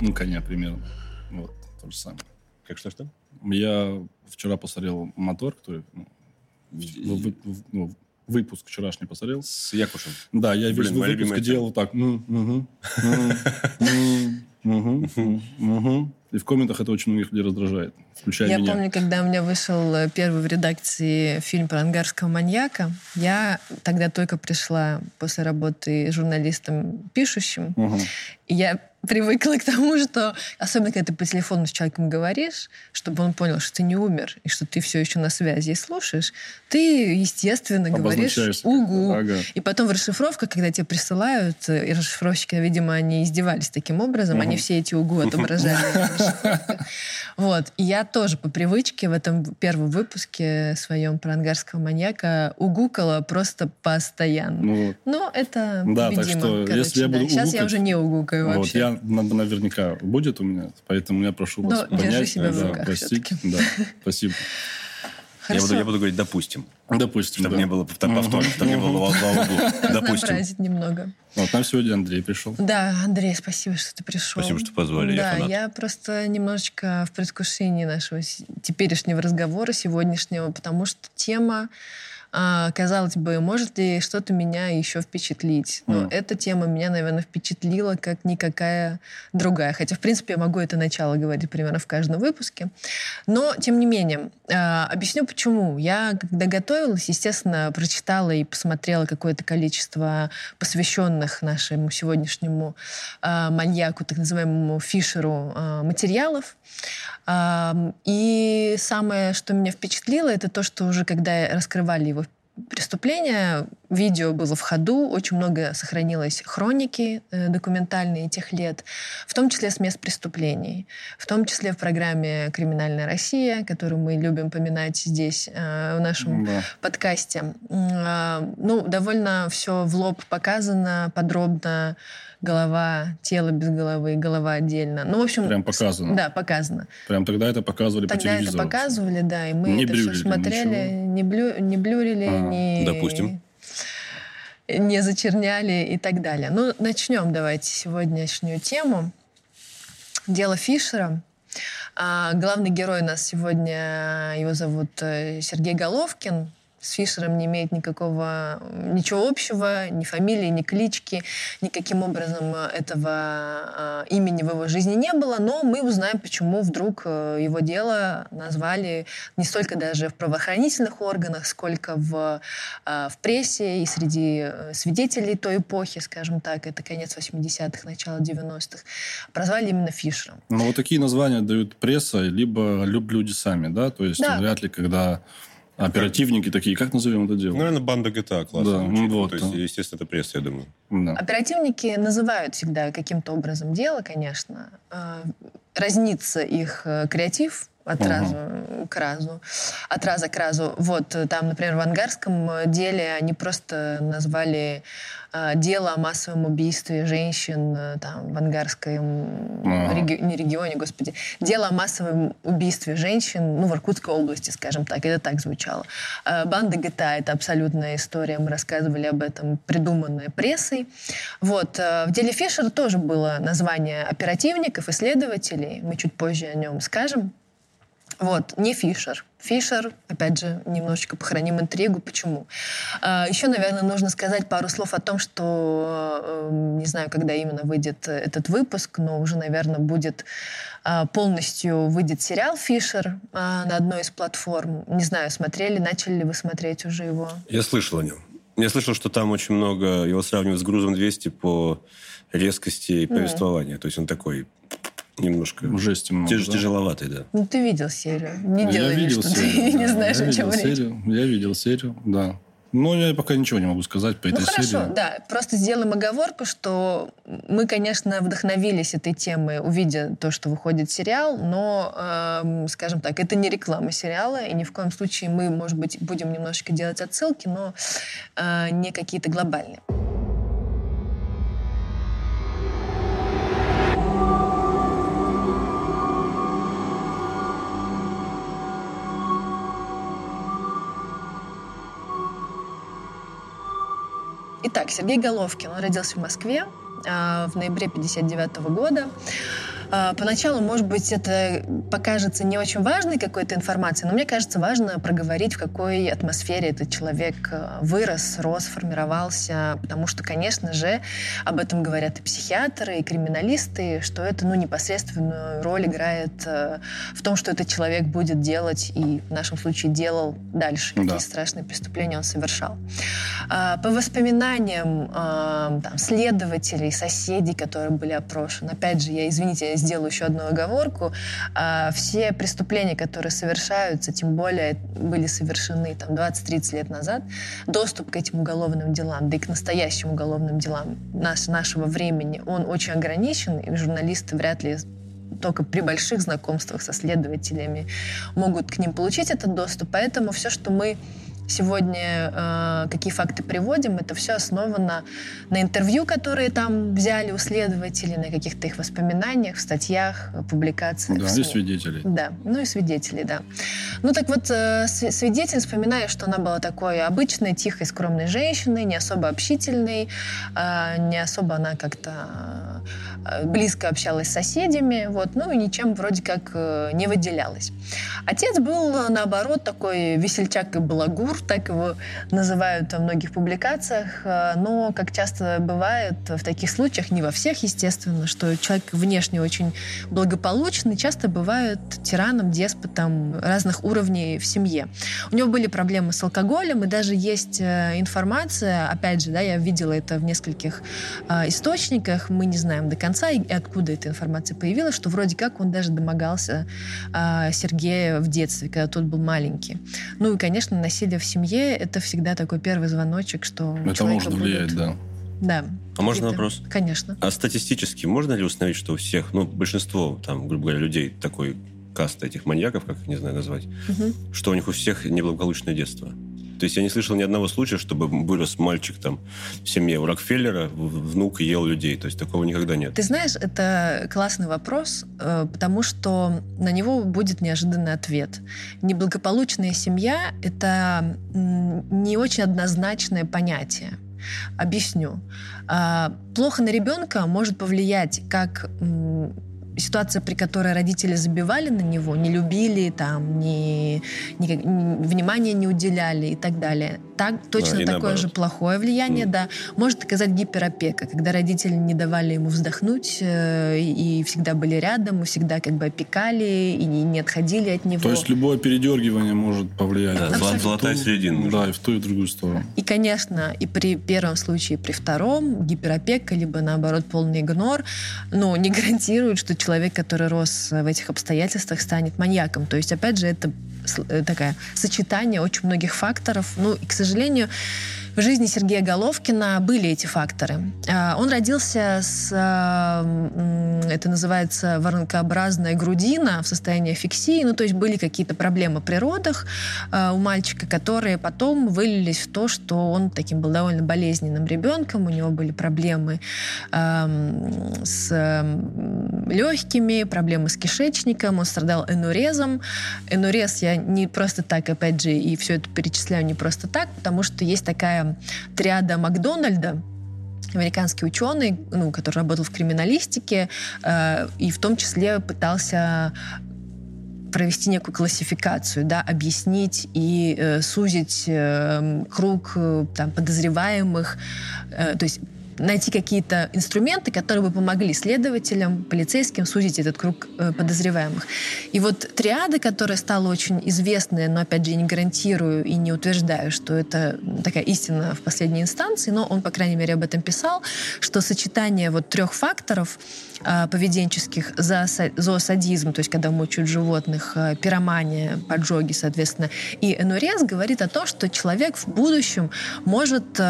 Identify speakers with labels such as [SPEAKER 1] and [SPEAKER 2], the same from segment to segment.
[SPEAKER 1] Ну, коня примерно. Вот, то же самое.
[SPEAKER 2] Как что-что?
[SPEAKER 1] Я вчера посмотрел мотор, который... Ну, вы, ну, выпуск вчерашний посмотрел.
[SPEAKER 2] С Якушем?
[SPEAKER 1] Да, я весь Блин, выпуск делал вот так. Ну, угу, угу, угу, и в комментах это очень многих людей раздражает, включая
[SPEAKER 3] я
[SPEAKER 1] меня.
[SPEAKER 3] Я помню, когда у меня вышел э, первый в редакции фильм про ангарского маньяка, я тогда только пришла после работы журналистом пишущим, угу. и я привыкла к тому, что, особенно когда ты по телефону с человеком говоришь, чтобы он понял, что ты не умер, и что ты все еще на связи и слушаешь, ты, естественно, говоришь «угу». Ага. И потом в расшифровках, когда тебе присылают, э, и расшифровщики, видимо, они издевались таким образом, угу. они все эти «угу» отображали Вот. И я тоже по привычке в этом первом выпуске своем про ангарского маньяка угукала просто постоянно. Ну, Но это да. Так что, короче, если я буду да. Сейчас я уже не угукаю вообще. Вот,
[SPEAKER 1] я наверняка будет у меня, поэтому я прошу вас Но понять.
[SPEAKER 3] держи себя в руках
[SPEAKER 1] простить. Да, спасибо.
[SPEAKER 2] Я буду, я буду говорить «допустим».
[SPEAKER 1] Допустим,
[SPEAKER 2] Чтобы
[SPEAKER 1] да.
[SPEAKER 2] не было повторно, чтобы не было «допустим».
[SPEAKER 3] немного.
[SPEAKER 1] Вот нам сегодня Андрей пришел.
[SPEAKER 3] Да, Андрей, спасибо, что ты пришел.
[SPEAKER 2] Спасибо, что позвали.
[SPEAKER 3] Да,
[SPEAKER 2] я,
[SPEAKER 3] я просто немножечко в предвкушении нашего теперешнего разговора сегодняшнего, потому что тема казалось бы, может ли что-то меня еще впечатлить? Но mm. эта тема меня, наверное, впечатлила как никакая другая. Хотя, в принципе, я могу это начало говорить примерно в каждом выпуске. Но, тем не менее, а, объясню почему. Я, когда готовилась, естественно, прочитала и посмотрела какое-то количество посвященных нашему сегодняшнему а, маньяку, так называемому Фишеру, а, материалов. И самое, что меня впечатлило, это то, что уже когда раскрывали его преступления, видео было в ходу, очень много сохранилось хроники э, документальные тех лет, в том числе с мест преступлений, в том числе в программе «Криминальная Россия», которую мы любим поминать здесь, э, в нашем да. подкасте. Э, ну, довольно все в лоб показано, подробно, голова, тело без головы, голова отдельно. Ну, в общем...
[SPEAKER 1] Прям показано.
[SPEAKER 3] Да, показано.
[SPEAKER 1] Прям тогда это показывали
[SPEAKER 3] тогда
[SPEAKER 1] по телевизору.
[SPEAKER 3] Тогда это показывали, да, и мы
[SPEAKER 1] не
[SPEAKER 3] это все смотрели, ничего. не, блю, не блюрили, а, не...
[SPEAKER 2] Допустим.
[SPEAKER 3] Не зачерняли и так далее. Ну, начнем давайте сегодняшнюю тему. Дело Фишера. А, главный герой у нас сегодня, его зовут э, Сергей Головкин с Фишером не имеет никакого, ничего общего, ни фамилии, ни клички, никаким образом этого э, имени в его жизни не было, но мы узнаем, почему вдруг э, его дело назвали не столько даже в правоохранительных органах, сколько в, э, в прессе и среди э, свидетелей той эпохи, скажем так, это конец 80-х, начало 90-х, прозвали именно Фишером.
[SPEAKER 1] Ну, вот такие названия дают пресса, либо люди сами, да, то есть да. вряд ли, когда Оперативники такие, как назовем это дело?
[SPEAKER 2] Наверное, банда GTA классно.
[SPEAKER 1] Да, ну, вот,
[SPEAKER 2] То есть, естественно, это пресса, я думаю.
[SPEAKER 3] Да. Оперативники называют всегда каким-то образом дело, конечно. А, разнится их э, креатив от угу. разу к разу, от раза к разу. Вот э, там, например, в ангарском э, деле они просто назвали э, дело о массовом убийстве женщин э, там в ангарском а. реги- не регионе, господи, дело о массовом убийстве женщин, ну в Иркутской области, скажем так, это так звучало. Э, Банда ГТА это абсолютная история, мы рассказывали об этом, придуманная прессой. Вот э, в деле Фишера тоже было название оперативников, исследователей, мы чуть позже о нем скажем. Вот, не Фишер. Фишер, опять же, немножечко похороним интригу. Почему? А, еще, наверное, нужно сказать пару слов о том, что эм, не знаю, когда именно выйдет этот выпуск, но уже, наверное, будет а, полностью выйдет сериал Фишер а, на одной из платформ. Не знаю, смотрели, начали ли вы смотреть уже его?
[SPEAKER 2] Я слышал о нем. Я слышал, что там очень много, его сравнивают с «Грузом 200» по резкости повествования. Mm. То есть он такой Немножко.
[SPEAKER 1] Жести много,
[SPEAKER 2] Тяж,
[SPEAKER 1] да?
[SPEAKER 2] Тяжеловатый, да.
[SPEAKER 3] Ну, ты видел серию. Не
[SPEAKER 1] Я
[SPEAKER 3] делай вид,
[SPEAKER 1] видел
[SPEAKER 3] что
[SPEAKER 1] серию.
[SPEAKER 3] ты не
[SPEAKER 1] да.
[SPEAKER 3] знаешь,
[SPEAKER 1] я
[SPEAKER 3] о чем
[SPEAKER 1] видел
[SPEAKER 3] речь.
[SPEAKER 1] серию. Я видел серию, да. Но я пока ничего не могу сказать по
[SPEAKER 3] Ну
[SPEAKER 1] этой
[SPEAKER 3] хорошо,
[SPEAKER 1] серии.
[SPEAKER 3] да. Просто сделаем оговорку, что мы, конечно, вдохновились этой темой, увидя то, что выходит сериал, но, эм, скажем так, это не реклама сериала, и ни в коем случае мы, может быть, будем немножечко делать отсылки, но э, не какие-то глобальные. Итак, Сергей Головкин, он родился в Москве э, в ноябре 59 года. Э, Поначалу, может быть, это покажется не очень важной какой-то информацией, но мне кажется, важно проговорить, в какой атмосфере этот человек э, вырос, рос, формировался, потому что, конечно же, об этом говорят и психиатры, и криминалисты, что это, ну, непосредственную роль играет э, в том, что этот человек будет делать и в нашем случае делал дальше,
[SPEAKER 1] Да.
[SPEAKER 3] какие страшные преступления он совершал. А, По воспоминаниям а, там, следователей, соседей, которые были опрошены, опять же, я, извините, сделаю еще одну оговорку, а, все преступления, которые совершаются, тем более были совершены там 20-30 лет назад, доступ к этим уголовным делам, да и к настоящим уголовным делам наш, нашего времени, он очень ограничен, и журналисты вряд ли только при больших знакомствах со следователями могут к ним получить этот доступ. Поэтому все, что мы сегодня, э, какие факты приводим, это все основано на интервью, которые там взяли у следователей, на каких-то их воспоминаниях, в статьях, э, публикациях.
[SPEAKER 1] Да, и свидетелей.
[SPEAKER 3] Да, ну и свидетелей, да. Ну так вот, э, св- свидетель вспоминает, что она была такой обычной, тихой, скромной женщиной, не особо общительной, э, не особо она как-то близко общалась с соседями, вот, ну и ничем вроде как э, не выделялась. Отец был, э, наоборот, такой весельчак и балагур, так его называют во многих публикациях, э, но, как часто бывает в таких случаях, не во всех, естественно, что человек внешне очень благополучный, часто бывает тираном, деспотом разных уровней в семье. У него были проблемы с алкоголем, и даже есть э, информация, опять же, да, я видела это в нескольких э, источниках, мы не знаем до конца, и откуда эта информация появилась, что вроде как он даже домогался э, Сергея в детстве, когда тот был маленький. Ну и, конечно, насилие в семье — это всегда такой первый звоночек, что у
[SPEAKER 1] Это
[SPEAKER 3] человека
[SPEAKER 1] может влиять,
[SPEAKER 3] будут-
[SPEAKER 1] да.
[SPEAKER 3] Да.
[SPEAKER 2] А можно вопрос?
[SPEAKER 3] Конечно.
[SPEAKER 2] А статистически можно ли установить, что у всех, ну, большинство, там, грубо говоря, людей такой каста этих маньяков, как их, не знаю назвать,
[SPEAKER 3] Мгм.
[SPEAKER 2] что у них у всех неблагополучное детство? То есть я не слышал ни одного случая, чтобы вырос мальчик там в семье у Рокфеллера, внук ел людей. То есть такого никогда нет.
[SPEAKER 3] Ты знаешь, это классный вопрос, э, потому что на него будет неожиданный ответ. Неблагополучная семья — это не очень однозначное понятие. Объясню. А, Плохо на ребенка может повлиять как ситуация, при которой родители забивали на него, не любили, там, не, никак- н- внимания не уделяли и так далее. Так, точно
[SPEAKER 2] и
[SPEAKER 3] такое
[SPEAKER 2] наоборот.
[SPEAKER 3] же плохое влияние,
[SPEAKER 2] Мгм.
[SPEAKER 3] да. Может оказать гиперопека, когда родители не давали ему вздохнуть э, и всегда были рядом, и всегда как бы опекали и не, не отходили от него.
[SPEAKER 1] То есть любое передергивание может повлиять.
[SPEAKER 2] Да,
[SPEAKER 1] ту-
[SPEAKER 2] золотая середина нужна.
[SPEAKER 1] Да, и в ту, и в другую сторону.
[SPEAKER 3] И, конечно, и при первом случае, и при втором гиперопека, либо, наоборот, полный игнор, ну, не гарантирует, что человек, который рос в этих обстоятельствах, станет маньяком. То есть, опять же, это э, такое сочетание очень многих факторов. Ну, и, к сожалению, в жизни Сергея Головкина были эти факторы. А, Он родился с, а, это называется воронкообразная грудина в состоянии фиксии, ну то есть были какие-то проблемы при родах а, у мальчика, которые потом вылились в то, что он таким был довольно болезненным ребенком, у него были проблемы с легкими, проблемы с кишечником, он страдал энурезом. Энурез я не просто так, опять же, и все это перечисляю не просто так, потому что есть такая триада Макдональда, американский ученый, ну, который работал в криминалистике, э, и в том числе пытался провести некую классификацию, да, объяснить и э, сузить э, круг э, там, подозреваемых, э, то есть найти какие-то инструменты, которые бы помогли следователям, полицейским сузить этот круг э, подозреваемых. И вот триада, которая стала очень известной, но, опять же, я не гарантирую и не утверждаю, что это такая истина в последней инстанции, но он, по крайней мере, об этом писал, что сочетание вот трех факторов э, поведенческих, зоосадизм, то есть когда мучают животных, э, пиромания, поджоги, соответственно, и энурез говорит о том, что человек в будущем может э,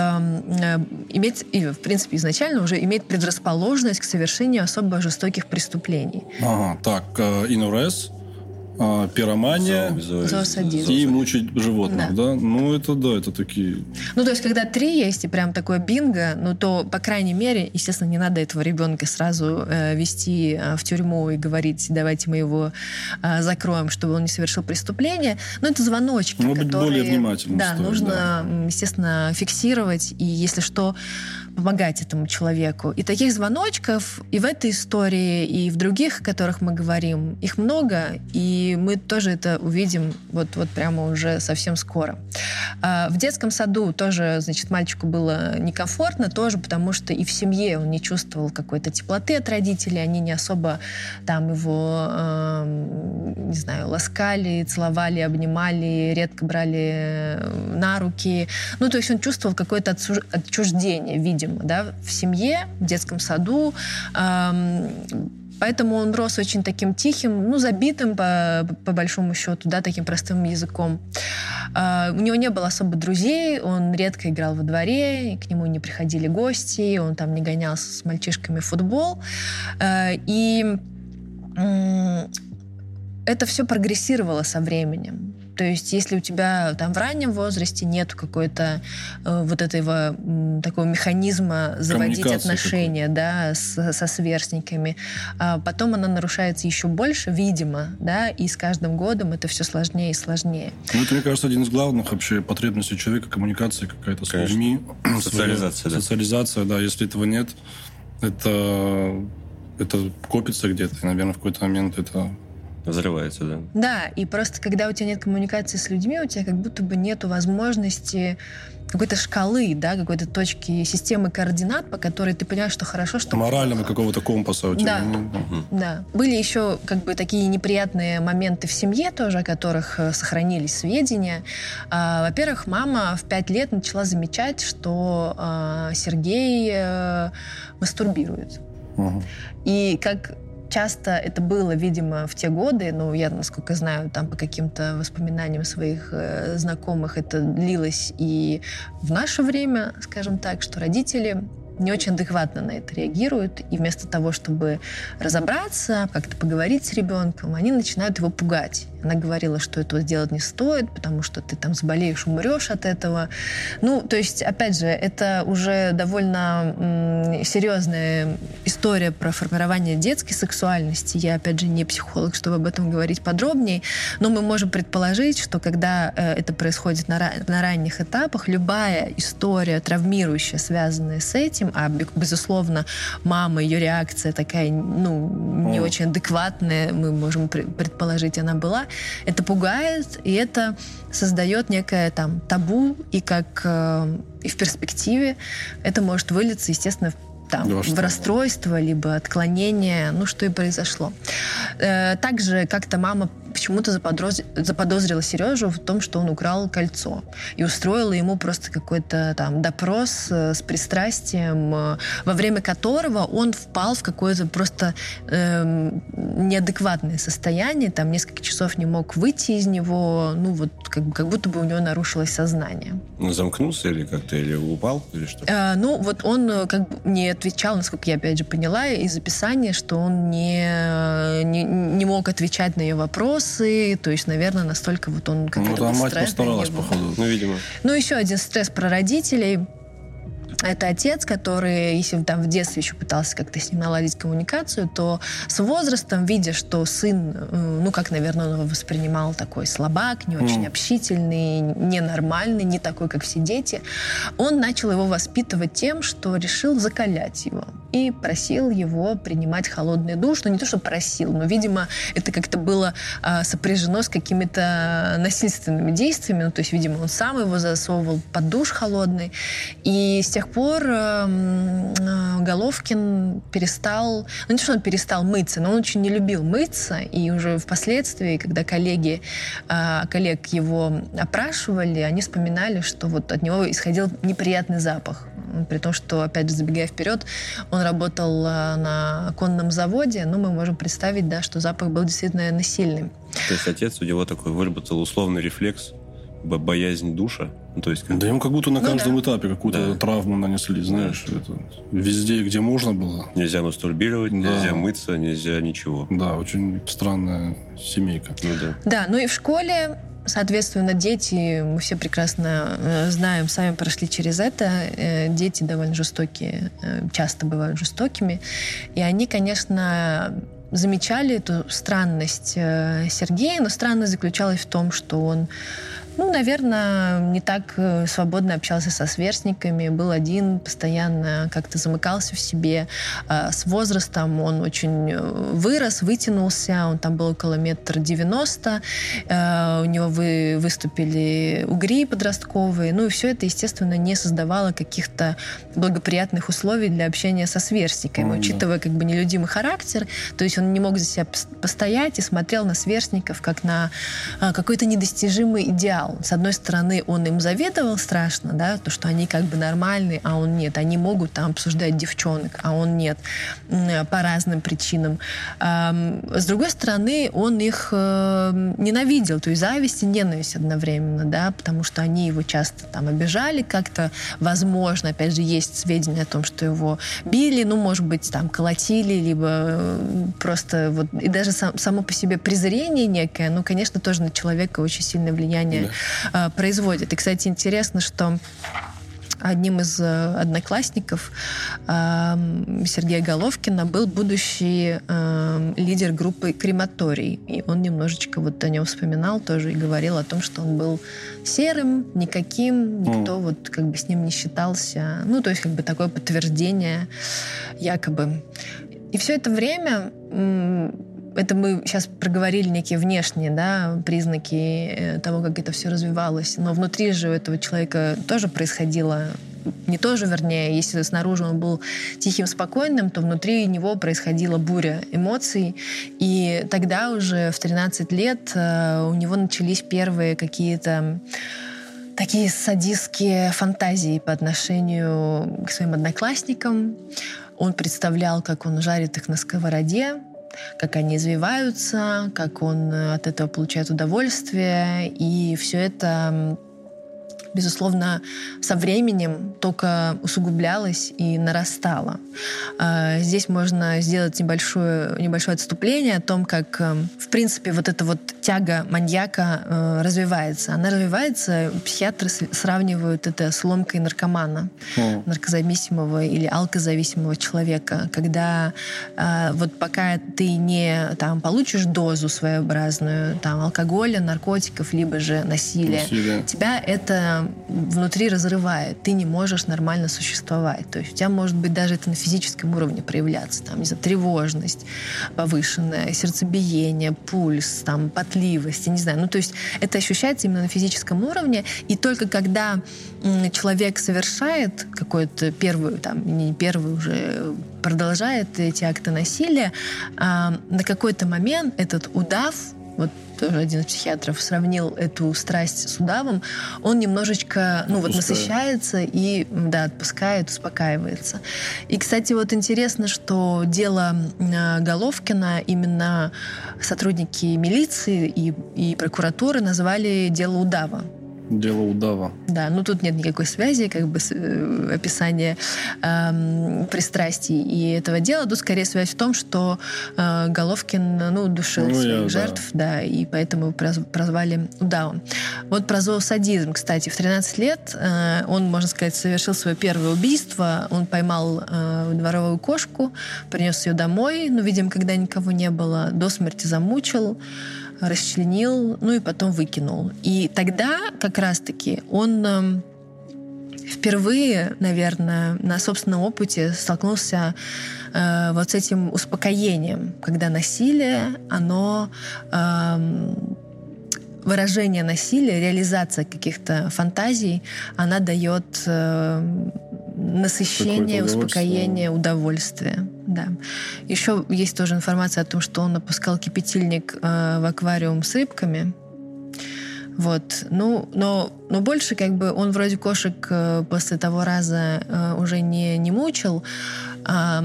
[SPEAKER 3] иметь, и, в принципе, изначально уже имеет предрасположенность к совершению особо жестоких преступлений.
[SPEAKER 1] Ага, так, э, инурез, а, пиромания
[SPEAKER 3] Зоосадизм.
[SPEAKER 1] и мучить животных, да. да? Ну, это да, это такие...
[SPEAKER 3] Ну, то есть, когда три есть и прям такое бинго, ну, то, по крайней мере, естественно, не надо этого ребенка сразу э, вести э, в тюрьму и говорить, давайте мы его э, закроем, чтобы он не совершил преступление. Но это звоночки,
[SPEAKER 1] Может
[SPEAKER 3] которые...
[SPEAKER 1] быть, более внимательным
[SPEAKER 3] Да,
[SPEAKER 1] стоит,
[SPEAKER 3] нужно,
[SPEAKER 1] да.
[SPEAKER 3] естественно, фиксировать, и если что, помогать этому человеку. И таких звоночков и в этой истории, и в других, о которых мы говорим, их много, и мы тоже это увидим вот, вот прямо уже совсем скоро. А, в детском саду тоже, значит, мальчику было некомфортно, тоже потому что и в семье он не чувствовал какой-то теплоты от родителей, они не особо там его, не знаю, ласкали, целовали, обнимали, редко брали э, на руки. Ну, то есть он чувствовал какое-то отчуждение, видимо, да, в семье, в детском саду. Поэтому он рос очень таким тихим, ну, забитым, по, по большому счету, да, таким простым языком. Uh, у него не было особо друзей, он редко играл во дворе, к нему не приходили гости, он там не гонялся с мальчишками в футбол. Uh, и это все прогрессировало со временем. То есть, если у тебя там в раннем возрасте нет какой-то э, вот этого э, такого механизма заводить отношения, да, с, со сверстниками, а потом она нарушается еще больше, видимо, да, и с каждым годом это все сложнее и сложнее.
[SPEAKER 1] Ну, это, мне кажется, один из главных вообще потребностей человека, коммуникация какая-то с
[SPEAKER 2] Конечно.
[SPEAKER 1] людьми.
[SPEAKER 2] Социализация, да.
[SPEAKER 1] Социализация, да. Если этого нет, это, это копится где-то, и, наверное, в какой-то момент это
[SPEAKER 2] Взрывается, да.
[SPEAKER 3] Да, и просто когда у тебя нет коммуникации с людьми, у тебя как будто бы нет возможности какой-то шкалы, да, какой-то точки системы координат, по которой ты понимаешь, что хорошо, что
[SPEAKER 1] Морального какого-то компаса у тебя.
[SPEAKER 3] Да.
[SPEAKER 1] Ну,
[SPEAKER 3] Да. Были еще как бы такие неприятные моменты в семье тоже, о которых э, сохранились сведения. А, во-первых, мама в пять лет начала замечать, что а, Сергей э, мастурбирует.
[SPEAKER 1] Мгм.
[SPEAKER 3] И как часто это было, видимо, в те годы, ну, я, насколько знаю, там по каким-то воспоминаниям своих э, знакомых это длилось и в наше время, скажем так, что родители не очень адекватно на это реагируют, и вместо того, чтобы разобраться, как-то поговорить с ребенком, они начинают его пугать. Она говорила, что этого сделать не стоит, потому что ты там заболеешь, умрешь от этого. Ну, то есть, опять же, это уже довольно серьезная история про формирование детской сексуальности. Я, опять же, не психолог, чтобы об этом говорить подробнее, но мы можем предположить, что когда э, это происходит на, ра- на ранних этапах, любая история травмирующая, связанная с этим, а, бе- безусловно, мама, ее реакция такая, ну, не
[SPEAKER 1] О.
[SPEAKER 3] очень адекватная, мы можем пре- предположить, она была, это пугает, и это создает некое там табу, и как э, и в перспективе это может вылиться, естественно, в там,
[SPEAKER 1] Да
[SPEAKER 3] в расстройство, либо отклонение, ну, что и произошло. Э, Также как-то мама почему-то заподозрила Сережу в том, что он украл кольцо. И устроила ему просто какой-то там допрос э, с пристрастием, э, во время которого он впал в какое-то просто эм, неадекватное состояние, там несколько часов не мог выйти из него, ну вот как, как будто бы у него нарушилось сознание.
[SPEAKER 2] Ну, замкнулся или как-то, или упал, или что?
[SPEAKER 3] Э, ну, вот он как бы не отвечал, насколько я опять же поняла из описания, что он не, не, не мог отвечать на ее вопросы, то есть, наверное, настолько вот он как
[SPEAKER 1] Ну, там мать постаралась, походу.
[SPEAKER 2] Ну, видимо.
[SPEAKER 3] Ну, еще один стресс про родителей. Это отец, который, если там в детстве еще пытался как-то с ним наладить коммуникацию, то с возрастом, видя, что сын, э, ну, как, наверное, он его воспринимал, такой слабак, не очень
[SPEAKER 1] Мгм.
[SPEAKER 3] общительный, ненормальный, не такой, как все дети, он начал его воспитывать тем, что решил закалять его. И просил его принимать холодный душ. Ну, не то, что просил, но, видимо, это как-то было а, сопряжено с какими-то насильственными действиями. Ну, то есть, видимо, он сам его засовывал под душ холодный. И с тех пор э, Головкин перестал... Ну, не то, что он перестал мыться, но он очень не любил мыться. И уже впоследствии, когда коллеги, э, коллег его опрашивали, они вспоминали, что вот от него исходил неприятный запах. При том, что, опять же, забегая вперед, он работал э, на конном заводе, но мы можем представить, да, что запах был действительно наверное, сильным.
[SPEAKER 2] То есть отец у него такой выработал условный рефлекс, боязнь душа.
[SPEAKER 1] Ну, то есть, как... Да ему как будто на ну, каждом да. этапе какую-то да. травму нанесли, знаешь. Да. Это везде, где можно было.
[SPEAKER 2] Нельзя мастурбировать, да. нельзя мыться, нельзя ничего.
[SPEAKER 1] Да, очень странная семейка.
[SPEAKER 3] Ну, да. да, ну и в школе Соответственно, дети, мы все прекрасно э, знаем, сами прошли через это. Э, дети довольно жестокие, э, часто бывают жестокими. И они, конечно, замечали эту странность Сергея, но странность заключалась в том, что он ну, наверное, не так э, свободно общался со сверстниками, был один, постоянно как-то замыкался в себе. А с возрастом он очень э, вырос, вытянулся, он там был около метра девяносто, э, у него вы, выступили угри подростковые, ну и все это, естественно, не создавало каких-то благоприятных условий для общения со сверстниками, mm-hmm. учитывая как бы нелюдимый характер, то есть он не мог за себя постоять и смотрел на сверстников как на какой-то недостижимый идеал идеал. С одной стороны, он им заведовал страшно, да, то, что они как бы нормальные, а он нет. Они могут там обсуждать девчонок, а он нет, по разным причинам. С другой стороны, он их э, ненавидел, то есть зависть и ненависть одновременно, да, потому что они его часто там обижали как-то, возможно, опять же, есть сведения о том, что его били, ну, может быть, там, колотили, либо э, просто вот, и даже сам, само по себе презрение некое, ну, конечно, тоже на человека очень сильное влияние да. Э, производит. И, кстати, интересно, что одним из э, одноклассников э, Сергея Головкина был будущий э, лидер группы «Крематорий». И он немножечко вот о нем вспоминал тоже и говорил о том, что он был серым, никаким, никто mm. вот как бы с ним не считался. Ну, то есть как бы такое подтверждение якобы. И все это время это мы сейчас проговорили некие внешние да, признаки э, того, как это все развивалось. Но внутри же у этого человека тоже происходило не тоже, вернее, если снаружи он был тихим, спокойным, то внутри него происходила буря эмоций. И тогда уже в 13 лет э, у него начались первые какие-то такие садистские фантазии по отношению к своим одноклассникам. Он представлял, как он жарит их на сковороде, как они извиваются, как он э, от этого получает удовольствие. И все это безусловно, со временем только усугублялось и нарастало. А, здесь можно сделать небольшое, небольшое отступление о том, как, э, в принципе, вот эта вот тяга маньяка э, развивается. Она развивается, психиатры сравнивают это с ломкой наркомана, mm. наркозависимого или алкозависимого человека, когда а, вот пока ты не там, получишь дозу своеобразную там, алкоголя, наркотиков, либо же насилия, Насилие. тебя это внутри разрывает, ты не можешь нормально существовать. То есть у тебя может быть даже это на физическом уровне проявляться. Там, не знаю, тревожность повышенная, сердцебиение, пульс, там, потливость, я не знаю. Ну, то есть это ощущается именно на физическом уровне, и только когда человек совершает какой-то первый, там, не первый уже, продолжает эти акты насилия, а, на какой-то момент этот удав вот тоже один из психиатров сравнил эту страсть с удавом, он немножечко, ну вот насыщается и, да, отпускает, успокаивается. И, кстати, вот интересно, что дело а, Головкина именно сотрудники милиции и, и прокуратуры назвали дело удава.
[SPEAKER 1] Дело удава.
[SPEAKER 3] Да, ну тут нет никакой связи, как бы э, описания э, пристрастий и этого дела. Тут скорее связь в том, что э, Головкин, ну, душил ну, своих я, жертв, да. да, и поэтому его прозвали удавом. Вот про зоосадизм, кстати, в 13 лет э, он, можно сказать, совершил свое первое убийство. Он поймал э, дворовую кошку, принес ее домой, ну, видимо, когда никого не было, до смерти замучил расчленил, ну и потом выкинул. И тогда как раз-таки он эм, впервые, наверное, на собственном опыте столкнулся э, вот с этим успокоением, когда насилие, оно э, выражение насилия, реализация каких-то фантазий, она дает э, насыщение, успокоение, удовольствие. Да. Еще есть тоже информация о том, что он опускал кипятильник э, в аквариум с рыбками. Вот. Ну, но, но больше как бы он вроде кошек э, после того раза э, уже не, не мучил. Э,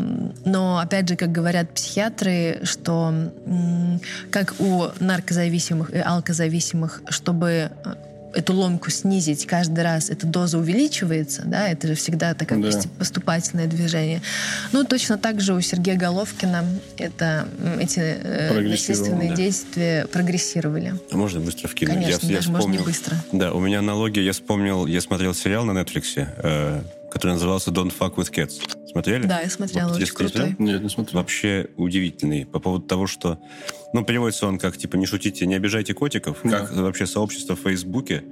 [SPEAKER 3] но, опять же, как говорят психиатры, что э, как у наркозависимых и алкозависимых, чтобы э, эту ломку снизить каждый раз, эта доза увеличивается, да, это же всегда такое да. поступательное движение. Ну, точно так же у Сергея Головкина это, эти э, насильственные да. действия прогрессировали.
[SPEAKER 2] А можно быстро вкинуть?
[SPEAKER 3] Конечно, я, даже я вспомнил, можно быстро.
[SPEAKER 2] Да, у меня аналогия, я вспомнил, я смотрел сериал на Netflix, э, который назывался Don't Fuck With Cats. Смотрели?
[SPEAKER 3] Да, я смотрела, вот, очень крутой.
[SPEAKER 1] Нет, не смотрел.
[SPEAKER 2] Вообще удивительный по поводу того, что... Ну, переводится он как, типа, не шутите, не обижайте котиков. Да. Как вообще сообщество в Фейсбуке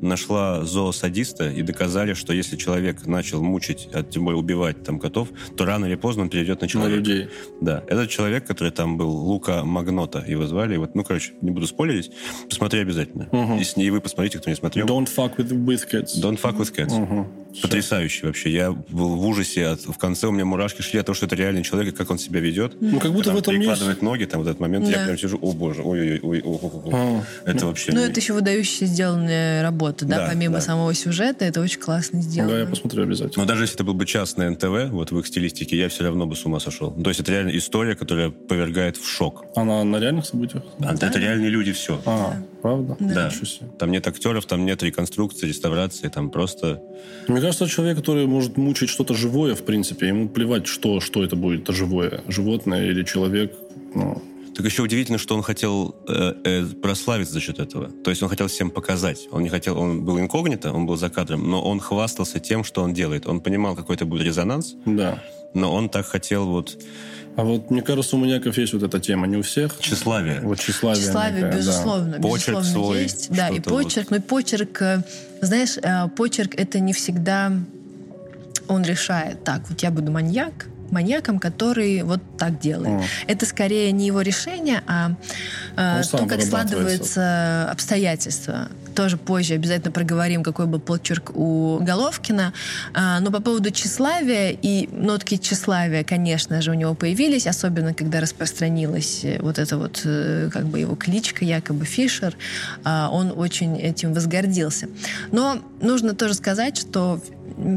[SPEAKER 2] нашла зоосадиста и доказали, что если человек начал мучить, а тем более убивать там котов, то рано или поздно он перейдет на человека.
[SPEAKER 1] На людей.
[SPEAKER 2] Да. Этот человек, который там был, Лука Магнота, его звали. Вот, ну, короче, не буду спойлерить. Посмотри обязательно. Угу. Если и вы посмотрите, кто не смотрел.
[SPEAKER 1] Don't fuck with, with cats.
[SPEAKER 2] Don't fuck with cats. Угу. Потрясающий вообще. Я был в ужасе. От, в конце у меня мурашки шли от того, что это реальный человек, и как он себя ведет.
[SPEAKER 1] Ну, как будто
[SPEAKER 2] там
[SPEAKER 1] в этом
[SPEAKER 2] перекладывает есть... ноги, там вот этот момент, да. я прям сижу, о боже, ой-ой-ой, ой это вообще...
[SPEAKER 3] Ну, это еще выдающаяся сделанная работа, да, да помимо да. самого сюжета, это очень классно сделано.
[SPEAKER 1] Да, я посмотрю обязательно.
[SPEAKER 2] Но даже если это был бы частный НТВ, вот в их стилистике, я все равно бы с ума сошел. То есть это реально история, которая повергает в шок.
[SPEAKER 1] Она на реальных событиях?
[SPEAKER 2] Да. Это реальные люди, все.
[SPEAKER 1] А, да. правда?
[SPEAKER 2] Да. да. Там нет актеров, там нет реконструкции, реставрации, там просто...
[SPEAKER 1] Мне кажется, человек, который может мучить что-то живое, в принципе, ему плевать, что, что это будет, это живое, животное или человек, ну,
[SPEAKER 2] так еще удивительно, что он хотел э, э, прославиться за счет этого. То есть он хотел всем показать. Он не хотел, он был инкогнито, он был за кадром, но он хвастался тем, что он делает. Он понимал, какой это будет резонанс.
[SPEAKER 1] Да.
[SPEAKER 2] Но он так хотел вот
[SPEAKER 1] а вот мне кажется, у маньяков есть вот эта тема, не у всех.
[SPEAKER 2] Тщеславие.
[SPEAKER 1] Вот тщеславие.
[SPEAKER 3] Тщеславие, некое, безусловно. Да.
[SPEAKER 2] Почерк
[SPEAKER 3] безусловно,
[SPEAKER 2] свой.
[SPEAKER 3] Есть. Да, и почерк. Вот. Ну почерк, э, знаешь, э, почерк это не всегда он решает. Так, вот я буду маньяк, маньяком, который вот так делает. Mm. Это скорее не его решение, а э, то, как складываются обстоятельства. Тоже позже обязательно проговорим, какой был почерк у Головкина. А, но по поводу тщеславия и нотки тщеславия, конечно же, у него появились, особенно когда распространилась э, вот эта вот э, как бы его кличка, якобы Фишер. А, он очень этим возгордился. Но нужно тоже сказать, что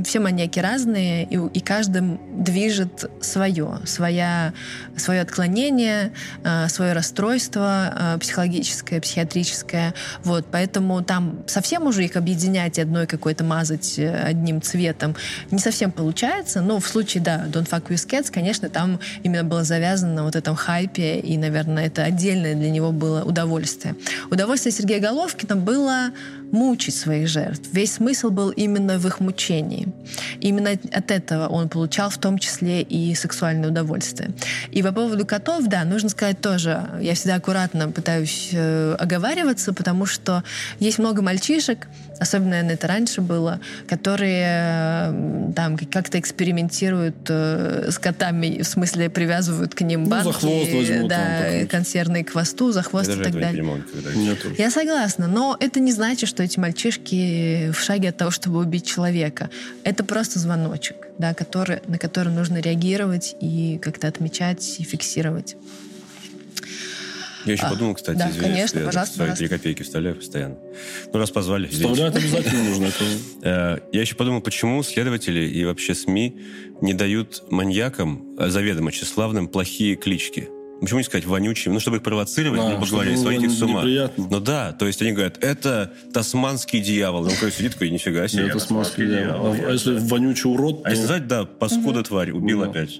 [SPEAKER 3] все маньяки разные, и, и каждым движет свое, своя, свое отклонение, э, свое расстройство э, психологическое, психиатрическое. Вот, поэтому там совсем уже их объединять одной какой-то мазать э, одним цветом не совсем получается, но в случае, да, Don't Fuck With Cats, конечно, там именно было завязано на вот этом хайпе, и, наверное, это отдельное для него было удовольствие. Удовольствие Сергея Головкина было мучить своих жертв. Весь смысл был именно в их мучении. именно от этого он получал в том числе и сексуальное удовольствие. И по поводу котов, да, нужно сказать тоже, я всегда аккуратно пытаюсь э, оговариваться, потому что есть много мальчишек, особенно, наверное, это раньше было, которые э, там как-то экспериментируют э, с котами, в смысле привязывают к ним банки, ну, за хвост возьмут, да, консервные к хвосту, за хвост я и так далее. Я согласна, но это не значит, что эти мальчишки в шаге от того, чтобы убить человека. Это просто звоночек, да, который, на который нужно реагировать и как-то отмечать и фиксировать.
[SPEAKER 2] Я еще а, подумал, кстати,
[SPEAKER 3] да,
[SPEAKER 2] извините,
[SPEAKER 3] конечно, я пожалуйста,
[SPEAKER 2] свои три копейки вставляю постоянно. Ну, раз позвали.
[SPEAKER 1] Вставлять обязательно нужно.
[SPEAKER 2] Э, я еще подумал, почему следователи и вообще СМИ не дают маньякам, э, заведомо тщеславным, плохие клички. Почему не сказать вонючим? Ну, чтобы их провоцировать, да, грубо говоря, сводить их с ума.
[SPEAKER 1] Неприятно.
[SPEAKER 2] Ну да, то есть они говорят, это тасманский дьявол. Он такой сидит такой, нифига себе.
[SPEAKER 1] Это тасманский дьявол. А если вонючий урод,
[SPEAKER 2] А если сказать, да, паскуда тварь, убил опять.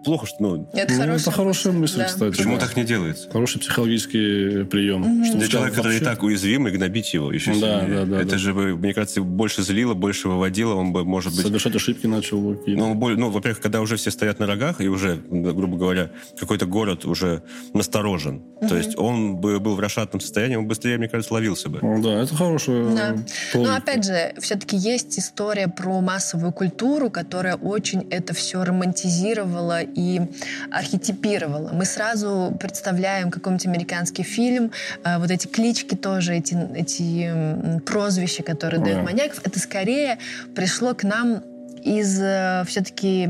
[SPEAKER 1] Ну
[SPEAKER 2] плохо, что...
[SPEAKER 3] Ну, это,
[SPEAKER 1] ну,
[SPEAKER 3] хорошая,
[SPEAKER 1] это хорошая мысль, да. кстати.
[SPEAKER 2] Почему да. так не делается?
[SPEAKER 1] Хороший психологический прием. Mm-hmm.
[SPEAKER 2] Что Для человека, который и так уязвимый, гнобить его еще да, сильнее. Да, да, это да. же, бы, мне кажется, больше злило, больше выводило, он бы, может быть...
[SPEAKER 1] Совершать ошибки начал бы
[SPEAKER 2] Ну, ну, во-первых, когда уже все стоят на рогах, и уже, грубо говоря, какой-то город уже насторожен. Mm-hmm. То есть он бы был в расшатном состоянии, он быстрее, мне кажется, ловился бы.
[SPEAKER 1] Ну, да, это хорошая да.
[SPEAKER 3] Но, опять же, все-таки есть история про массовую культуру, которая очень это все романтизировала и архетипировала. Мы сразу представляем какой-нибудь американский фильм, э, вот эти клички тоже, эти, эти прозвища, которые дают маньяков, это скорее пришло к нам из э, все-таки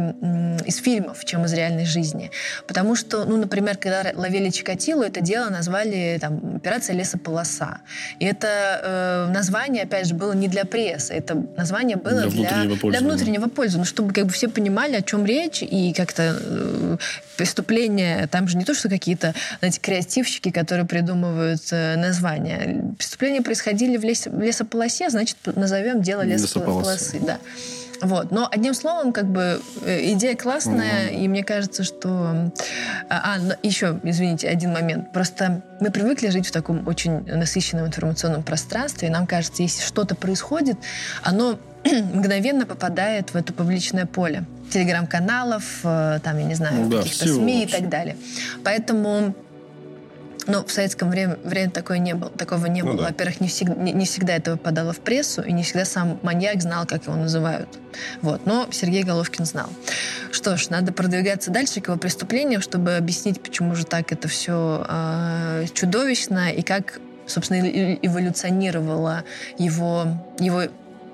[SPEAKER 3] из фильмов, чем из реальной жизни. Потому что, ну, например, когда ловили Чикатило, это дело назвали там, «Операция лесополоса». И это э, название, опять же, было не для прессы, это название было для, для внутреннего, для внутреннего пользования, чтобы как бы все понимали, о чем речь, и как-то э, преступления, там же не то, что какие-то, знаете, креативщики, которые придумывают э, названия. Преступления происходили в, лес, в лесополосе, значит, назовем дело лесополосы. Да. Вот. Но одним словом, как бы э, идея классная, mm-hmm. и мне кажется, что... А, а еще, извините, один момент. Просто мы привыкли жить в таком очень насыщенном информационном пространстве, и нам кажется, если что-то происходит, оно мгновенно попадает в это публичное поле телеграм-каналов, э, там, я не знаю, ну, каких-то СМИ и так далее. Поэтому но в советском время, время такое не было, такого не ну, было. Да. Во-первых, не всегда, не, не всегда это попадало в прессу, и не всегда сам маньяк знал, как его называют. Вот. Но Сергей Головкин знал. Что ж, надо продвигаться дальше к его преступлениям, чтобы объяснить, почему же так это все э, чудовищно, и как собственно, эволюционировала его, его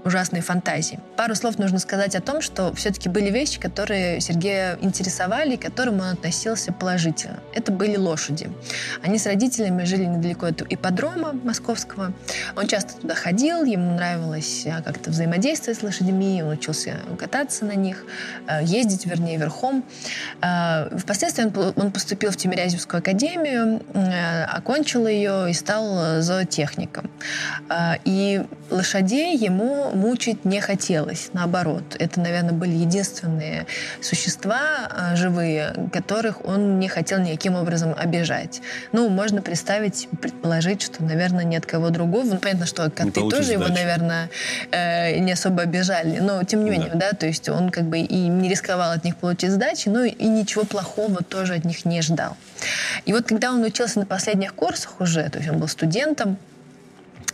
[SPEAKER 3] ужасные фантазии. Пару слов нужно сказать о том, что все-таки были вещи, которые Сергея интересовали и к которым он относился положительно. Это были лошади. Они с родителями жили недалеко от ипподрома московского. Он часто туда ходил, ему нравилось а, как-то взаимодействовать с лошадьми, он учился кататься на них, а, ездить, вернее, верхом. А, впоследствии он поступил в Тимирязевскую академию, окончил ее и стал зоотехником. И лошадей ему мучить не хотелось. Наоборот, это, наверное, были единственные существа а, живые, которых он не хотел никаким образом обижать. Ну, можно представить, предположить, что, наверное, нет кого другого. Ну, понятно, что коты тоже сдачи. его, наверное, э, не особо обижали. Но, тем не менее, да. да, то есть он как бы и не рисковал от них получить сдачи, но и ничего плохого тоже от них не ждал. И вот когда он учился на последних курсах уже, то есть он был студентом,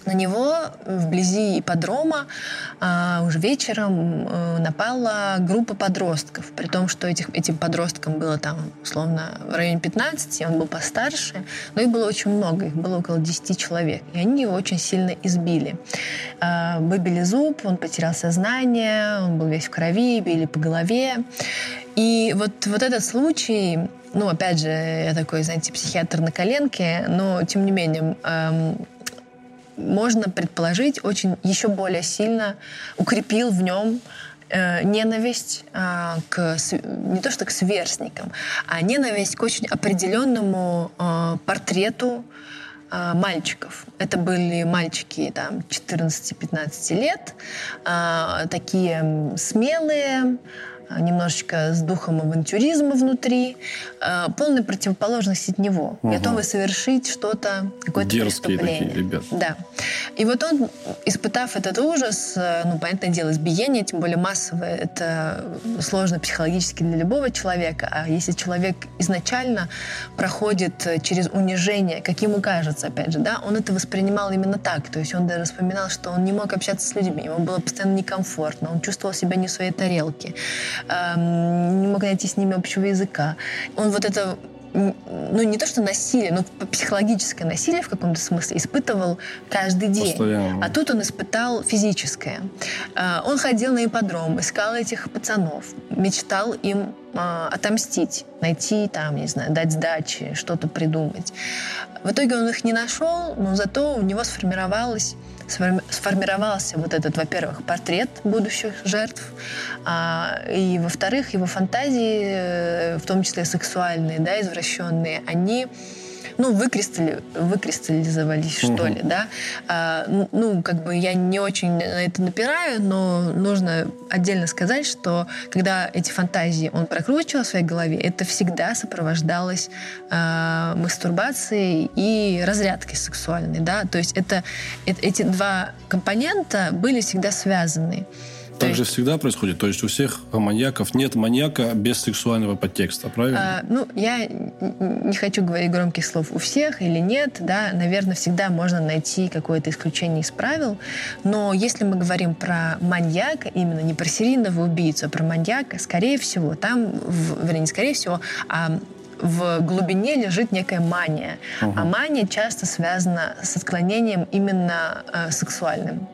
[SPEAKER 3] на него вблизи ипподрома а, уже вечером а, напала группа подростков, при том, что этих, этим подросткам было там, условно, в районе 15, он был постарше, но их было очень много, их было около 10 человек, и они его очень сильно избили. А, выбили зуб, он потерял сознание, он был весь в крови, били по голове. И вот, вот этот случай, ну, опять же, я такой, знаете, психиатр на коленке, но, тем не менее, эм, можно предположить, очень еще более сильно укрепил в нем э, ненависть э, к не то что к сверстникам, а ненависть к очень определенному э, портрету э, мальчиков. Это были мальчики там 14-15 лет, э, такие смелые, немножечко с духом авантюризма внутри, э, полная противоположность от него, угу. готовый совершить что-то, какое-то
[SPEAKER 1] Дерзкие преступление. такие ребята.
[SPEAKER 3] Да. И вот он, испытав этот ужас, э, ну, понятное дело, избиение, тем более массовое, это сложно психологически для любого человека, а если человек изначально проходит через унижение, как ему кажется, опять же, да, он это воспринимал именно так, то есть он даже вспоминал, что он не мог общаться с людьми, ему было постоянно некомфортно, он чувствовал себя не в своей тарелке не мог найти с ними общего языка. Он вот это ну, не то что насилие, но психологическое насилие в каком-то смысле испытывал каждый день. Постоянно. А тут он испытал физическое. А, он ходил на ипподром, искал этих пацанов, мечтал им а, отомстить, найти там, не знаю, дать сдачи, что-то придумать. В итоге он их не нашел, но зато у него сформировалось сформировался вот этот, во-первых, портрет будущих жертв, а, и, во-вторых, его фантазии, э, в том числе сексуальные, да, извращенные, они ну, выкристалли, выкристаллизовались, mm-hmm. что ли, да. А, ну, как бы я не очень на это напираю, но нужно отдельно сказать, что когда эти фантазии он прокручивал в своей голове, это всегда сопровождалось а, мастурбацией и разрядкой сексуальной, да. То есть это, это эти два компонента были всегда связаны.
[SPEAKER 1] Так же всегда происходит? То есть у всех маньяков нет маньяка без сексуального подтекста, правильно?
[SPEAKER 3] А, ну, я не хочу говорить громких слов у всех или нет, да, наверное, всегда можно найти какое-то исключение из правил, но если мы говорим про маньяка, именно не про серийного убийцу, а про маньяка, скорее всего, там, в, вернее, не скорее всего, а в глубине лежит некая мания. Угу. А мания часто связана с отклонением именно э, сексуальным.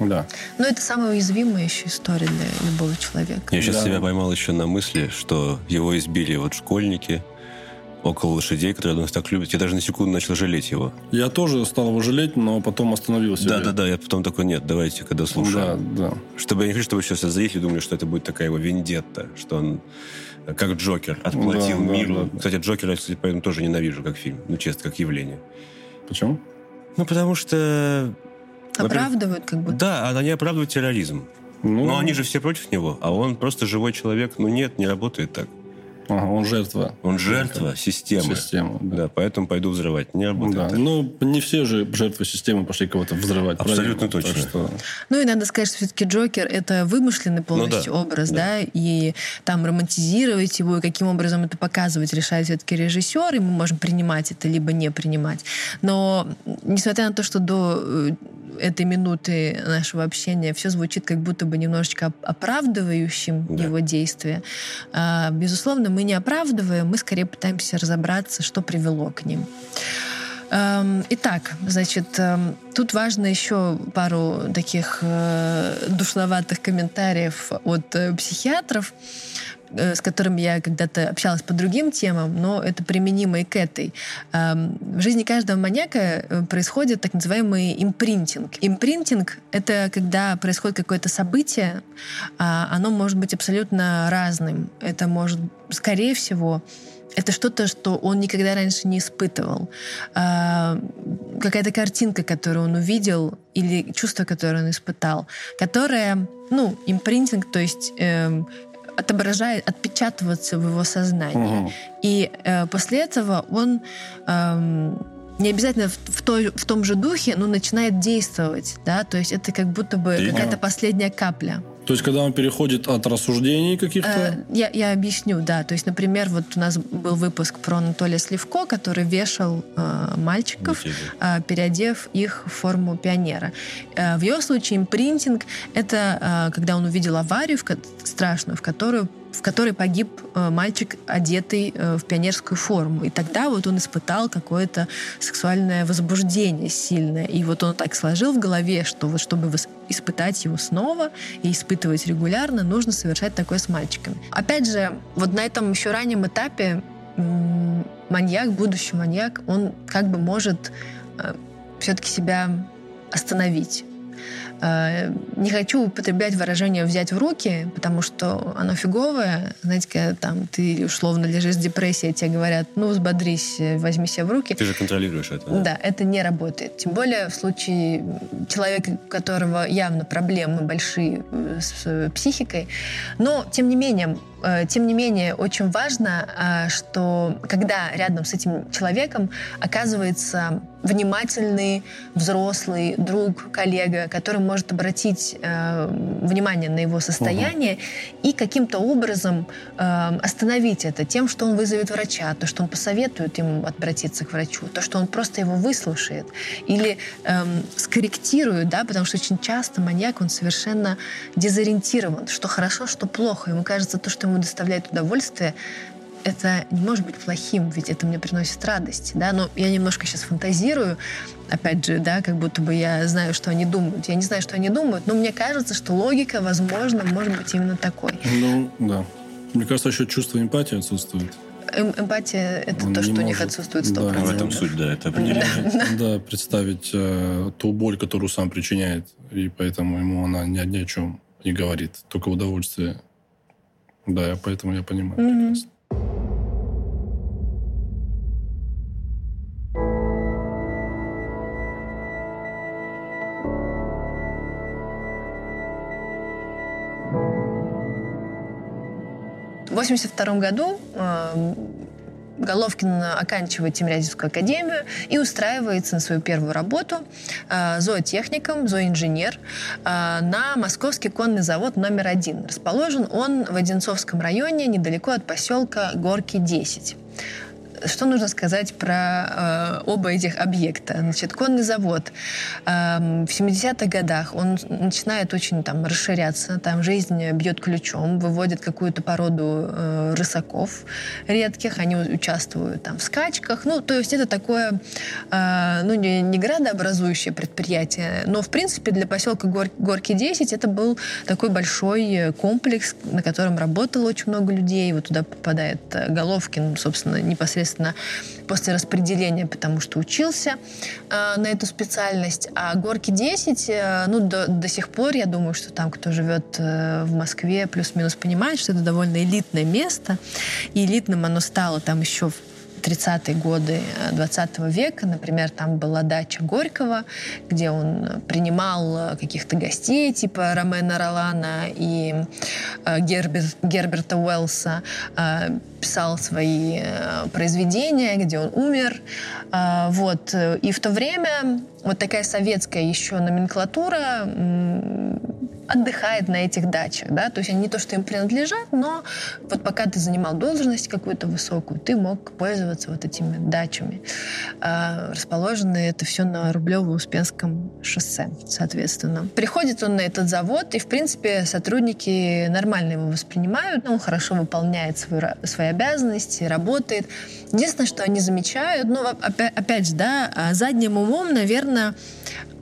[SPEAKER 1] Да.
[SPEAKER 3] Но это самая уязвимая еще история для любого человека.
[SPEAKER 2] Я сейчас
[SPEAKER 3] да.
[SPEAKER 2] себя поймал еще на мысли, что его избили вот школьники, около лошадей, которые нас так любят. Я даже на секунду начал жалеть его.
[SPEAKER 1] Я тоже стал его жалеть, но потом остановился.
[SPEAKER 2] Да, да, да. Я потом такой, нет, давайте, когда слушаю. Да, да. Чтобы я не хочу, чтобы сейчас зрители думали, что это будет такая его вендетта, что он как Джокер отплатил да, миру. Да, да. Кстати, Джокера я, кстати, поэтому тоже ненавижу как фильм. Ну, честно, как явление.
[SPEAKER 1] Почему?
[SPEAKER 2] Ну, потому что
[SPEAKER 3] Оправдывают как будто?
[SPEAKER 2] Да, они оправдывают терроризм. Ну, Но они же все против него, а он просто живой человек. Ну нет, не работает так.
[SPEAKER 1] Ага, он жертва.
[SPEAKER 2] Он жертва системы.
[SPEAKER 1] Система,
[SPEAKER 2] да. да. Поэтому пойду взрывать. Не работает да.
[SPEAKER 1] Ну, не все же жертвы системы пошли кого-то взрывать.
[SPEAKER 2] Абсолютно правильно? точно.
[SPEAKER 3] что... Ну, и надо сказать, что все-таки Джокер — это вымышленный полностью ну, да. образ, да. да, и там романтизировать его, и каким образом это показывать, решает все-таки режиссер, и мы можем принимать это, либо не принимать. Но, несмотря на то, что до э, этой минуты нашего общения все звучит как будто бы немножечко оправдывающим да. его действия, а, безусловно, мы не оправдываем, мы скорее пытаемся разобраться, что привело к ним. Эм, итак, значит, эм, тут важно еще пару таких э, душловатых комментариев от э, психиатров. Э, с которым я когда-то общалась по другим темам, но это применимо и к этой. Эм, в жизни каждого маньяка э, происходит так называемый импринтинг. Импринтинг — это когда происходит какое-то событие, а оно может быть абсолютно разным. Это может, скорее всего, это что-то, что он никогда раньше не испытывал. А, какая-то картинка, которую он увидел, или чувство, которое он испытал, которое, ну, импринтинг, то есть эм, отображает, отпечатываться в его сознании. Угу. И э, после этого он э, не обязательно в, в, той, в том же духе, но начинает действовать, да, то есть это как будто бы какая-то последняя капля.
[SPEAKER 1] То есть, когда он переходит от рассуждений каких-то? Э,
[SPEAKER 3] я, я объясню, да. То есть, например, вот у нас был выпуск про Анатолия Сливко, который вешал э, мальчиков, э, переодев их в форму пионера. Э, в его случае импринтинг — это э, когда он увидел аварию в, страшную, в которую в которой погиб э, мальчик, одетый э, в пионерскую форму. И тогда вот он испытал какое-то сексуальное возбуждение сильное. И вот он так сложил в голове, что вот чтобы испытать его снова и испытывать регулярно, нужно совершать такое с мальчиками. Опять же, вот на этом еще раннем этапе маньяк, будущий маньяк, он как бы может э, все-таки себя остановить не хочу употреблять выражение «взять в руки», потому что оно фиговое. Знаете, когда там ты условно лежишь с депрессией, тебе говорят, ну, взбодрись, возьми себя в руки.
[SPEAKER 2] Ты же контролируешь это.
[SPEAKER 3] Да? да, это не работает. Тем более в случае человека, у которого явно проблемы большие э, с психикой. Но, тем не менее, Э, тем не менее, очень важно, э, что когда рядом с этим человеком оказывается внимательный, взрослый друг, коллега, который может обратить э, внимание на его состояние угу. и каким-то образом э, остановить это тем, что он вызовет врача, то, что он посоветует ему обратиться к врачу, то, что он просто его выслушает или э, скорректирует, да, потому что очень часто маньяк, он совершенно дезориентирован, что хорошо, что плохо. Ему кажется, то, что ему доставляет удовольствие, это не может быть плохим, ведь это мне приносит радость, да, но я немножко сейчас фантазирую, опять же, да, как будто бы я знаю, что они думают. Я не знаю, что они думают, но мне кажется, что логика, возможно, может быть именно такой.
[SPEAKER 1] Ну, да. Мне кажется, еще чувство эмпатии отсутствует.
[SPEAKER 3] Эм эмпатия — это Он то, что может... у них отсутствует 100%.
[SPEAKER 2] Да, в этом суть, да, это определение.
[SPEAKER 1] Да, представить э, ту боль, которую сам причиняет, и поэтому ему она ни, ни о чем не говорит, только удовольствие да, поэтому я понимаю. Mm-hmm.
[SPEAKER 3] 1982 году э, Головкин оканчивает Тимирязевскую академию и устраивается на свою первую работу э, зоотехником, зооинженер э, на Московский конный завод номер один. Расположен он в Одинцовском районе, недалеко от поселка Горки 10. Что нужно сказать про э, оба этих объекта? Значит, конный завод. Э, в 70-х годах, он начинает очень там расширяться, там жизнь бьет ключом, выводит какую-то породу э, рысаков редких, они участвуют там в скачках, ну, то есть это такое, э, ну, не, не градообразующее предприятие, но, в принципе, для поселка Гор, Горки 10 это был такой большой комплекс, на котором работало очень много людей, вот туда попадает э, Головкин, собственно, непосредственно соответственно, после распределения, потому что учился э, на эту специальность. А горки 10, э, ну, до, до сих пор, я думаю, что там, кто живет э, в Москве, плюс-минус понимает, что это довольно элитное место. И элитным оно стало там еще в 30-е годы 20 э, века. Например, там была дача Горького, где он принимал э, каких-то гостей, типа Ромена Ролана и э, Гербер, Герберта Уэллса, писал свои произведения, где он умер. Вот. И в то время вот такая советская еще номенклатура отдыхает на этих дачах, да, то есть они не то, что им принадлежат, но вот пока ты занимал должность какую-то высокую, ты мог пользоваться вот этими дачами. А, расположено это все на Рублево-Успенском шоссе, соответственно. Приходит он на этот завод, и, в принципе, сотрудники нормально его воспринимают, он хорошо выполняет свою, свои обязанности, работает. Единственное, что они замечают, ну, опять, опять же, да, а задним умом, наверное,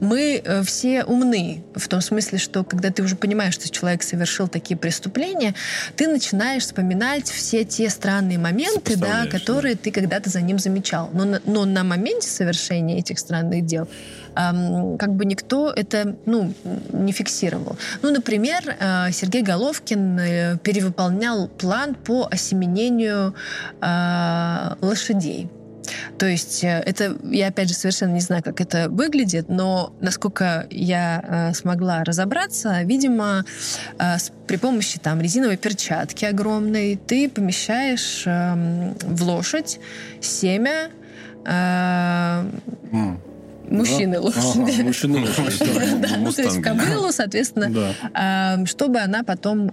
[SPEAKER 3] мы э, все умны, в том смысле, что когда ты уже понимаешь, что человек совершил такие преступления, ты начинаешь вспоминать все те странные моменты, да, которые да. ты когда-то за ним замечал. Но, на, но на моменте совершения этих странных дел эм, как бы никто это ну, не фиксировал. Ну, например, э, Сергей Головкин э, перевыполнял план по осеменению э, лошадей. То есть э, это, я опять же совершенно не знаю, как это выглядит, но насколько я э, смогла разобраться, видимо, э, с, при помощи там резиновой перчатки огромной ты помещаешь э, в лошадь семя mm мужчины лошади. Ага, мужчины лошади. То есть кобылу, соответственно, чтобы она потом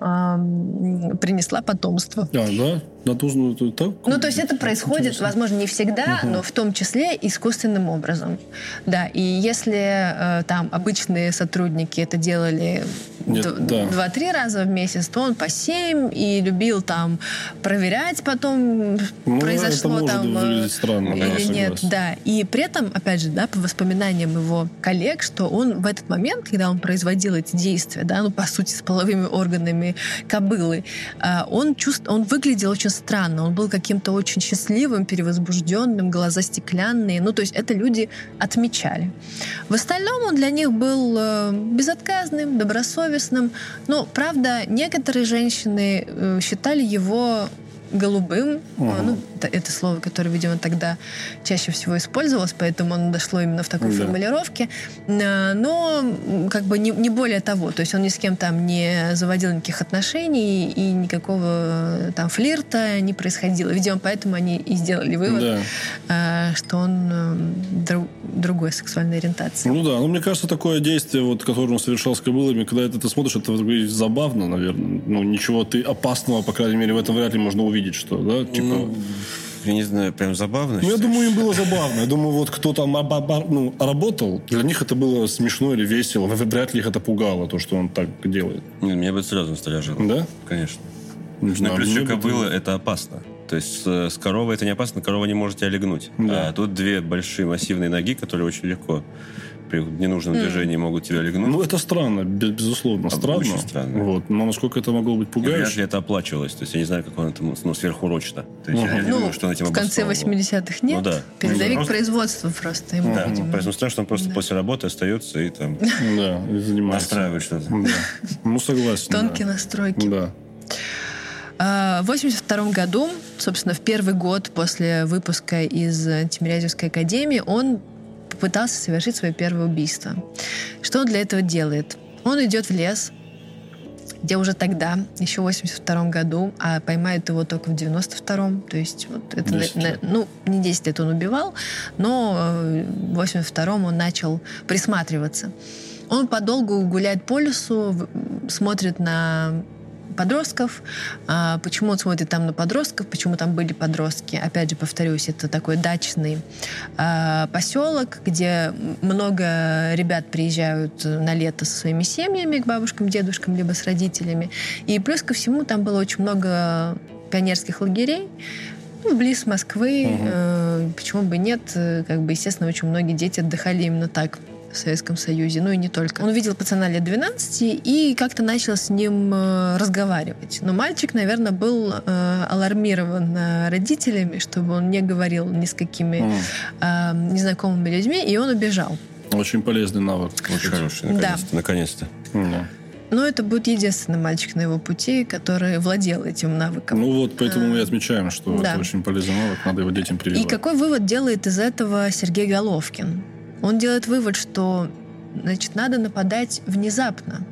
[SPEAKER 3] принесла потомство.
[SPEAKER 1] А, да? Натужную так?
[SPEAKER 3] Ну, то есть это происходит, возможно, не всегда, но в том числе искусственным образом. Да, и если э, там обычные сотрудники это делали два-три раза в месяц, то он по семь и любил там проверять потом, ну, произошло там э, странно, или нет. Да, и при этом, опять же, да, по воспоминаниям его коллег, что он в этот момент, когда он производил эти действия, да, ну, по сути, с половыми органами кобылы, а, он, чувств... он выглядел очень странно, он был каким-то очень счастливым, перевозбужденным, глаза стеклянные, ну, то есть это люди отмечали. В остальном он для них был э, безотказным, добросовестным, но, правда, некоторые женщины э, считали его голубым. Угу. Ну, это, это слово, которое, видимо, тогда чаще всего использовалось, поэтому оно дошло именно в такой да. формулировке. А, но как бы не, не более того. То есть он ни с кем там не заводил никаких отношений и никакого там флирта не происходило. Видимо, поэтому они и сделали вывод, да. А, что он друг, другой сексуальной ориентации.
[SPEAKER 1] Ну да, ну мне кажется, такое действие, вот, которое он совершал с кобылами, когда это ты смотришь, это забавно, наверное. Ну, ничего ты опасного, по крайней мере, в этом вряд ли можно увидеть увидеть, что, да? Типа... Ну,
[SPEAKER 2] я не знаю, прям забавно.
[SPEAKER 1] Ну, я думаю, им было забавно. Я думаю, вот кто там ну, работал, для них это было смешно или весело. Вряд ли их это пугало, то, что он так делает.
[SPEAKER 2] Нет, меня бы сразу насторожило.
[SPEAKER 1] Да?
[SPEAKER 2] Конечно. Не знаю, Но плюс еще кобыла это... это опасно. То есть с, с коровой это не опасно, корова не может тебя легнуть. Да. А тут две большие массивные ноги, которые очень легко при ненужном mm. движении могут тебя легнуть.
[SPEAKER 1] Ну, это странно, безусловно, а странно.
[SPEAKER 2] Очень странно.
[SPEAKER 1] Вот. Но насколько это могло быть пугающе? Вряд
[SPEAKER 2] ли это оплачивалось. То есть я не знаю, как он это ну, сверхурочно. То есть uh-huh. я не
[SPEAKER 3] ну, думаю, что он этим В конце 80-х нет. Ну, да. Передовик просто... производства просто. Ему,
[SPEAKER 2] да, видимо. поэтому страшно, что он просто да. после работы остается и там
[SPEAKER 1] да, занимается.
[SPEAKER 2] настраивает что-то.
[SPEAKER 1] Да. Ну, согласен.
[SPEAKER 3] Тонкие настройки.
[SPEAKER 1] Да.
[SPEAKER 3] А, в 1982 году, собственно, в первый год после выпуска из Тимирязевской академии, он попытался совершить свое первое убийство. Что он для этого делает? Он идет в лес где уже тогда, еще в 82 году, а поймают его только в 92-м, то есть вот это, на, ну, не 10 лет он убивал, но э, в 82-м он начал присматриваться. Он подолгу гуляет по лесу, смотрит на подростков. А, почему он смотрит там на подростков? Почему там были подростки? Опять же, повторюсь, это такой дачный а, поселок, где много ребят приезжают на лето со своими семьями к бабушкам, дедушкам, либо с родителями. И плюс ко всему там было очень много пионерских лагерей, ну, близ Москвы. Угу. Э, почему бы нет? Как бы, естественно, очень многие дети отдыхали именно так в Советском Союзе, ну и не только. Он увидел пацана лет 12 и как-то начал с ним э, разговаривать. Но мальчик, наверное, был э, алармирован э, родителями, чтобы он не говорил ни с какими mm. э, незнакомыми людьми, и он убежал.
[SPEAKER 1] Очень полезный навык.
[SPEAKER 2] Очень хороший, наконец-то. Да. Наконец-то.
[SPEAKER 3] Mm. Но это будет единственный мальчик на его пути, который владел этим навыком.
[SPEAKER 1] Ну вот, поэтому мы и отмечаем, что да. это очень полезный навык, надо его детям прививать.
[SPEAKER 3] И какой вывод делает из этого Сергей Головкин? Он делает вывод, что значит, надо нападать внезапно.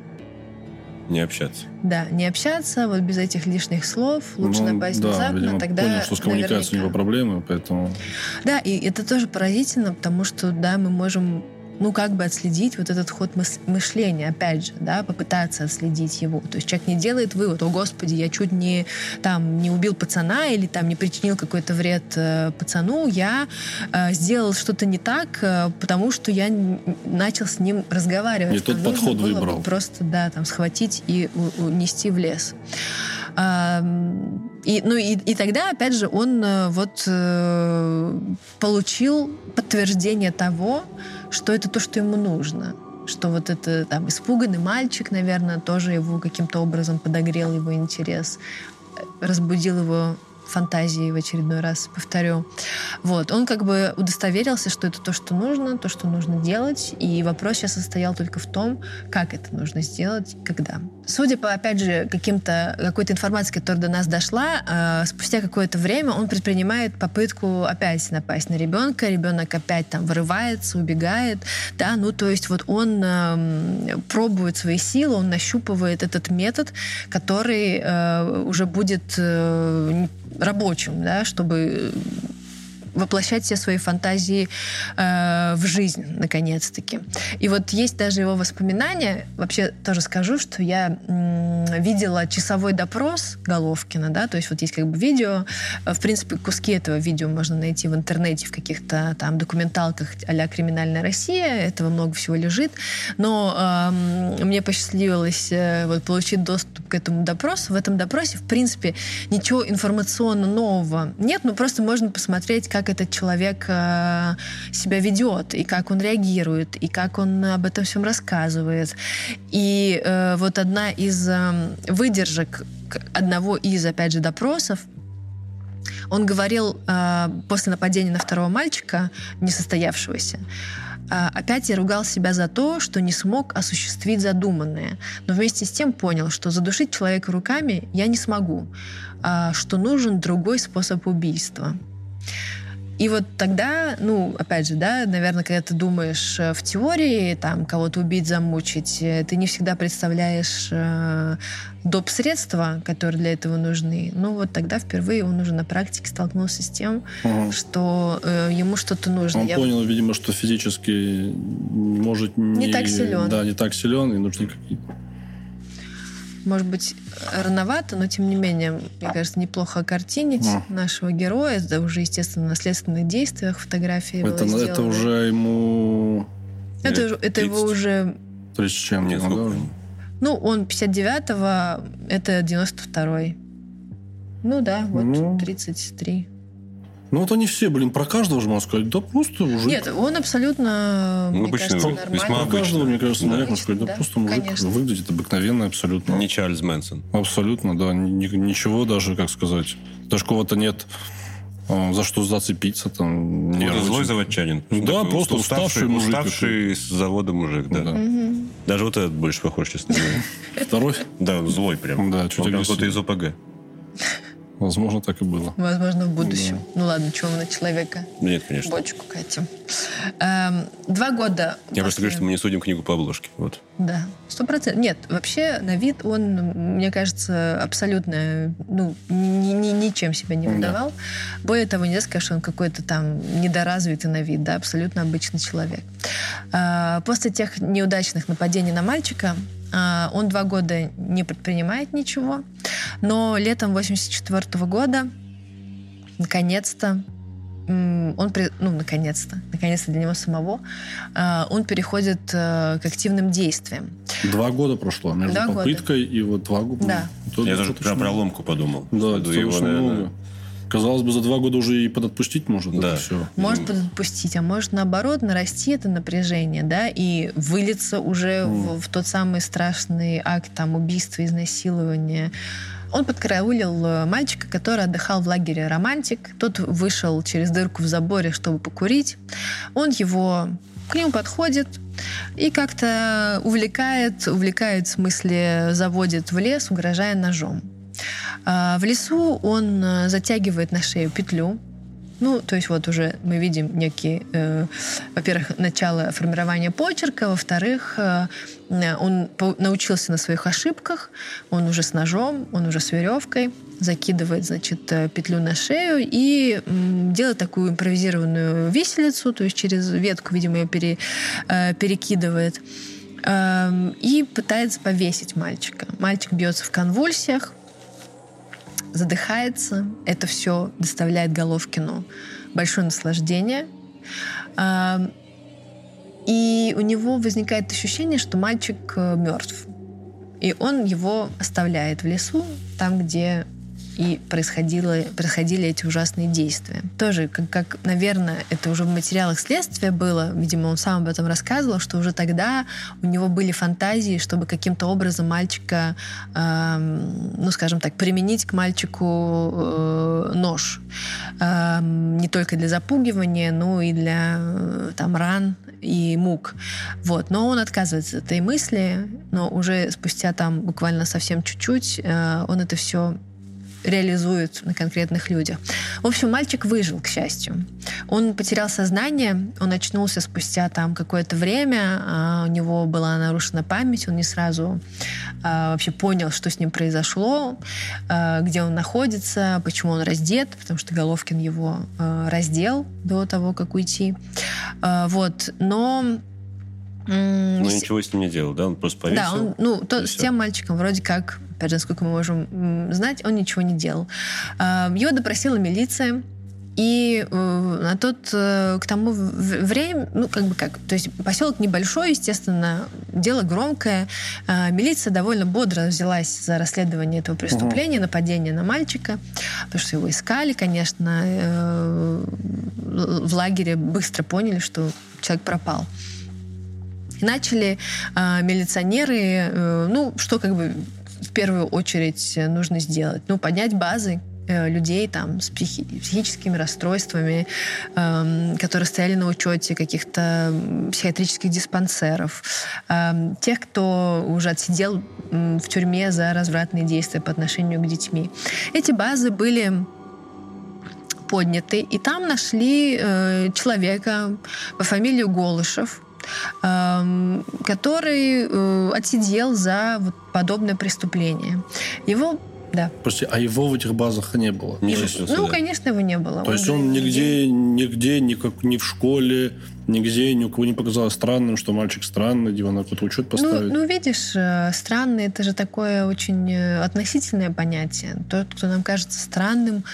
[SPEAKER 2] Не общаться.
[SPEAKER 3] Да, не общаться, вот без этих лишних слов, лучше ну, напасть да, внезапно, видимо, тогда
[SPEAKER 1] понял, что с коммуникацией у него проблемы, поэтому...
[SPEAKER 3] Да, и это тоже поразительно, потому что, да, мы можем ну, как бы отследить вот этот ход мышления, опять же, да, попытаться отследить его. То есть человек не делает вывод, о, господи, я чуть не, там, не убил пацана или там не причинил какой-то вред э, пацану, я э, сделал что-то не так, э, потому что я начал с ним разговаривать.
[SPEAKER 1] Не тот подход выбрал.
[SPEAKER 3] Просто, да, там, схватить и унести в лес. И, ну, и, и тогда, опять же, он э, вот э, получил подтверждение того, что это то, что ему нужно. Что вот это там испуганный мальчик, наверное, тоже его каким-то образом подогрел его интерес, разбудил его фантазии в очередной раз повторю. Вот. Он как бы удостоверился, что это то, что нужно, то, что нужно делать. И вопрос сейчас состоял только в том, как это нужно сделать, когда. Судя по, опять же, каким-то, какой-то информации, которая до нас дошла, э, спустя какое-то время он предпринимает попытку опять напасть на ребенка. Ребенок опять там вырывается, убегает. Да, ну то есть вот он э, пробует свои силы, он нащупывает этот метод, который э, уже будет э, рабочим, да, чтобы воплощать все свои фантазии э, в жизнь, наконец-таки. И вот есть даже его воспоминания. Вообще тоже скажу, что я м, видела часовой допрос Головкина, да, то есть вот есть как бы видео. В принципе, куски этого видео можно найти в интернете, в каких-то там документалках а «Криминальная Россия». Этого много всего лежит. Но э, мне посчастливилось э, вот, получить доступ к этому допросу. В этом допросе, в принципе, ничего информационно нового нет, но просто можно посмотреть, как этот человек э, себя ведет, и как он реагирует, и как он об этом всем рассказывает. И э, вот одна из э, выдержек одного из, опять же, допросов, он говорил после нападения на второго мальчика, несостоявшегося, опять я ругал себя за то, что не смог осуществить задуманное, но вместе с тем понял, что задушить человека руками я не смогу, э, что нужен другой способ убийства. И вот тогда, ну, опять же, да, наверное, когда ты думаешь э, в теории, там, кого-то убить, замучить, э, ты не всегда представляешь э, доп. средства, которые для этого нужны. Ну, вот тогда впервые он уже на практике столкнулся с тем, угу. что э, ему что-то нужно.
[SPEAKER 1] Он Я... понял, видимо, что физически может
[SPEAKER 3] не... Не так силен.
[SPEAKER 1] Да, не так силен, и нужны какие-то
[SPEAKER 3] может быть, рановато, но тем не менее, мне кажется, неплохо окартинить а. нашего героя. Это уже, естественно, на следственных действиях фотографии
[SPEAKER 1] это, было это уже ему...
[SPEAKER 3] Это, это его уже...
[SPEAKER 1] То есть чем? Нет,
[SPEAKER 3] ну, ну, он 59-го, это 92-й. Ну да, вот ну... 33.
[SPEAKER 1] Ну вот они все, блин, про каждого же можно сказать, да просто мужик.
[SPEAKER 3] Нет, он абсолютно, ну, мне
[SPEAKER 2] обычный,
[SPEAKER 3] кажется, нормальный.
[SPEAKER 1] Про каждого, мне кажется, да. можно сказать, да, да просто мужик конечно. выглядит обыкновенно абсолютно.
[SPEAKER 2] Не Чарльз Мэнсон.
[SPEAKER 1] Абсолютно, да. Ничего даже, как сказать, даже кого-то нет а, за что зацепиться там.
[SPEAKER 2] Ну, злой заводчанин.
[SPEAKER 1] Да, просто уставший, уставший мужик.
[SPEAKER 2] Уставший с завода мужик, да. да. Угу. Даже вот этот больше похож, честно говоря.
[SPEAKER 1] Второй?
[SPEAKER 2] Да, злой прям.
[SPEAKER 1] Да, чуть
[SPEAKER 2] Он какой-то из ОПГ.
[SPEAKER 1] Возможно, так и было.
[SPEAKER 3] Возможно, в будущем. Ну ладно, чего на человека?
[SPEAKER 2] Нет, конечно.
[SPEAKER 3] Бочку катим. Эм, два года...
[SPEAKER 2] Я просто
[SPEAKER 3] после-
[SPEAKER 2] говорю, что мы не судим книгу по обложке. Вот.
[SPEAKER 3] Да, сто процентов. Нет, вообще на вид он, мне кажется, абсолютно, ну, ни- ни- ничем себя не
[SPEAKER 1] Да.
[SPEAKER 3] выдавал. Более того, нельзя сказать, что он какой-то там недоразвитый на вид, да, абсолютно обычный человек. А, После тех неудачных нападений на мальчика он два года не предпринимает ничего, но летом 84 года наконец-то он, ну, наконец-то, наконец-то для него самого, а, он переходит э, к активным действиям.
[SPEAKER 1] Два года прошло между
[SPEAKER 3] Два года.
[SPEAKER 1] попыткой и вот два года.
[SPEAKER 3] Да.
[SPEAKER 1] То
[SPEAKER 2] Я даже про проломку подумал.
[SPEAKER 1] Да, это
[SPEAKER 2] его, наверное,
[SPEAKER 1] много. Казалось бы, за два года уже и подотпустить может
[SPEAKER 2] Да.
[SPEAKER 1] все.
[SPEAKER 3] Может подотпустить, а может наоборот нарасти это напряжение, да, и вылиться уже в, в тот самый страшный акт там убийства, изнасилования. Он подкараулил э, мальчика, который отдыхал в лагере «Романтик». Тот вышел через дырку в заборе, чтобы покурить. Он его к нему подходит и как-то увлекает, увлекает, в смысле, заводит в лес, угрожая ножом. А, В лесу он э, затягивает на шею петлю. Ну, то есть вот уже мы видим некий, э, во-первых, начало формирования почерка, во-вторых, э, э, он научился на своих ошибках, он уже с ножом, он уже с веревкой, закидывает, значит, э, петлю на шею и м, делает такую импровизированную виселицу, то есть через ветку, видимо, ее пере- э, перекидывает эм, и пытается повесить мальчика. Мальчик бьется в конвульсиях, задыхается. Это все доставляет Головкину большое наслаждение. А, И у него возникает ощущение, что мальчик э, мертв. И он его оставляет в лесу, там, где и происходило, происходили эти ужасные действия. Тоже, как, как, наверное, это уже в материалах следствия было, видимо, он сам об этом рассказывал, что уже тогда у него были фантазии, чтобы каким-то образом мальчика, эм, ну, скажем так, применить к мальчику э, нож. Эм, не только для запугивания, но и для э, там ран и мук. Вот. Но он отказывается от этой мысли, но уже спустя там буквально совсем чуть-чуть э, он это все реализует на конкретных людях. В общем, мальчик выжил, к счастью. Он потерял сознание, он очнулся спустя там какое-то время, а, у него была нарушена память, он не сразу а, вообще понял, что с ним произошло, а, где он находится, почему он раздет, потому что Головкин его а, раздел до того, как уйти. А, вот, но...
[SPEAKER 2] Ну, ничего с ним не делал, да? Он просто повесил.
[SPEAKER 3] да, он, ну, то, с тем мальчиком вроде как, опять же, насколько мы можем знать, он ничего не делал. А, Его допросила милиция, и э, на тот, э, к тому время, ну, как бы как, то есть поселок небольшой, естественно, дело громкое. А, Милиция довольно бодро взялась за расследование этого преступления, нападения на мальчика, потому что его искали, конечно, э, в лагере быстро поняли, что человек пропал. И начали а, милиционеры, э, ну, что как бы в первую очередь э, нужно сделать? Ну, поднять базы э, людей там с психи- психическими расстройствами, эм, которые стояли на учете каких-то психиатрических диспансеров, эм, тех, кто уже отсидел м, в тюрьме за развратные действия по отношению к детьми. Эти базы были подняты, и там нашли э, человека по фамилии Голышев, эм, который э, отсидел за подобное преступление. Его, да.
[SPEAKER 1] Прости, а его в этих базах не было?
[SPEAKER 2] Не
[SPEAKER 1] есть-
[SPEAKER 3] Ну,
[SPEAKER 2] да.
[SPEAKER 3] конечно, его не было.
[SPEAKER 1] То есть
[SPEAKER 3] же
[SPEAKER 1] он нигде, нигде, никак, ни в школе, нигде, ни у кого не показалось странным, что мальчик странный, его на какой-то учет
[SPEAKER 3] Ну,
[SPEAKER 1] поставить.
[SPEAKER 3] ну, видишь, э, странный это же такое очень э, относительное понятие. Тот, кто нам кажется странным,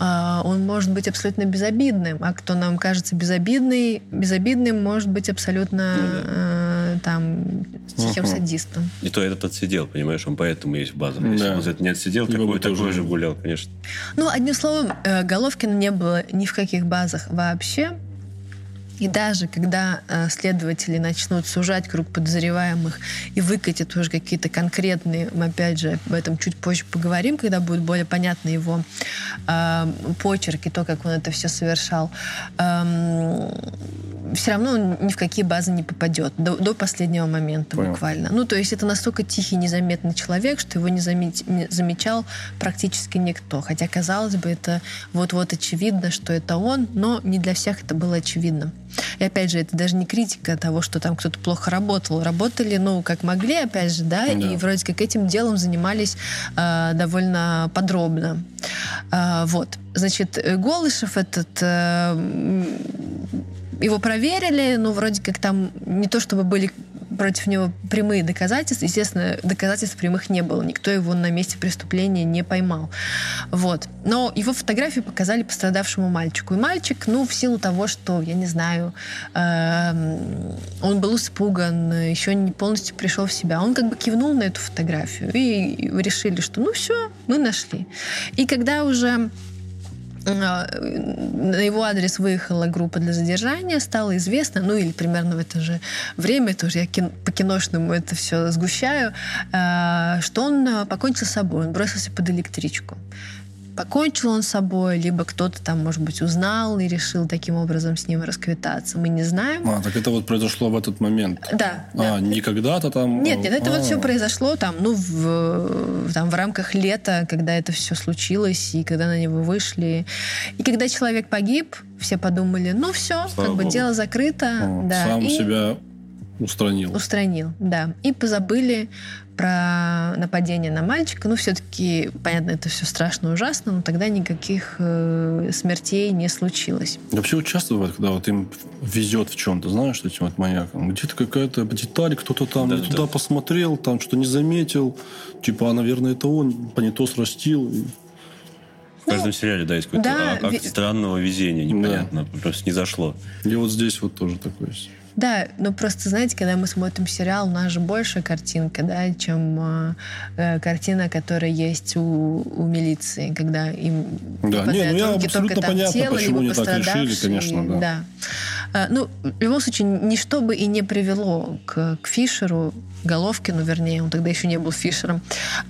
[SPEAKER 3] а, он может быть абсолютно безобидным, а кто нам кажется безобидный, безобидным может быть абсолютно э, там тихим
[SPEAKER 1] Мгм.
[SPEAKER 3] садистом.
[SPEAKER 2] И то этот отсидел, понимаешь, он поэтому есть. Если
[SPEAKER 1] Да.
[SPEAKER 2] бы он это не отсидел, такой,
[SPEAKER 1] бы тоже
[SPEAKER 2] такой же гулял, конечно.
[SPEAKER 3] Ну, одним словом, э, Головкина не было ни в каких базах вообще. И даже когда э, следователи начнут сужать круг подозреваемых и выкатят уже какие-то конкретные, мы опять же об этом чуть позже поговорим, когда будет более понятно его э, почерк и то, как он это все совершал, эм, все равно он ни в какие базы не попадет до, до последнего момента
[SPEAKER 1] Понял.
[SPEAKER 3] буквально. Ну, то есть это настолько тихий, незаметный человек, что его не, замет- не замечал практически никто. Хотя, казалось бы, это вот-вот очевидно, что это он, но не для всех это было очевидно. И опять же, это даже не критика того, что там кто-то плохо работал. Работали, ну, как могли, опять же, да,
[SPEAKER 1] Да.
[SPEAKER 3] и вроде как этим делом занимались э, довольно подробно. А, вот. Значит, э, Голышев этот... э, его проверили, но вроде как там не то чтобы были против него прямые доказательства. Естественно, доказательств прямых не было. Никто его на месте преступления не поймал. Вот. Но его фотографии показали пострадавшему мальчику. И мальчик, ну, в силу того, что, я не знаю, эм, он был испуган, еще не полностью пришел в себя, он как бы кивнул на эту фотографию. И решили, что ну все, мы нашли. И когда уже на его адрес выехала группа для задержания, стало известно, ну или примерно в это же время, тоже я кин- по-киношному это все сгущаю, а, что он а, покончил с собой, он бросился под электричку. Покончил он с собой, либо кто-то там, может быть, узнал и решил таким образом с ним расквитаться. Мы не знаем.
[SPEAKER 1] А, так это вот произошло в этот момент.
[SPEAKER 3] Да, да.
[SPEAKER 1] А, не когда-то там...
[SPEAKER 3] Нет, нет, это вот
[SPEAKER 1] А.
[SPEAKER 3] все произошло там, ну, в, там, в рамках лета, когда это все случилось, и когда на него вышли. И когда человек погиб, все подумали, ну все,
[SPEAKER 2] Слава
[SPEAKER 3] как бы
[SPEAKER 2] богу.
[SPEAKER 3] дело закрыто.
[SPEAKER 1] А,
[SPEAKER 3] да,
[SPEAKER 1] Сам
[SPEAKER 3] и
[SPEAKER 1] себя устранил.
[SPEAKER 3] устранил, да. И позабыли про нападение на мальчика. Ну, все-таки, понятно, это все страшно ужасно, но тогда никаких э, смертей не случилось.
[SPEAKER 1] Вообще вот часто бывает, когда вот им везет в чем-то, знаешь, этим вот маньякам. Где-то какая-то деталь, кто-то там не
[SPEAKER 2] Да-да-да.
[SPEAKER 1] туда посмотрел, там что-то не заметил. Типа, а, наверное, это он понятос растил. И-
[SPEAKER 2] В каждом сериале, да, есть какой-то
[SPEAKER 3] да,
[SPEAKER 2] а- акт
[SPEAKER 3] ви-
[SPEAKER 2] странного везения, непонятно, просто не зашло.
[SPEAKER 1] И вот здесь вот тоже такое есть.
[SPEAKER 3] Да, но просто, знаете, когда мы смотрим сериал, у нас же больше картинка, да, чем э, э, картина, которая есть у, у милиции, когда им
[SPEAKER 1] Да, не, ну я абсолютно
[SPEAKER 3] только там
[SPEAKER 1] понятно,
[SPEAKER 3] тело,
[SPEAKER 1] почему они так решили, конечно, да.
[SPEAKER 3] А, Ну, в любом случае, ничто бы и не привело к, к Фишеру, Головкину, вернее, он тогда еще не был Фишером,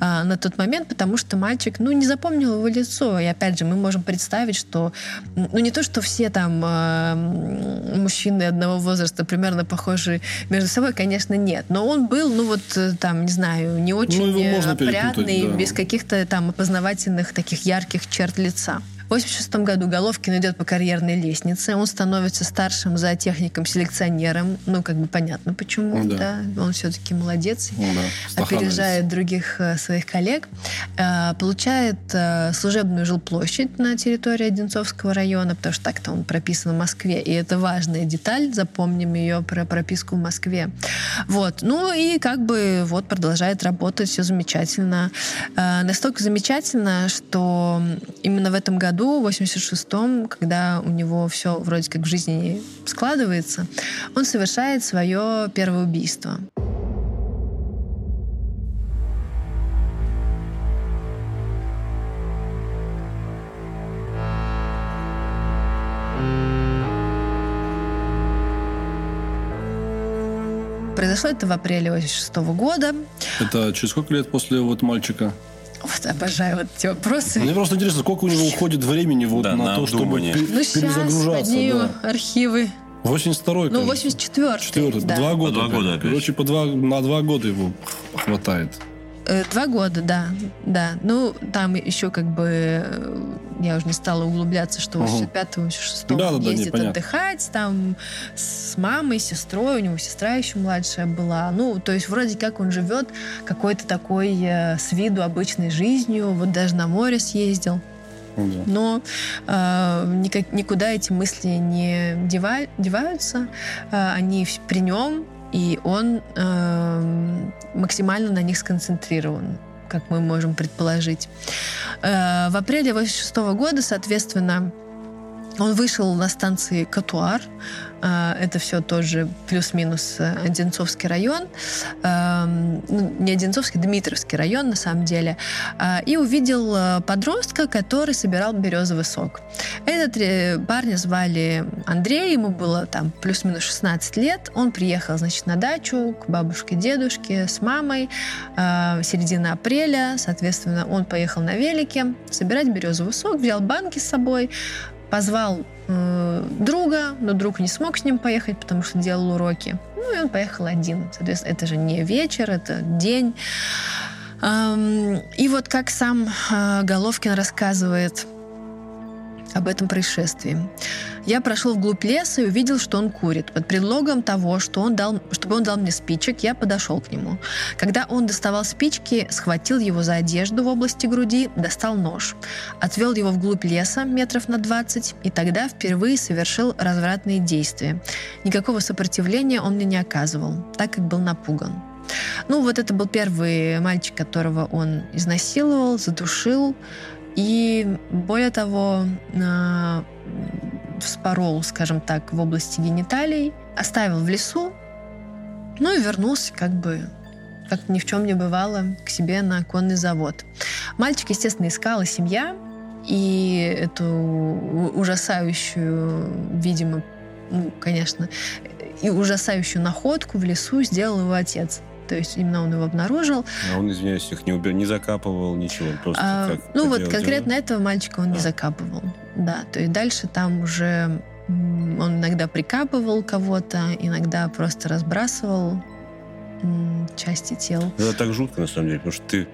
[SPEAKER 3] а, на тот момент, потому что мальчик, ну, не запомнил его лицо. И опять же, мы можем представить, что, ну, не то, что все там м, мужчины одного возраста примерно похожи между собой, конечно, нет. Но он был, ну, вот э, там, не знаю, не очень
[SPEAKER 1] Ну,
[SPEAKER 3] э,
[SPEAKER 1] можно перепутать,
[SPEAKER 3] опрятный,
[SPEAKER 1] да.
[SPEAKER 3] без каких-то там опознавательных таких ярких черт лица. В 86 году Головкин идет по карьерной лестнице. Он становится старшим зоотехником-селекционером. Ну, как бы понятно, почему.
[SPEAKER 1] Да.
[SPEAKER 3] Да. Он все-таки молодец.
[SPEAKER 1] Ну да.
[SPEAKER 3] Опережает других э, своих коллег. Э, Получает э, служебную жилплощадь на территории Одинцовского района, потому что так-то он прописан в Москве. И это важная деталь. Запомним ее про прописку в Москве. Вот. Ну и как бы вот продолжает работать, все замечательно. Настолько замечательно, что именно в этом году, в 86-м, когда у него все вроде как в жизни складывается, он совершает свое первое убийство. Произошло это в апреле 86 года.
[SPEAKER 1] Это через сколько лет после вот мальчика?
[SPEAKER 3] Вот, обожаю вот эти вопросы.
[SPEAKER 1] Мне просто интересно, сколько у него уходит времени вот
[SPEAKER 2] Да,
[SPEAKER 1] на,
[SPEAKER 2] на
[SPEAKER 1] то, чтобы
[SPEAKER 3] Ну, сейчас
[SPEAKER 1] перезагружаться.
[SPEAKER 3] одни
[SPEAKER 1] да.
[SPEAKER 3] архивы.
[SPEAKER 1] 82-й,
[SPEAKER 3] Ну,
[SPEAKER 1] кажется.
[SPEAKER 3] 84-й.
[SPEAKER 1] Четвертый.
[SPEAKER 3] да.
[SPEAKER 1] Два года.
[SPEAKER 2] два
[SPEAKER 1] опять.
[SPEAKER 2] года опять.
[SPEAKER 1] Короче, по два, на два года его хватает.
[SPEAKER 3] Э, Два года, да, да. Ну, там еще как бы э, я уже не стала углубляться, что. 85-го, 86-го
[SPEAKER 1] Да-да-да, не,
[SPEAKER 3] ездит
[SPEAKER 1] понятно.
[SPEAKER 3] отдыхать, там с мамой, с сестрой, у него сестра еще младшая была. Ну, то есть вроде как он живет какой-то такой э, с виду обычной жизнью, вот даже на море съездил.
[SPEAKER 1] Да.
[SPEAKER 3] Но э, никак- никуда эти мысли не дева- деваются, Э, они при нем, и он э, максимально на них сконцентрирован, как мы можем предположить. Э, в апреле 86 года, соответственно, он вышел на станции Катуар. Э, Это все тоже плюс-минус э, Одинцовский район. Эм, ну, Не Одинцовский, Дмитровский район, на самом деле. Э, И увидел подростка, который собирал березовый сок. Этот парня звали Андрей, ему было там плюс-минус 16 лет. Он приехал, значит, на дачу к бабушке, дедушке с мамой. Середина апреля, соответственно, он поехал на велике собирать березовый сок, взял банки с собой, позвал э, друга, но друг не смог с ним поехать, потому что делал уроки. Ну, и он поехал один. Соответственно, это же не вечер, это день. Эм, и вот как сам э, Головкин рассказывает об этом происшествии. Я прошел вглубь леса и увидел, что он курит. Под предлогом того, что он дал, чтобы он дал мне спичек, я подошел к нему. Когда он доставал спички, схватил его за одежду в области груди, достал нож. Отвел его вглубь леса метров на 20, и тогда впервые совершил развратные действия. Никакого сопротивления он мне не оказывал, так как был напуган. Ну, вот это был первый мальчик, которого он изнасиловал, задушил, и более того, а, вспорол, скажем так, в области гениталий, оставил в лесу, ну и вернулся как бы как ни в чем не бывало, к себе на конный завод. Мальчик, естественно, искал и семья, и эту ужасающую, видимо, ну, конечно, и ужасающую находку в лесу сделал его отец. То есть именно он его обнаружил.
[SPEAKER 2] А он, извиняюсь, их не убил, не закапывал, ничего. Просто
[SPEAKER 3] а,
[SPEAKER 2] как
[SPEAKER 3] ну вот конкретно дела? этого мальчика он а. не закапывал. Да, то есть дальше там уже он иногда прикапывал кого-то, иногда просто разбрасывал части тел.
[SPEAKER 2] Это так жутко, на самом деле, потому что ты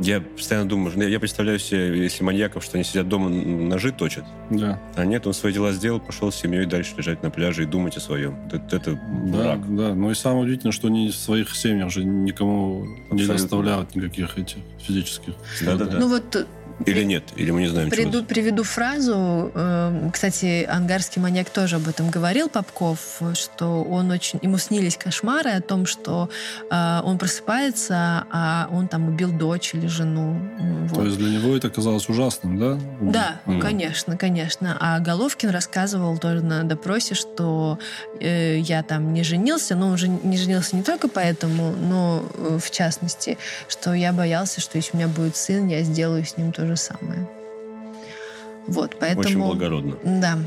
[SPEAKER 2] я постоянно думаю, я представляю себе, если маньяков, что они сидят дома, ножи точат.
[SPEAKER 1] Да.
[SPEAKER 2] А нет, он свои дела сделал, пошел с семьей дальше лежать на пляже и думать о своем. Это, это
[SPEAKER 1] да, брак. Да, но и самое удивительное, что они в своих семьях же никому Абсолютно. не доставляют никаких этих физических.
[SPEAKER 2] Да, да, да.
[SPEAKER 3] Ну вот
[SPEAKER 2] или нет? Или мы не знаем,
[SPEAKER 3] Приду, Приведу фразу. Эм, кстати, ангарский маньяк тоже об этом говорил, Попков, что он очень... Ему снились кошмары о том, что э, он просыпается, а он там убил дочь или жену.
[SPEAKER 1] Вот. То есть для него это казалось ужасным, да?
[SPEAKER 3] Да, mm. конечно, конечно. А Головкин рассказывал тоже на допросе, что э, я там не женился, но он же не женился не только поэтому, но э, в частности, что я боялся, что если у меня будет сын, я сделаю с ним тоже же самое. Вот, поэтому...
[SPEAKER 2] Очень благородно.
[SPEAKER 3] Да.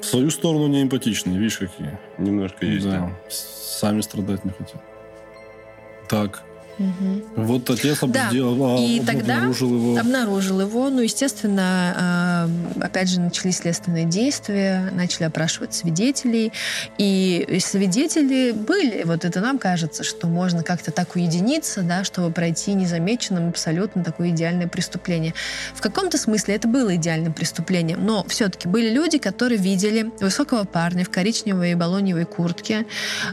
[SPEAKER 1] В свою сторону не эмпатичные, видишь, какие.
[SPEAKER 2] Немножко есть, да. да.
[SPEAKER 1] Сами страдать не хотят. Так,
[SPEAKER 3] Угу.
[SPEAKER 1] Вот отец
[SPEAKER 3] да.
[SPEAKER 1] сделал,
[SPEAKER 3] а, и тогда обнаружил его. Обнаружил его. Ну, естественно, э, опять же, начались следственные действия, начали опрашивать свидетелей. И свидетели были. Вот это нам кажется, что можно как-то так уединиться, да, чтобы пройти незамеченным абсолютно такое идеальное преступление. В каком-то смысле это было идеальным преступлением, но все-таки были люди, которые видели высокого парня в коричневой балоневой куртке,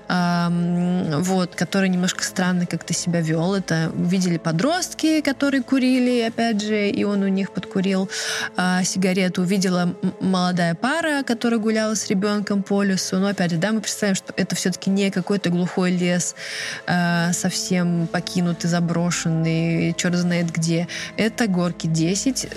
[SPEAKER 3] вот, который немножко странно как-то себя вел вел. Это увидели подростки, которые курили, опять же, и он у них подкурил а, сигарету. Увидела молодая пара, которая гуляла с ребенком по лесу. Но опять же, да, мы представим, что это все-таки не какой-то глухой лес, а, совсем покинутый, заброшенный, черт знает где. Это горки 10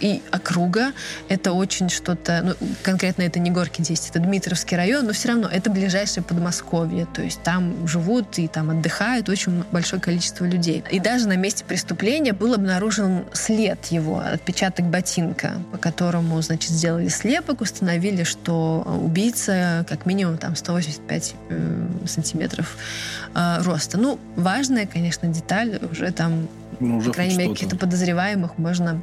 [SPEAKER 3] и округа. Это очень что-то... Ну, конкретно это не Горки 10, это Дмитровский район, но все равно это ближайшее Подмосковье. То есть там живут и там отдыхают очень большое количество людей. И даже на месте преступления был обнаружен след его, отпечаток ботинка, по которому, значит, сделали слепок, установили, что убийца как минимум там 185 э, сантиметров э, роста. Ну, важная, конечно, деталь уже там ну, уже по крайней мере, каких-то подозреваемых можно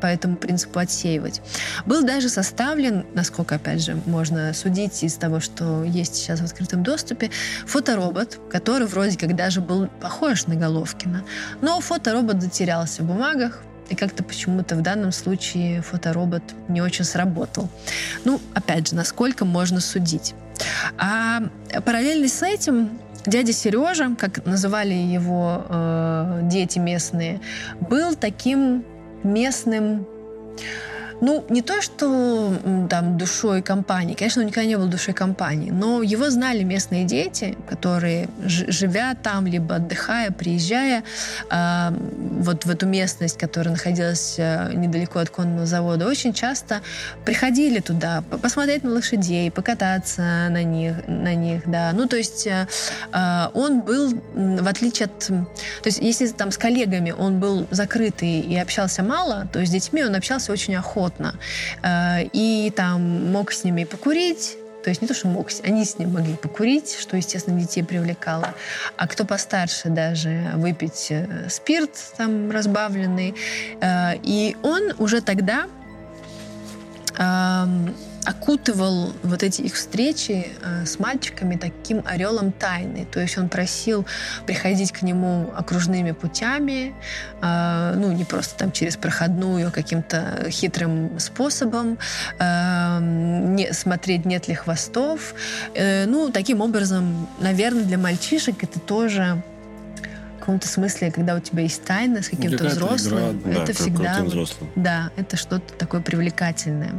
[SPEAKER 3] по этому принципу отсеивать. Был даже составлен, насколько, опять же, можно судить из того, что есть сейчас в открытом доступе, фоторобот, который вроде как даже был похож на Головкина. Но фоторобот затерялся в бумагах, и как-то почему-то в данном случае фоторобот не очень сработал. Ну, опять же, насколько можно судить. А параллельно с этим дядя Сережа, как называли его э, дети местные, был таким местным ну, не то, что там душой компании, конечно, он никогда не был душой компании, но его знали местные дети, которые, живя там, либо отдыхая, приезжая э, вот в эту местность, которая находилась э, недалеко от конного завода, очень часто приходили туда посмотреть на лошадей, покататься на них, на них, да. Ну, то есть э, э он был, в отличие от... То есть если там с коллегами он был закрытый и общался мало, то с детьми он общался очень охотно плотно. Э, и там мог с ними покурить, то есть не то, что мог, они с ним могли покурить, что, естественно, детей привлекало. А кто постарше даже выпить э, спирт там разбавленный. Э, и он уже тогда окутывал вот эти их встречи э, с мальчиками таким орелом тайны. То есть он просил приходить к нему окружными путями, э, ну, не просто там через проходную, а каким-то хитрым способом, э, не, смотреть, нет ли хвостов. Э, ну, таким образом, наверное, для мальчишек это тоже в каком-то смысле, когда у тебя есть тайна с каким-то взрослым,
[SPEAKER 2] игра,
[SPEAKER 3] это
[SPEAKER 2] да,
[SPEAKER 3] всегда
[SPEAKER 2] взрослым.
[SPEAKER 3] да, это что-то такое привлекательное.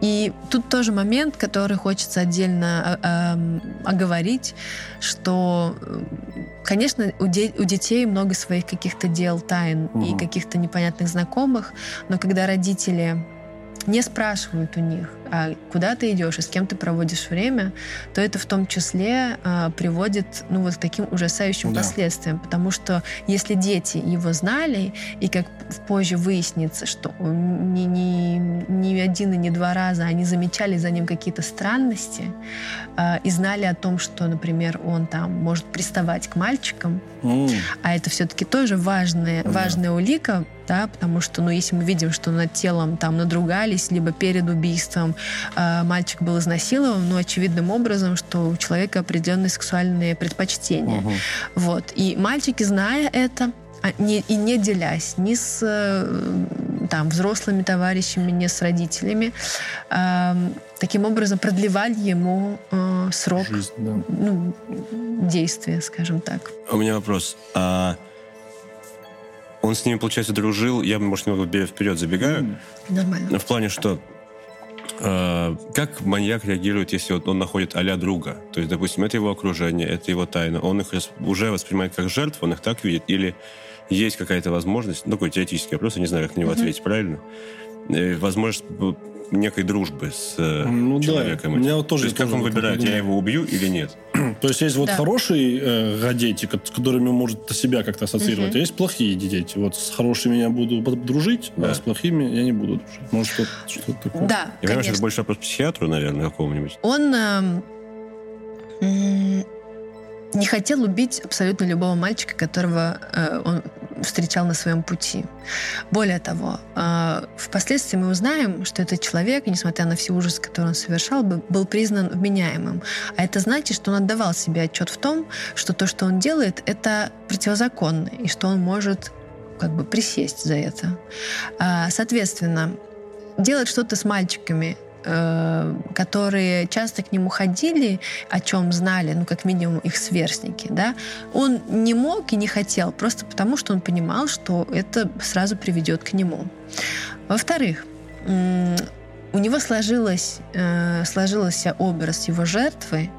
[SPEAKER 3] И тут тоже момент, который хочется отдельно э, оговорить, что, конечно, у, де- у детей много своих каких-то дел, тайн угу. и каких-то непонятных знакомых, но когда родители не спрашивают у них, куда ты идешь и с кем ты проводишь время, то это в том числе а, приводит ну, вот к таким ужасающим да. последствиям. Потому что если дети его знали, и как позже выяснится, что ни, ни, ни один и не два раза они замечали за ним какие-то странности а, и знали о том, что, например, он там может приставать к мальчикам, mm. а это все-таки тоже важная, mm. важная улика, да, потому что, ну, если мы видим, что над телом там надругались, либо перед убийством э, мальчик был изнасилован, ну, очевидным образом, что у человека определенные сексуальные предпочтения. Угу. Вот. И мальчики, зная это, а, не, и не делясь ни с э, там, взрослыми товарищами, ни с родителями, э, таким образом продлевали ему э, срок Жизнь, да. ну, действия, скажем так.
[SPEAKER 2] У меня вопрос. А он с ними, получается, дружил. Я, может, немного вперед забегаю.
[SPEAKER 3] Нормально.
[SPEAKER 2] В плане, что э, как маньяк реагирует, если вот он находит а друга? То есть, допустим, это его окружение, это его тайна. Он их уже воспринимает как жертв, он их так видит? Или есть какая-то возможность, ну, такой теоретический вопрос, я не знаю, как на него mm-hmm. ответить правильно, э, возможность некой дружбы с э, ну, человеком.
[SPEAKER 1] Да. У меня вот тоже
[SPEAKER 2] То есть, как он выбирает, я его убью или нет?
[SPEAKER 1] То есть, есть вот да. хорошие э, дети, с которыми он может себя как-то ассоциировать, угу. а есть плохие дети. Вот с хорошими я буду дружить, а да. а с плохими я не буду дружить. Может, что-то, что такое.
[SPEAKER 3] Да,
[SPEAKER 2] Я конечно. понимаю, что это больше вопрос психиатру, наверное, какому-нибудь.
[SPEAKER 3] Он... Э, не хотел убить абсолютно любого мальчика, которого э, он встречал на своем пути. Более того, э, впоследствии мы узнаем, что этот человек, несмотря на все ужасы, которые он совершал, был признан вменяемым. А это значит, что он отдавал себе отчет в том, что то, что он делает, это противозаконно, и что он может как бы присесть за это. А, соответственно, делать что-то с мальчиками которые часто к нему ходили, о чем знали, ну, как минимум, их сверстники, да, он не мог и не хотел, просто потому что он понимал, что это сразу приведет к нему. Во-вторых, у него сложилось, э, сложился образ его жертвы,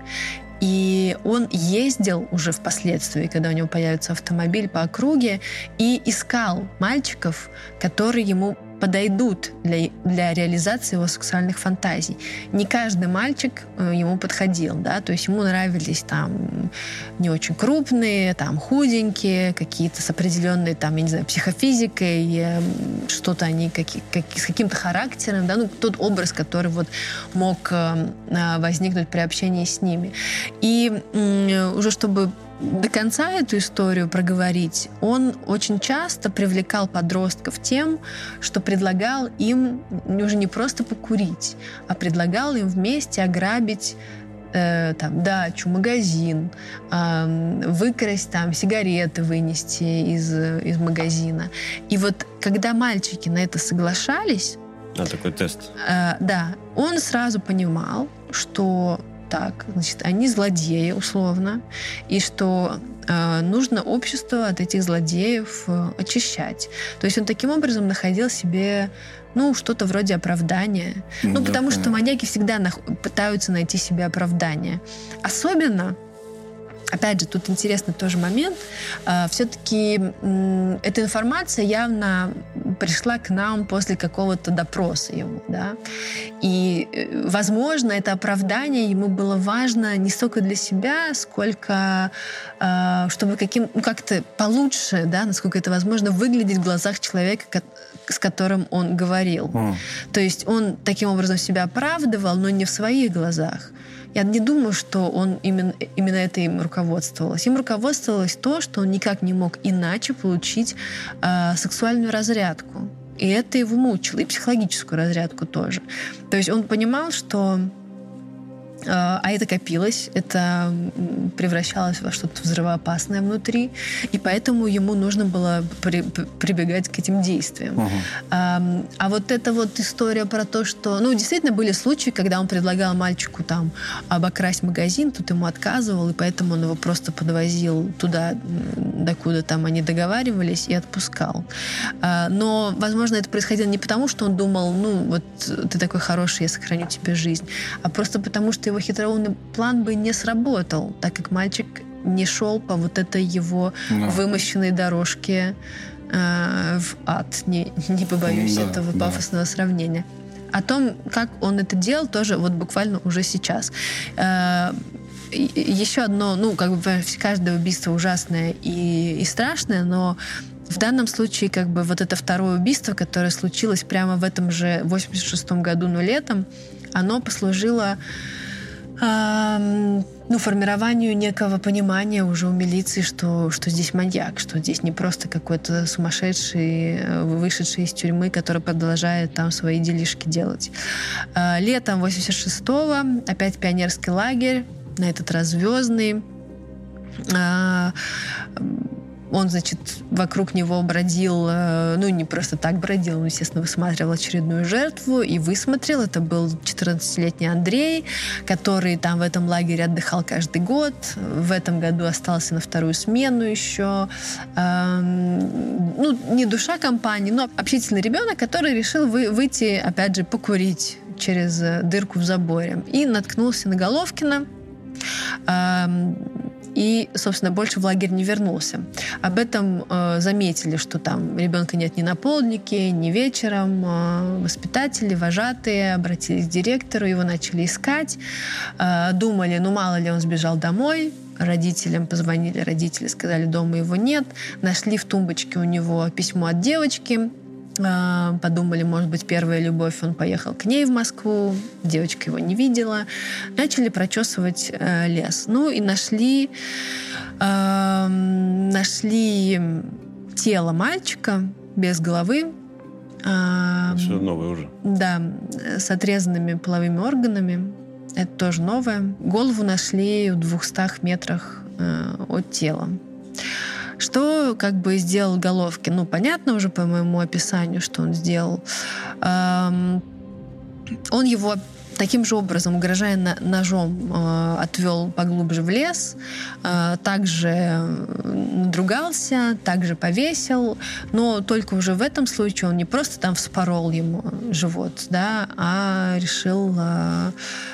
[SPEAKER 3] и он ездил уже впоследствии, когда у него появится автомобиль по округе, и искал мальчиков, которые ему подойдут для, для реализации его сексуальных фантазий. Не каждый мальчик э, ему подходил, да, то есть ему нравились там не очень крупные, там худенькие, какие-то с определенной там, я не знаю, психофизикой, э, что-то они какие, как, с каким-то характером, да, ну, тот образ, который вот мог э, возникнуть при общении с ними. И уже чтобы до конца эту историю проговорить, он очень часто привлекал подростков тем, что предлагал им уже не просто покурить, а предлагал им вместе ограбить э, там, дачу, магазин, э, выкрасть там сигареты, вынести из, из магазина. И вот когда мальчики на это соглашались,
[SPEAKER 2] а, такой тест.
[SPEAKER 3] Э, да, он сразу понимал, что так, значит, они злодеи, условно, и что э, нужно общество от этих злодеев э, очищать. То есть он таким образом находил себе ну, что-то вроде оправдания. Ну, да, потому понятно. что маньяки всегда нах- пытаются найти себе оправдание. Особенно Опять же, тут интересный тоже момент. А, Все-таки эта информация явно пришла к нам после какого-то допроса его, да. И, э, возможно, это оправдание ему было важно не столько для себя, сколько а, чтобы каким, ну, как-то получше, да, насколько это возможно, выглядеть в глазах человека, с которым он говорил. Mm. То есть он таким образом себя оправдывал, но не в своих глазах. Я не думаю, что он именно, именно это им руководствовалось. Им руководствовалось то, что он никак не мог иначе получить э, сексуальную разрядку. И это его мучило, и психологическую разрядку тоже. То есть он понимал, что а, а это копилось, это превращалось во что-то взрывоопасное внутри, и поэтому ему нужно было при, прибегать к этим действиям. Угу. А, а вот эта вот история про то, что, ну, действительно были случаи, когда он предлагал мальчику там обокрасть магазин, тут ему отказывал, и поэтому он его просто подвозил туда, докуда там они договаривались, и отпускал. А, но, возможно, это происходило не потому, что он думал, ну, вот ты такой хороший, я сохраню тебе жизнь, а просто потому, что его хитроумный план бы не сработал, так как мальчик не шел по вот этой его no. вымощенной дорожке э, в ад. Не, не побоюсь да, этого да. пафосного сравнения. О том, как он это делал, тоже вот буквально уже сейчас. Э, еще одно, ну, как бы каждое убийство ужасное и, и страшное, но в данном случае, как бы, вот это второе убийство, которое случилось прямо в этом же 86-м году, но летом, оно послужило ну, формированию некого понимания уже у милиции, что, что здесь маньяк, что здесь не просто какой-то сумасшедший, э, вышедший из тюрьмы, который продолжает там свои делишки делать. А, летом 86-го опять пионерский лагерь, на этот раз звездный. А, он, значит, вокруг него бродил, э, ну, не просто так бродил, он, естественно, высматривал очередную жертву и высмотрел. Это был 14-летний Андрей, который там в этом лагере отдыхал каждый год. В этом году остался на вторую смену еще. Эм, ну, не душа компании, но общительный ребенок, который решил вы, выйти, опять же, покурить через э, дырку в заборе. И наткнулся на Головкина. И, собственно, больше в лагерь не вернулся. Об этом э, заметили, что там ребенка нет ни на полднике, ни вечером. Э, воспитатели, вожатые обратились к директору, его начали искать. Э, думали, ну мало ли он сбежал домой, родителям позвонили, родители сказали, дома его нет. Нашли в тумбочке у него письмо от девочки, подумали, может быть, первая любовь, он поехал к ней в Москву, девочка его не видела. Начали прочесывать э, лес. Ну и нашли, э, нашли тело мальчика без головы.
[SPEAKER 2] Э, Все новое уже.
[SPEAKER 3] Да, с отрезанными половыми органами. Это тоже новое. Голову нашли в двухстах метрах э, от тела. Что как бы сделал Головкин? Ну, понятно уже по моему описанию, что он сделал. Эм, он его таким же образом, угрожая ножом, э, отвел поглубже в лес, э, также надругался, также повесил, но только уже в этом случае он не просто там вспорол ему живот, да, а решил э,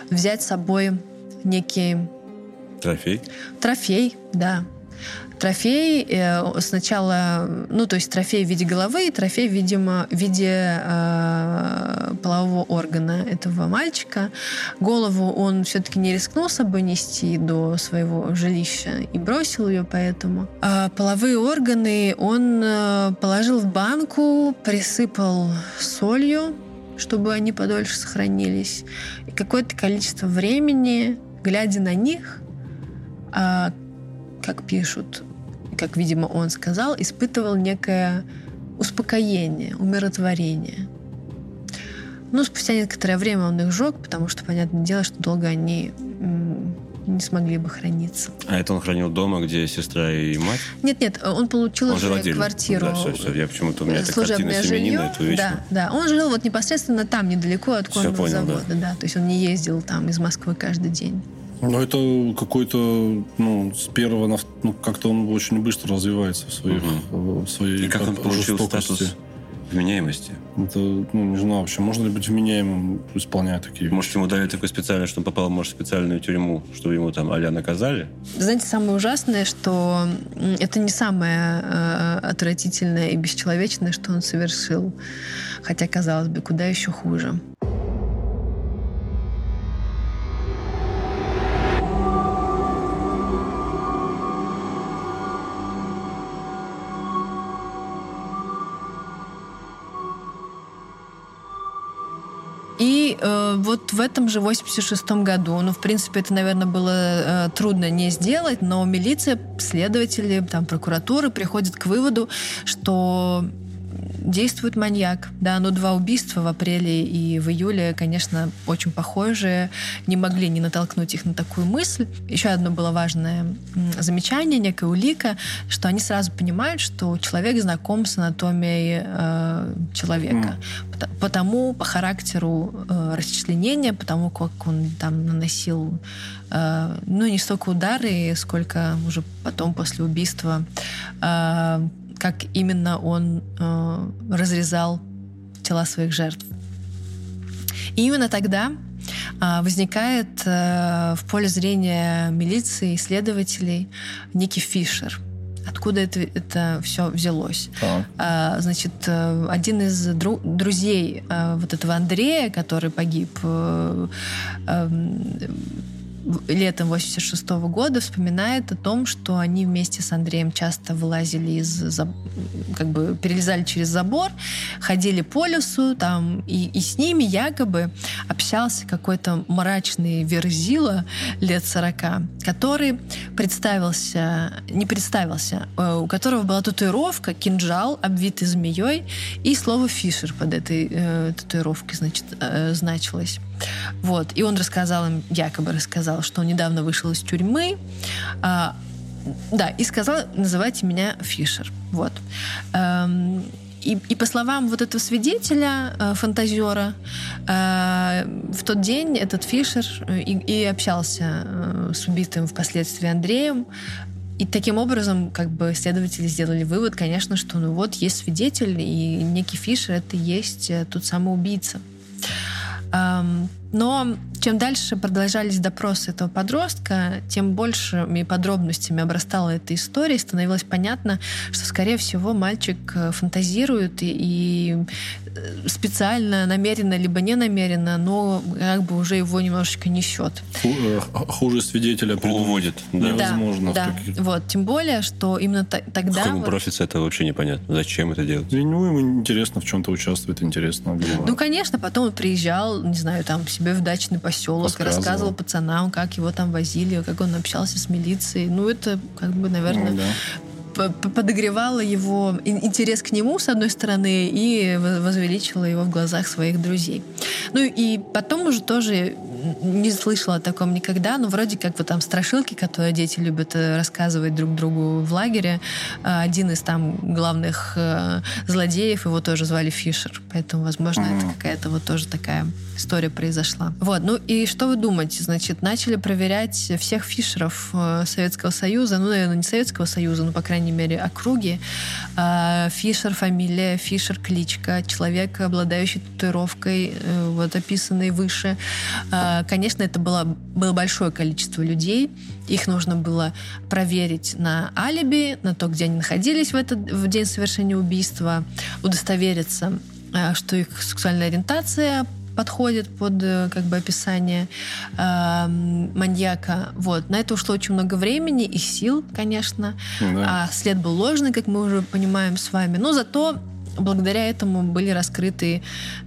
[SPEAKER 3] взять с собой некий...
[SPEAKER 2] Трофей?
[SPEAKER 3] Трофей, да трофей э, сначала, ну, то есть трофей в виде головы и трофей, видимо, в виде э, полового органа этого мальчика. Голову он все-таки не рискнул с собой нести до своего жилища и бросил ее поэтому. А половые органы он э, положил в банку, присыпал солью, чтобы они подольше сохранились. И какое-то количество времени, глядя на них, а, как пишут, как, видимо, он сказал, испытывал некое успокоение, умиротворение. Ну, спустя некоторое время он их сжег, потому что, понятное дело, что долго они не смогли бы храниться.
[SPEAKER 2] А это он хранил дома, где сестра и мать?
[SPEAKER 3] Нет, нет, он получил он уже квартиру.
[SPEAKER 2] Да, все, все. Я почему-то у меня это картина семенина,
[SPEAKER 3] это Да, да. Он жил вот непосредственно там, недалеко от конного завода, да. да. То есть он не ездил там из Москвы каждый день.
[SPEAKER 1] Ну, это какой-то, ну, с первого на... Ну, как-то он очень быстро развивается в, своих, угу. в своей
[SPEAKER 2] И как он получил статус вменяемости?
[SPEAKER 1] Это, ну, не знаю вообще, можно ли быть вменяемым, исполняя такие
[SPEAKER 2] Может, ему дали такой специальный, что он попал, может, в специальную тюрьму, чтобы ему там а наказали?
[SPEAKER 3] Знаете, самое ужасное, что это не самое э, отвратительное и бесчеловечное, что он совершил. Хотя, казалось бы, куда еще хуже. Э, вот в этом же 86-м году, ну, в принципе, это, наверное, было э, трудно не сделать, но милиция, следователи, там, прокуратуры приходят к выводу, что действует маньяк. Да, но два убийства в апреле и в июле, конечно, очень похожие, не могли не натолкнуть их на такую мысль. Еще одно было важное замечание, некая улика, что они сразу понимают, что человек знаком с анатомией э, человека. Mm. Потому, по характеру э, расчленения, потому как он там наносил э, ну, не столько удары, сколько уже потом после убийства э, как именно он э, разрезал тела своих жертв. И именно тогда э, возникает э, в поле зрения милиции, исследователей некий Фишер. Откуда это, это все взялось? А. значит, э, один из дру, друзей э, вот этого Андрея, который погиб э, летом 86 -го года вспоминает о том, что они вместе с Андреем часто вылазили из, как бы перелезали через забор, ходили по лесу, там, и, и с ними якобы общался какой-то мрачный верзила лет 40, который представился, не представился, э, у которого была татуировка, кинжал, обвитый змеей, и слово «фишер» под этой э, татуировкой, значит, э, значилось. Вот. И он рассказал им, якобы рассказал, что он недавно вышел из тюрьмы, а, да, и сказал, называйте меня Фишер. Вот. Эм, и, и по словам вот этого свидетеля, э, фантазера, э, в тот день этот Фишер э, и, и общался э, с убитым впоследствии Андреем. И таким образом, как бы, следователи сделали вывод, конечно, что ну вот есть свидетель, и некий Фишер — это и есть э, тот самый убийца. Um, Но чем дальше продолжались допросы этого подростка, тем большими подробностями обрастала эта история, и становилось понятно, что, скорее всего, мальчик э, фантазирует и, и э, специально, намеренно, либо не намеренно, но как бы уже его немножечко несет.
[SPEAKER 1] Э, хуже свидетеля
[SPEAKER 2] уводит.
[SPEAKER 1] Да, невозможно.
[SPEAKER 3] Да, да. Вот. Тем более, что именно тогда...
[SPEAKER 2] Каком вот... профице это вообще непонятно. Зачем это делать?
[SPEAKER 1] Ну, ему интересно в чем-то участвовать, интересно.
[SPEAKER 3] Ну, конечно, потом он приезжал, не знаю, там, себе в дачный поселок, рассказывал. рассказывал пацанам, как его там возили, как он общался с милицией. Ну, это, как бы, наверное, ну, да подогревало его интерес к нему, с одной стороны, и возвеличило его в глазах своих друзей. Ну и потом уже тоже не слышала о таком никогда, но вроде как вот там страшилки, которые дети любят э, рассказывать друг другу в лагере. А, один из там главных э, злодеев, его тоже звали Фишер, поэтому, возможно, mm-hmm. это какая-то вот тоже такая история произошла. Вот, ну и что вы думаете? Значит, начали проверять всех Фишеров э, Советского Союза, ну, наверное, не Советского Союза, но, по крайней мере, округи. А, Фишер фамилия, Фишер кличка, человек, обладающий татуировкой, вот описанной выше. А, Конечно, это было, было большое количество людей. Их нужно было проверить на алиби, на то, где они находились в этот в день совершения убийства, удостовериться, э, что их сексуальная ориентация подходит под э, как бы описание э, маньяка. Вот. На это ушло очень много времени и сил, конечно. Да. А след был ложный, как мы уже понимаем с вами. Но зато благодаря этому были раскрыты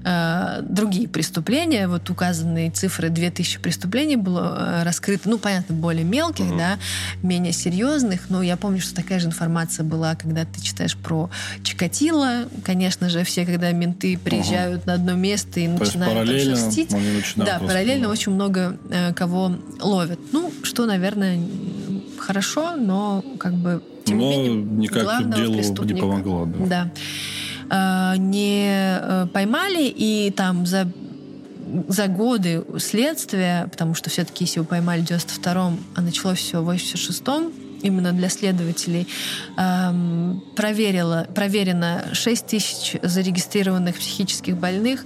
[SPEAKER 3] э, другие преступления. Вот указанные цифры 2000 преступлений было э, раскрыто, ну, понятно, более мелких, uh-huh. да, менее серьезных, но я помню, что такая же информация была, когда ты читаешь про Чикатило. Конечно же, все, когда менты приезжают uh-huh. на одно место и То начинают там шерстить. Да, параллельно было. очень много э, кого ловят. Ну, что, наверное, хорошо, но как бы
[SPEAKER 1] тем но не менее, никак делу не помогло.
[SPEAKER 3] Да. да. Э, не э, поймали, и там за за годы следствия, потому что все-таки если его поймали в 92-м, а началось все в 86-м, именно для следователей, эм, проверила, проверено 6 тысяч зарегистрированных психических больных,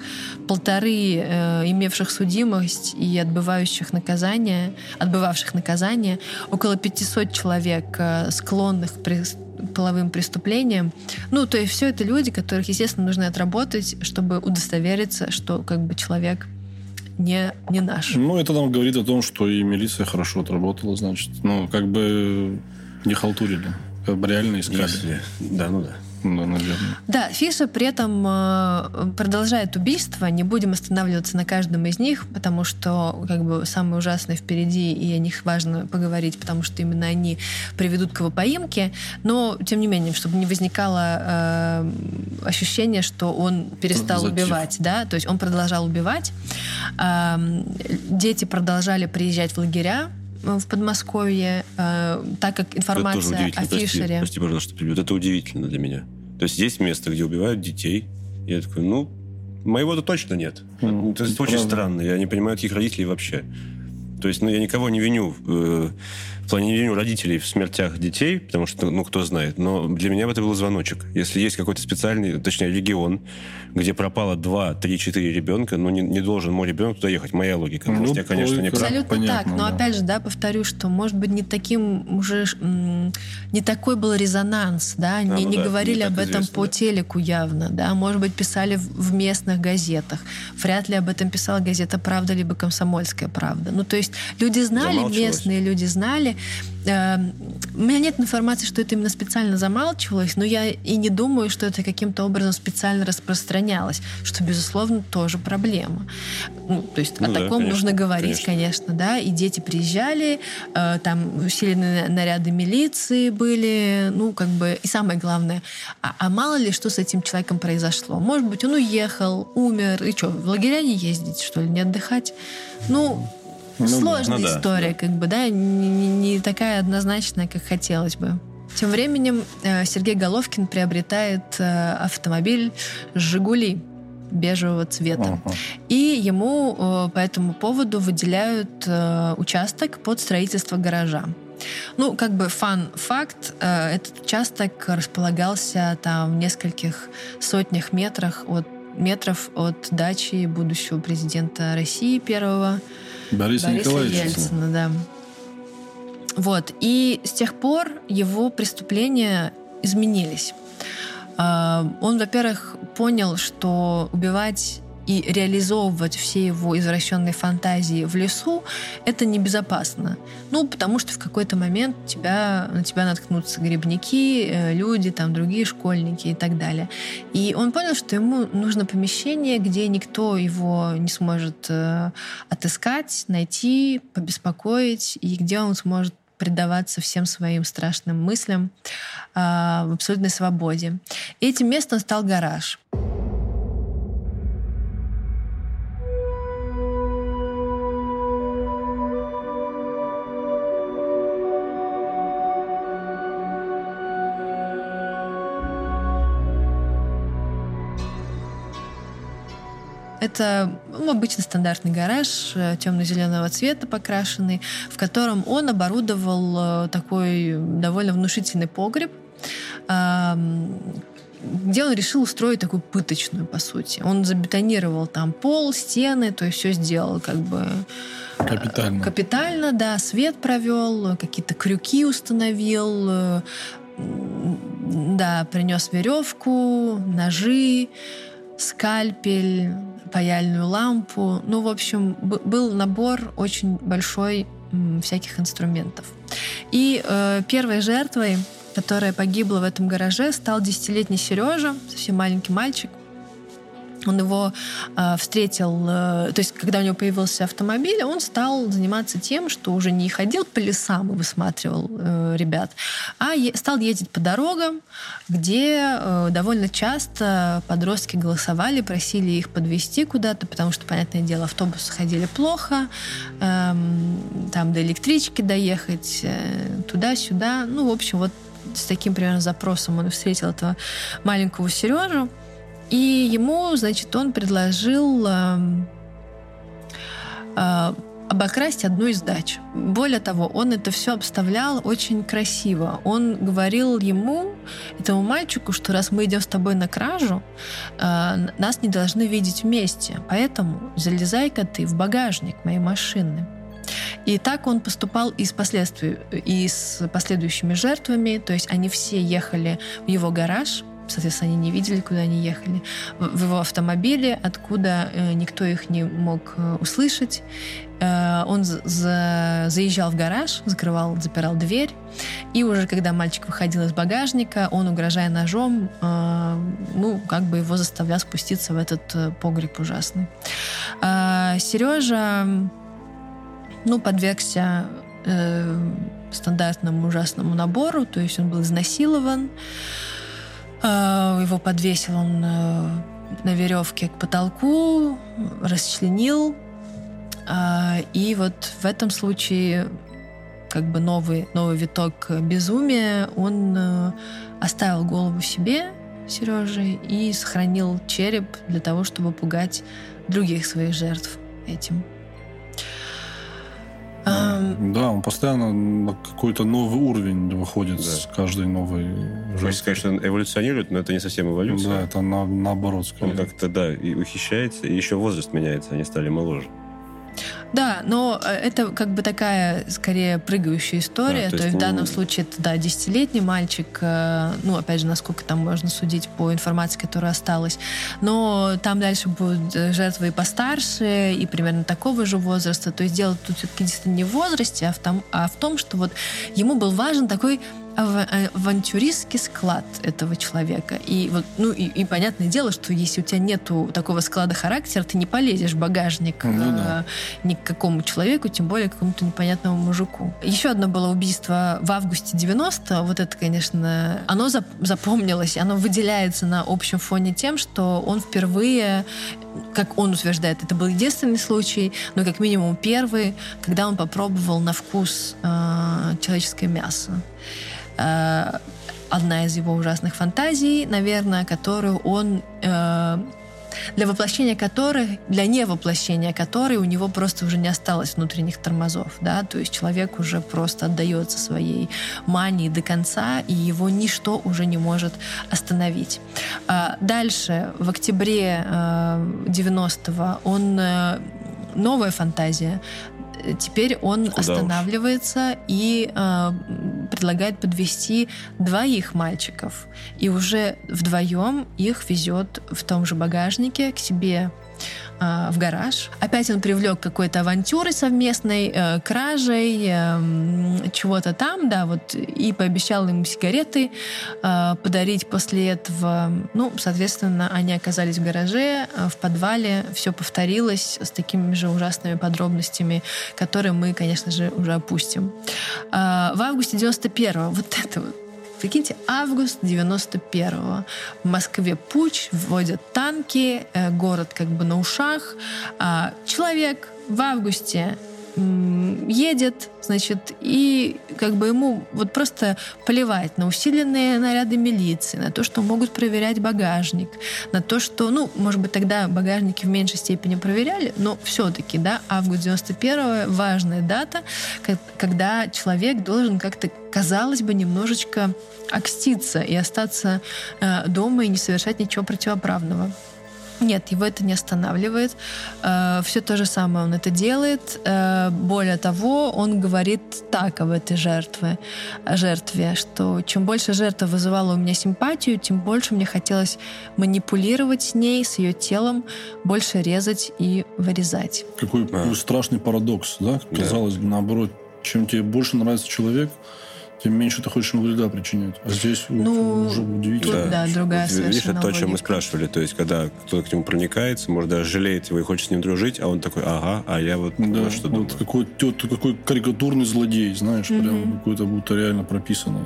[SPEAKER 3] полторы э, имевших судимость и отбывающих наказание, отбывавших наказание, около 500 человек, э, склонных к половым преступлениям. Ну, то есть все это люди, которых, естественно, нужно отработать, чтобы удостовериться, что как бы человек не, не наш.
[SPEAKER 1] Ну, это нам говорит о том, что и милиция хорошо отработала, значит. Ну, как бы не халтурили. Как бы реально искали.
[SPEAKER 2] Если... Да, ну да.
[SPEAKER 1] Да, наверное.
[SPEAKER 3] Да, Фиша при этом э, продолжает убийство. Не будем останавливаться на каждом из них, потому что как бы самые ужасные впереди, и о них важно поговорить, потому что именно они приведут к его поимке. Но, тем не менее, чтобы не возникало э, ощущение, что он перестал Затих. убивать. Да? То есть он продолжал убивать. Э, дети продолжали приезжать в лагеря, в Подмосковье, э, так как информация о Фишере...
[SPEAKER 2] Прости, пожалуйста, что Это удивительно для меня. То есть есть место, где убивают детей. Я такой, ну, моего-то точно нет. Mm, это, это очень странно. Я не понимаю таких родителей вообще. То есть, ну, я никого не виню. В плане не виню родителей в смертях детей, потому что, ну, кто знает. Но для меня это был звоночек. Если есть какой-то специальный, точнее, регион, где пропало 2, 3, 4 ребенка, ну, не, не должен мой ребенок туда ехать. Моя логика. Ну, Может, я, конечно, не
[SPEAKER 3] прав. Абсолютно Понятно, так. Но, да. опять же, да, повторю, что, может быть, не таким уже... Не такой был резонанс, да? Не, а, ну, не да, говорили не об этом известно, по да. телеку явно, да? Может быть, писали в местных газетах. Вряд ли об этом писала газета «Правда» либо «Комсомольская правда». Ну, то есть люди знали, местные люди знали, Эм, у меня нет информации, что это именно специально замалчивалось, но я и не думаю, что это каким-то образом специально распространялось, что, безусловно, тоже проблема. Ну, то есть ну, о да, таком конечно, нужно говорить, конечно. конечно, да. И дети приезжали, э, там усиленные наряды милиции были, ну, как бы, и самое главное, а, а мало ли, что с этим человеком произошло. Может быть, он уехал, умер, и что, в лагеря не ездить, что ли, не отдыхать? Ну, ну, Сложная ну, история, да. как бы, да, не, не, такая однозначная, как хотелось бы. Тем временем э, Сергей Головкин приобретает э, автомобиль «Жигули» бежевого цвета. Uh-huh. И ему э, по этому поводу выделяют участок под строительство гаража. Ну, как бы фан-факт, этот участок располагался там в нескольких сотнях метрах от метров от дачи будущего президента России первого
[SPEAKER 1] Бориса, Бориса Николаевича.
[SPEAKER 3] Ельцина, да. Вот. И с тех пор его преступления изменились. А, он, во-первых, понял, что убивать и реализовывать все его извращенные фантазии в лесу, это небезопасно. Ну, потому что в какой-то момент тебя, на тебя наткнутся грибники, э, люди, там, другие школьники и так далее. И он понял, что ему нужно помещение, где никто его не сможет э, отыскать, найти, побеспокоить, и где он сможет предаваться всем своим страшным мыслям э, в абсолютной свободе. И этим местом стал гараж. Это ну, обычно стандартный гараж э, темно-зеленого цвета покрашенный, в котором он оборудовал э, такой довольно внушительный погреб, где он решил устроить такую пыточную, по сути. Он забетонировал там пол, стены, то есть все сделал как бы
[SPEAKER 1] э, капитально.
[SPEAKER 3] Капитально, да, свет провел, какие-то крюки установил, да, принес веревку, ножи, скальпель, паяльную лампу. Ну, в общем, был набор очень большой всяких инструментов. И э, первой жертвой, которая погибла в этом гараже, стал десятилетний Сережа, совсем маленький мальчик, он его э, встретил, э, то есть когда у него появился автомобиль, он стал заниматься тем, что уже не ходил по лесам и высматривал э, ребят, а е- стал ездить по дорогам, где э, довольно часто подростки голосовали, просили их подвести куда-то, потому что, понятное дело, автобусы ходили плохо, э, там до электрички доехать, э, туда-сюда. Ну, в общем, вот с таким примерно запросом он встретил этого маленького Сережу. И ему, значит, он предложил э, э, обокрасть одну из дач. Более того, он это все обставлял очень красиво. Он говорил ему, этому мальчику, что раз мы идем с тобой на кражу, э, нас не должны видеть вместе. Поэтому залезай-ка ты в багажник моей машины. И так он поступал и с, последствий, и с последующими жертвами. То есть они все ехали в его гараж, соответственно, они не видели, куда они ехали, в его автомобиле, откуда э, никто их не мог э, услышать. Э, он за заезжал в гараж, закрывал, запирал дверь, и уже когда мальчик выходил из багажника, он, угрожая ножом, ну, как бы его заставлял спуститься в этот погреб ужасный. Сережа, ну, подвергся стандартному ужасному набору, то есть он был изнасилован, его подвесил он э, на веревке к потолку, расчленил. А, и вот в этом случае как бы новый, новый виток безумия, он э, оставил голову себе, Сережи, и сохранил череп для того, чтобы пугать других своих жертв этим.
[SPEAKER 1] Да, он постоянно на какой-то новый уровень выходит да. с каждой новой
[SPEAKER 2] жертвой. Конечно, он эволюционирует, но это не совсем эволюция.
[SPEAKER 1] Да, это на, наоборот.
[SPEAKER 2] Скорее. Он как-то, да, и ухищается, и еще возраст меняется, они стали моложе.
[SPEAKER 3] Да, но э, это как бы такая, скорее, прыгающая история. Да, то, то есть в данном случае это, да, десятилетний мальчик, э, ну, опять же, насколько там можно судить по информации, которая осталась. Но там дальше будут э, жертвы и постарше, и примерно такого же возраста. То есть дело тут все-таки действительно не в возрасте, а в том, а в том что вот ему был важен такой авантюристский склад этого человека. И вот, ну, и, и понятное дело, что если у тебя нету такого склада характера, ты не полезешь в багажник ну, да. э, ни какому человеку, тем более какому-то непонятному мужику. Еще одно было убийство в августе 90 Вот это, конечно, оно запомнилось, оно выделяется на общем фоне тем, что он впервые как он утверждает, это был единственный случай, но как минимум первый, когда он попробовал на вкус э, человеческое мясо. Э, одна из его ужасных фантазий, наверное, которую он э, для воплощения которой, для невоплощения которой у него просто уже не осталось внутренних тормозов, да, то есть человек уже просто отдается своей мании до конца, и его ничто уже не может остановить. А дальше, в октябре 90-го, э, он новая фантазия теперь он Куда останавливается уж? и э, предлагает подвести двоих мальчиков. И уже вдвоем их везет в том же багажнике к себе э, в гараж. Опять он привлек какой-то авантюры совместной, э, кражей, э, чего-то там, да, вот, и пообещал ему сигареты э, подарить после этого. Ну, соответственно, они оказались в гараже, э, в подвале, все повторилось с такими же ужасными подробностями, которые мы, конечно же, уже опустим. Э, в августе 91-го, вот это вот, Прикиньте, август 91-го. В Москве путь, вводят танки, э, город как бы на ушах. А человек в августе едет, значит, и как бы ему вот просто плевать на усиленные наряды милиции, на то, что могут проверять багажник, на то, что, ну, может быть, тогда багажники в меньшей степени проверяли, но все-таки, да, август 91 важная дата, когда человек должен как-то, казалось бы, немножечко окститься и остаться э, дома и не совершать ничего противоправного. Нет, его это не останавливает. Э, Все то же самое он это делает. Э, более того, он говорит так об этой жертве, жертве, что чем больше жертва вызывала у меня симпатию, тем больше мне хотелось манипулировать с ней, с ее телом, больше резать и вырезать.
[SPEAKER 1] Какой а. страшный парадокс, да? Казалось бы, наоборот, чем тебе больше нравится человек, тем меньше ты хочешь ему вреда причинять. А здесь ну, уже удивительно.
[SPEAKER 3] Да, да другая вот,
[SPEAKER 2] Видишь, это то, о чем мы спрашивали. То есть, когда кто-то к нему проникается, может, даже жалеет его и хочет с ним дружить, а он такой, ага, а я вот да, что вот думаю.
[SPEAKER 1] Какой, какой карикатурный злодей, знаешь, mm-hmm. прям какой-то будто реально прописанный.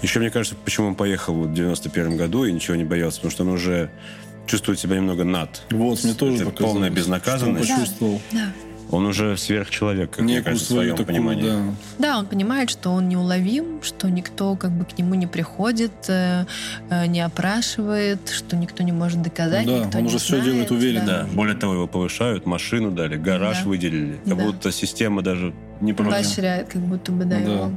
[SPEAKER 2] Еще мне кажется, почему он поехал в 91 году и ничего не боялся, потому что он уже чувствует себя немного над.
[SPEAKER 1] Вот, мне тоже
[SPEAKER 2] Это полная безнаказанность.
[SPEAKER 3] Да, почувствовал. Да.
[SPEAKER 2] Он уже сверхчеловек, как Некую мне кажется, в своем такую, понимании.
[SPEAKER 3] Да. да, он понимает, что он неуловим, что никто как бы к нему не приходит, э, э, не опрашивает, что никто не может доказать,
[SPEAKER 1] да,
[SPEAKER 3] никто
[SPEAKER 1] он
[SPEAKER 3] не
[SPEAKER 1] уже
[SPEAKER 3] знает,
[SPEAKER 1] все делает уверенно.
[SPEAKER 2] Да. да. Более того, его повышают, машину дали, гараж да. выделили. Как да. будто система даже не против.
[SPEAKER 3] Поощряет, как будто бы, да, да. его.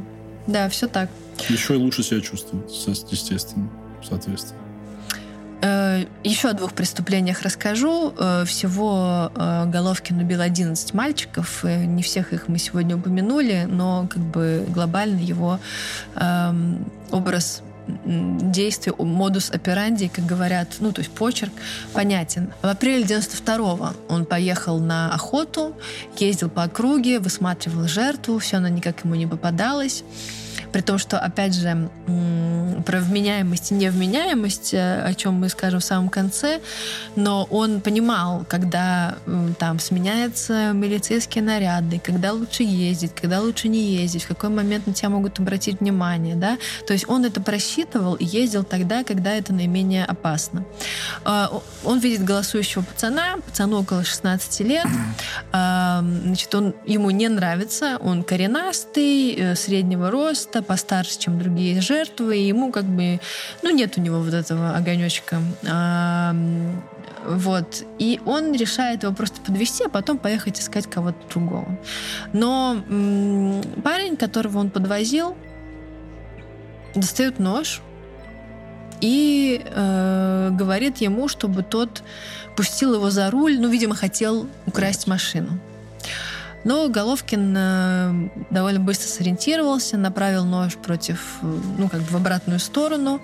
[SPEAKER 3] Да, все так.
[SPEAKER 1] Еще и лучше себя чувствует, естественно, соответственно.
[SPEAKER 3] Э, Еще о двух преступлениях расскажу. Э, всего э, Головкин убил 11 мальчиков. Не всех их мы сегодня упомянули, но как бы глобально его эм, образ действий, модус операнди, как говорят, ну, то есть почерк понятен. В апреле 92-го он поехал на охоту, ездил по округе, высматривал жертву, все она никак ему не попадалась. При том, что, опять же, про вменяемость и невменяемость, э, о чем мы скажем в самом конце, но он понимал, когда там сменяются милицейские наряды, когда лучше ездить, когда лучше не ездить, в какой момент на тебя могут обратить внимание, да, то есть он это просчитывал и ездил тогда, когда это наименее опасно. А, он видит голосующего пацана, пацану около 16 лет, значит, он ему не нравится, он коренастый, э, среднего роста, постарше, чем другие жертвы, и ему как бы, ну, нет у него вот этого огонечка. А, вот. И он решает его просто подвести, а потом поехать искать кого-то другого. Но м- парень, которого он подвозил, достает нож и э, говорит ему, чтобы тот пустил его за руль, ну, видимо, хотел украсть машину. Но Головкин э, довольно быстро сориентировался, направил нож против, э, ну, как бы в обратную сторону,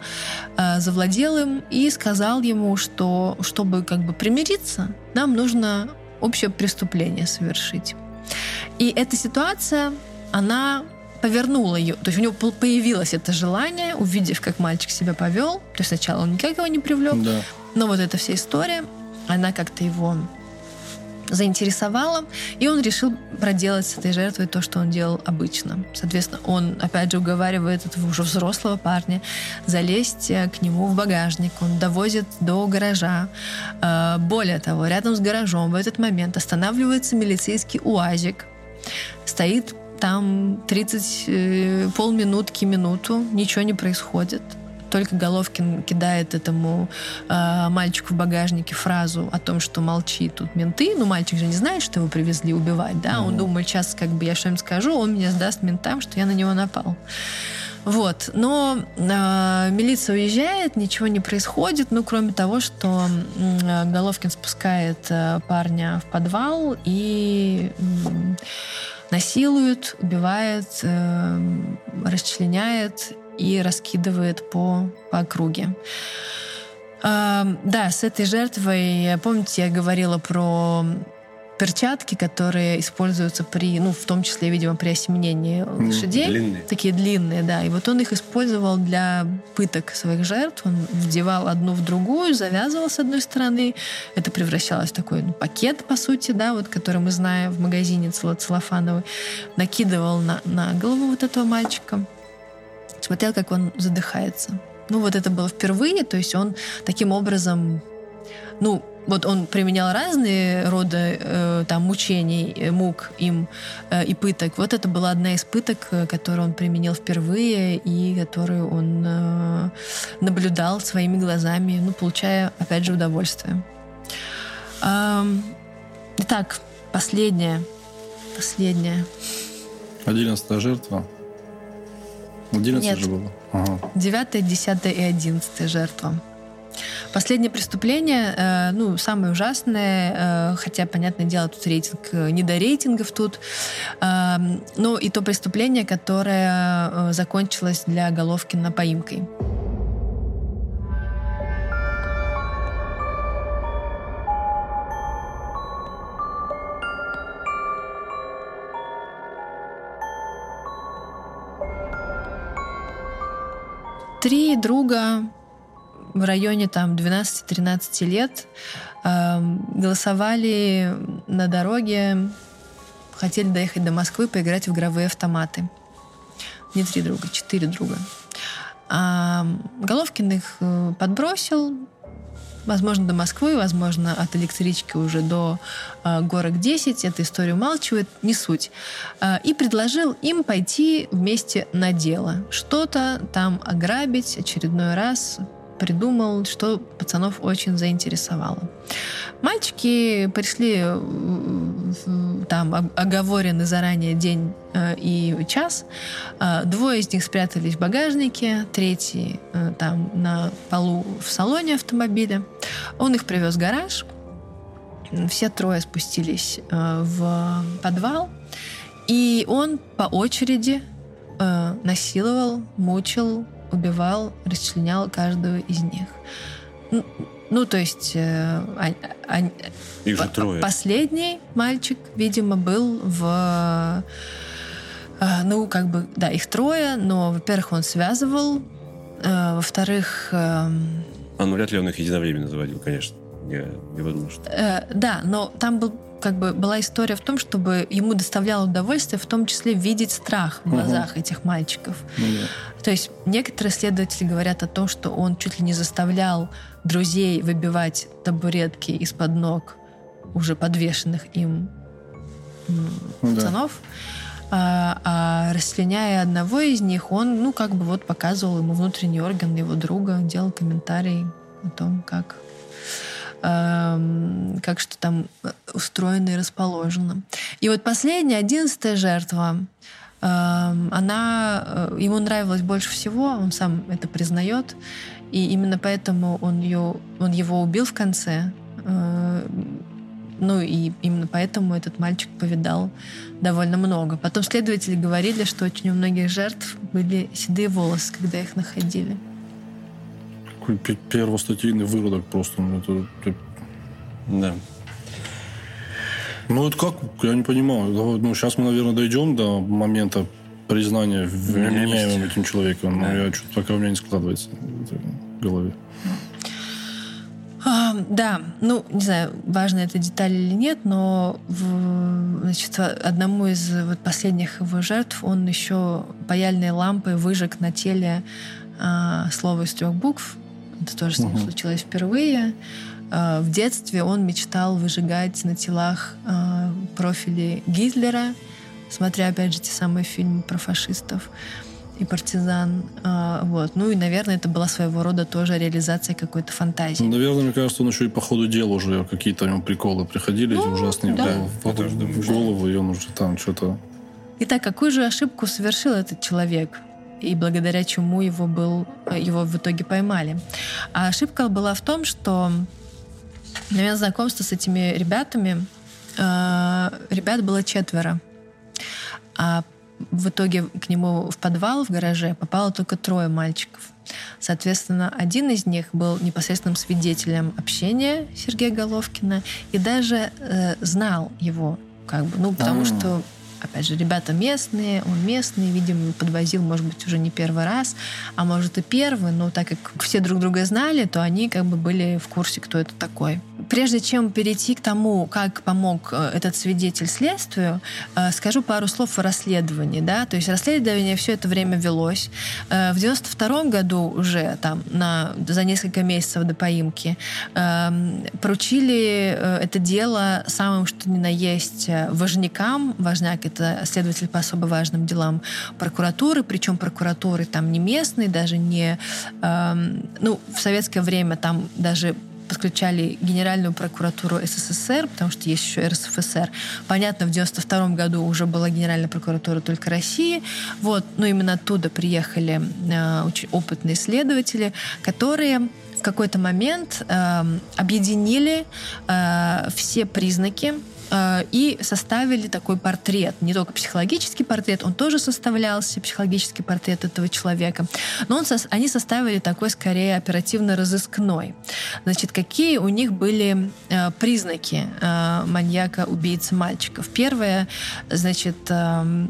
[SPEAKER 3] э, завладел им и сказал ему, что чтобы как бы примириться, нам нужно общее преступление совершить. И эта ситуация, она повернула ее. То есть у него появилось это желание, увидев, как мальчик себя повел. То есть сначала он никак его не привлек. Да. Но вот эта вся история, она как-то его заинтересовало, и он решил проделать с этой жертвой то, что он делал обычно. Соответственно, он, опять же, уговаривает этого уже взрослого парня залезть э, к нему в багажник, он довозит до гаража. Э, более того, рядом с гаражом в этот момент останавливается милицейский УАЗик, стоит там 30 э, полминутки, минуту, ничего не происходит только Головкин кидает этому э, мальчику в багажнике фразу о том, что молчи, тут менты. Ну, мальчик же не знает, что его привезли убивать, да? Mm-hmm. Он думает, сейчас как бы я что-нибудь скажу, он меня сдаст ментам, что я на него напал. Вот. Но э, милиция уезжает, ничего не происходит, ну, кроме того, что э, Головкин спускает э, парня в подвал и э, насилует, убивает, э, расчленяет и раскидывает по, по округе. Uh, да, с этой жертвой, помните, я говорила про перчатки, которые используются при, ну, в том числе, видимо, при осеменении лошадей.
[SPEAKER 2] Длинные.
[SPEAKER 3] Такие длинные, да. И вот он их использовал для пыток своих жертв. Он вдевал одну в другую, завязывал с одной стороны. Это превращалось в такой ну, пакет, по сути, да, вот, который мы знаем в магазине целлофановый. Накидывал на, на голову вот этого мальчика смотрел, как он задыхается. Ну, вот это было впервые, то есть он таким образом, ну, вот он применял разные роды э, там мучений, э, мук им э, и пыток. Вот это была одна из пыток, э, которую он применил впервые и которую он э, наблюдал своими глазами, ну, получая, опять же, удовольствие. Эм, итак, последняя, последняя.
[SPEAKER 1] Одиннадцатая жертва. 11 Нет. же было?
[SPEAKER 3] Ага. 9, 10 и 11 жертва. Последнее преступление, э, ну, самое ужасное, э, хотя, понятное дело, тут рейтинг э, не до рейтингов тут, э, но и то преступление, которое э, закончилось для Головкина поимкой. Три друга в районе там 12-13 лет э, голосовали на дороге, хотели доехать до Москвы, поиграть в игровые автоматы. Не три друга, четыре друга. А Головкин их э, подбросил, возможно, до Москвы, возможно, от электрички уже до э, горок 10. Эта история умалчивает, не суть. Э, и предложил им пойти вместе на дело. Что-то там ограбить очередной раз, придумал, что пацанов очень заинтересовало. Мальчики пришли там оговоренный заранее день э, и час. Э, двое из них спрятались в багажнике, третий э, там на полу в салоне автомобиля. Он их привез в гараж. Все трое спустились в подвал. И он по очереди насиловал, мучил, убивал, расчленял каждую из них. Ну, ну то есть... Э, а, а,
[SPEAKER 2] их же трое.
[SPEAKER 3] Последний мальчик, видимо, был в... Э, ну, как бы, да, их трое, но, во-первых, он связывал, э, во-вторых... Э,
[SPEAKER 2] а, ну, вряд ли он их единовременно заводил, конечно. Я не думаю, что...
[SPEAKER 3] Э, да, но там был как бы была история в том, чтобы ему доставляло удовольствие, в том числе видеть страх в глазах угу. этих мальчиков. Ну, да. То есть некоторые исследователи говорят о том, что он чуть ли не заставлял друзей выбивать табуретки из-под ног уже подвешенных им ну пацанов. Да. А, а расчленяя одного из них, он, ну, как бы вот показывал ему внутренний орган его друга, делал комментарий о том, как как что там э, устроено и расположено. И вот последняя, одиннадцатая жертва, она, э, ему нравилась больше всего, он сам это признает, и именно поэтому он, ее, он его убил в конце. Э, ну и именно поэтому этот мальчик повидал довольно много. Потом следователи говорили, что очень у многих жертв были седые волосы, когда их находили
[SPEAKER 1] первостатейный выродок просто. Ну, это, это...
[SPEAKER 2] Да.
[SPEAKER 1] Ну, это как? Я не понимаю. Ну, сейчас мы, наверное, дойдем до момента признания вменяемым этим человеком. Но да. я что-то пока у меня не складывается в голове.
[SPEAKER 3] А, да, ну, не знаю, важно это деталь или нет, но в, значит, одному из вот последних его жертв он еще паяльной лампой выжег на теле а, слово из трех букв это тоже с ним угу. случилось впервые. А, в детстве он мечтал выжигать на телах а, профили Гитлера, смотря, опять же, те самые фильмы про фашистов и партизан. А, вот. Ну и, наверное, это была своего рода тоже реализация какой-то фантазии.
[SPEAKER 1] Наверное, мне кажется, он еще и по ходу дела уже какие-то ему приколы приходили, ну, ужасные да. в, голову, в голову, и он уже там что-то...
[SPEAKER 3] Итак, какую же ошибку совершил этот человек? И благодаря чему его, был, его в итоге поймали. А ошибка была в том, что на момент знакомства с этими ребятами э, ребят было четверо. А в итоге к нему в подвал в гараже попало только трое мальчиков. Соответственно, один из них был непосредственным свидетелем общения Сергея Головкина и даже э, знал его, как бы, ну, потому А-а-а. что опять же, ребята местные, он местный, видимо, подвозил, может быть, уже не первый раз, а может и первый, но так как все друг друга знали, то они как бы были в курсе, кто это такой. Прежде чем перейти к тому, как помог э, этот свидетель следствию, э, скажу пару слов о расследовании. Да? То есть расследование все это время велось. Э, в 92 году уже там на, за несколько месяцев до поимки эм, поручили это дело самым что ни на есть важнякам. Важняк — это следователь по особо важным делам прокуратуры, причем прокуратуры там не местные, даже не... Эм, ну, в советское время там даже подключали Генеральную прокуратуру СССР, потому что есть еще РСФСР. Понятно, в 92 году уже была Генеральная прокуратура только России. Вот, но именно оттуда приехали э, очень опытные следователи, которые в какой-то момент э, объединили э, все признаки Э, и составили такой портрет. Не только психологический портрет, он тоже составлялся, психологический портрет этого человека. Но он, они составили такой, скорее, оперативно-розыскной. Значит, какие у них были э, признаки э, маньяка-убийцы мальчиков? Первое, значит, э,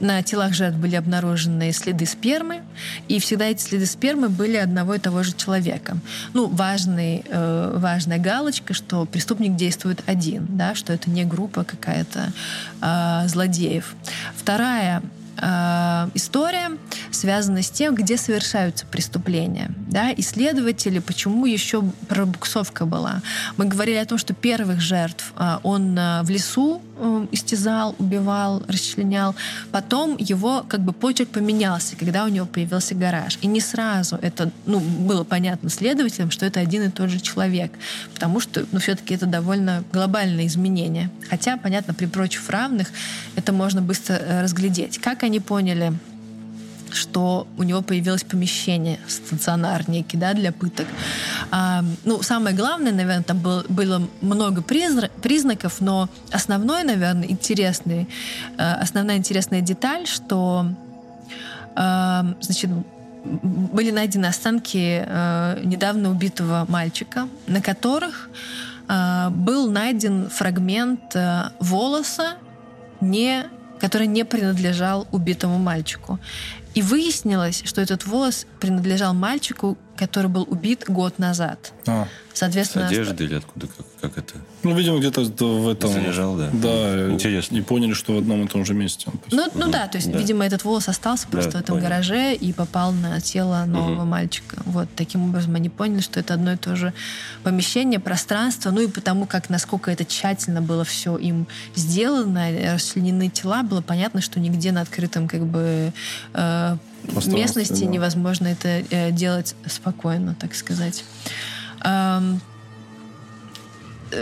[SPEAKER 3] на телах жертв были обнаружены следы спермы, и всегда эти следы спермы были одного и того же человека. Ну, важный, э, важная галочка, что преступник действует один, да, что это не группа какая-то э, злодеев. Вторая э, история связана с тем, где совершаются преступления. Да? Исследователи, почему еще пробуксовка была? Мы говорили о том, что первых жертв э, он в лесу истязал, убивал, расчленял. Потом его как бы почерк поменялся, когда у него появился гараж. И не сразу это ну, было понятно следователям, что это один и тот же человек. Потому что ну, все-таки это довольно глобальное изменение. Хотя, понятно, при прочих равных это можно быстро разглядеть. Как они поняли, что у него появилось помещение стационар некий, да, для пыток. А, ну, самое главное, наверное, там был, было много признаков, но основной, наверное, интересный, э, основная интересная деталь, что значит, были найдены останки э, недавно убитого мальчика, на которых э, был найден фрагмент э, волоса, не, который не принадлежал убитому мальчику. И выяснилось, что этот волос принадлежал мальчику, который был убит год назад. А.
[SPEAKER 2] Соответственно, С одежды или откуда? Как, как это?
[SPEAKER 1] Ну, видимо, где-то в этом...
[SPEAKER 2] Залежал, да?
[SPEAKER 1] Да. Интересно. И поняли, что в одном и том же месте.
[SPEAKER 3] Ну, ну да, то есть, да. видимо, этот волос остался просто да, в этом понял. гараже и попал на тело нового угу. мальчика. Вот, таким образом они поняли, что это одно и то же помещение, пространство. Ну и потому, как, насколько это тщательно было все им сделано, расчленены тела, было понятно, что нигде на открытом как бы э, местности да. невозможно это э, делать спокойно, так сказать. Эм,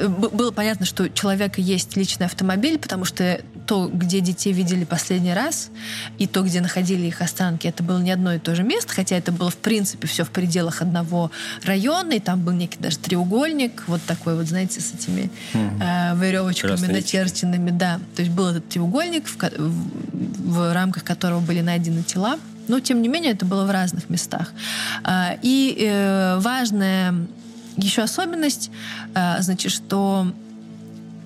[SPEAKER 3] было понятно, что у человека есть личный автомобиль, потому что то, где детей видели последний раз, и то, где находили их останки, это было не одно и то же место, хотя это было, в принципе, все в пределах одного района, и там был некий даже треугольник, вот такой вот, знаете, с этими угу. э, веревочками Красный начерченными, да. То есть был этот треугольник, в, в, в рамках которого были найдены тела, но, тем не менее, это было в разных местах. А, и э, важная еще особенность, э, значит, что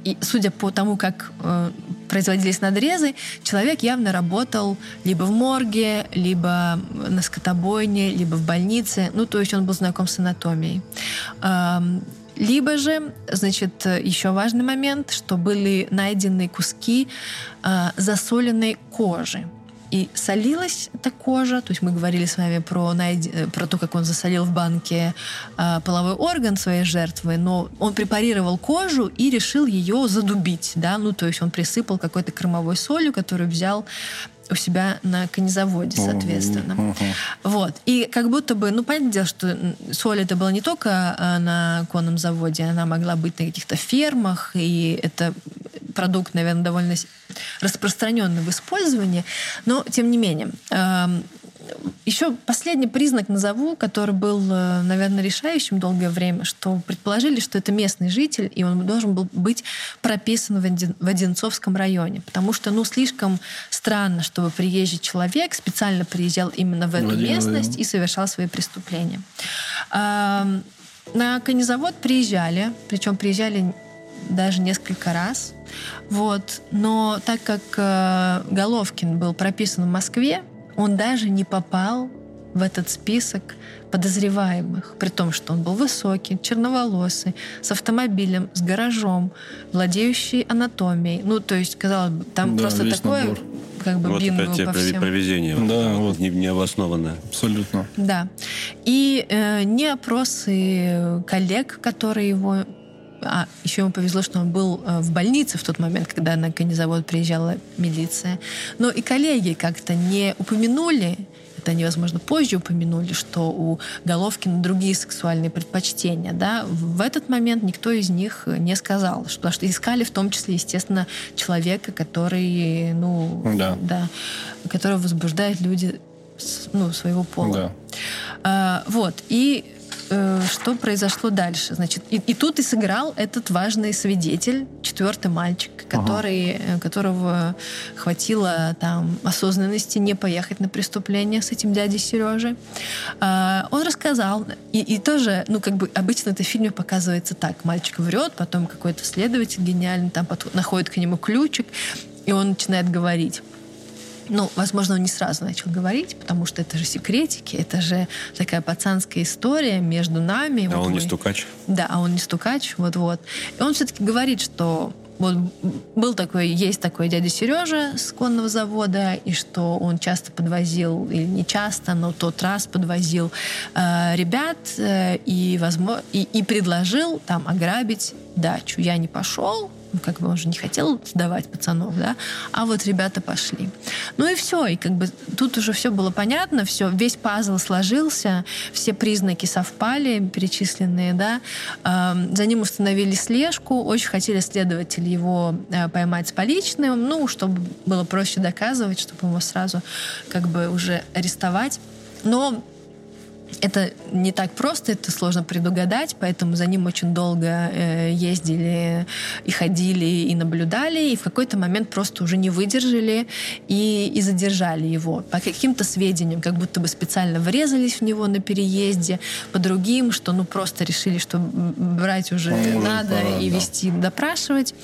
[SPEAKER 3] и судя по тому, как э, производились надрезы, человек явно работал либо в морге, либо на скотобойне, либо в больнице. Ну, то есть он был знаком с анатомией. Эм, либо же, значит, еще важный момент, что были найдены куски э, засоленной кожи и солилась эта кожа. То есть мы говорили с вами про. Э, про то, как он засолил в банке э, половой орган своей жертвы, но он препарировал кожу и решил ее задубить. Да? Ну, то есть он присыпал какой-то кормовой солью, которую взял у себя на конезаводе, соответственно. Uh-huh. Uh-huh. Вот. И как будто бы, ну, понятное дело, что соль это было не только а, на конном заводе, она могла быть на каких-то фермах, и это продукт, наверное, довольно распространенный в использовании, но тем не менее. Еще последний признак назову, который был, э, наверное, решающим долгое время, что предположили, что это местный житель, и он должен был быть прописан в Одинцовском районе. Потому что, ну, слишком странно, чтобы приезжий человек специально приезжал именно в эту Владимир, местность и совершал свои преступления. На конезавод приезжали, причем приезжали даже несколько раз. Вот. Но так как э, Головкин был прописан в Москве, он даже не попал в этот список подозреваемых, при том, что он был высокий, черноволосый, с автомобилем, с гаражом, владеющий анатомией. Ну, то есть, казалось бы, там да, просто такое набор. как бы
[SPEAKER 2] вот
[SPEAKER 3] бинго
[SPEAKER 2] опять по всем. провезение.
[SPEAKER 1] Да, вот.
[SPEAKER 2] Не, необоснованное.
[SPEAKER 1] Абсолютно.
[SPEAKER 3] Да. И э, не опросы коллег, которые его а, еще ему повезло, что он был э, в больнице в тот момент, когда на конезавод приезжала милиция. Но и коллеги как-то не упомянули, это они, возможно, позже упомянули, что у Головкина другие сексуальные предпочтения. Да? В этот момент никто из них не сказал, потому что искали в том числе, естественно, человека, который, ну, да. Да, которого возбуждают люди ну, своего пола. Да. А, вот. И что произошло дальше. Значит, и, и тут и сыграл этот важный свидетель, четвертый мальчик, который, ага. Э, которого хватило там осознанности не поехать на преступление с этим дядей Сережей. А, он рассказал, и, и тоже, ну, как бы обычно это в фильме показывается так. Мальчик врет, потом какой-то следователь гениальный там находит к нему ключик, и он начинает говорить. Ну, возможно, он не сразу начал говорить, потому что это же секретики, это же такая пацанская история между нами.
[SPEAKER 2] А вот он мы... не стукач.
[SPEAKER 3] Да, а он не стукач, вот-вот. И он все-таки говорит, что вот был такой, есть такой дядя Сережа с конного завода, и что он часто подвозил, или не часто, но тот раз подвозил э, ребят э, и, возможно, и, и предложил там ограбить дачу. Я не пошел, как бы он же не хотел сдавать пацанов, да, а вот ребята пошли. Ну и все, и как бы тут уже все было понятно, все, весь пазл сложился, все признаки совпали, перечисленные, да, за ним установили слежку, очень хотели следователи его э, поймать с поличным, ну, чтобы было проще доказывать, чтобы его сразу как бы уже арестовать. Но это не так просто, это сложно предугадать, поэтому за ним очень долго э, ездили и ходили и наблюдали, и в какой-то момент просто уже не выдержали и, и задержали его. По каким-то сведениям, как будто бы специально врезались в него на переезде, по другим, что ну просто решили, что брать уже Он надо пора, и вести, да. допрашивать.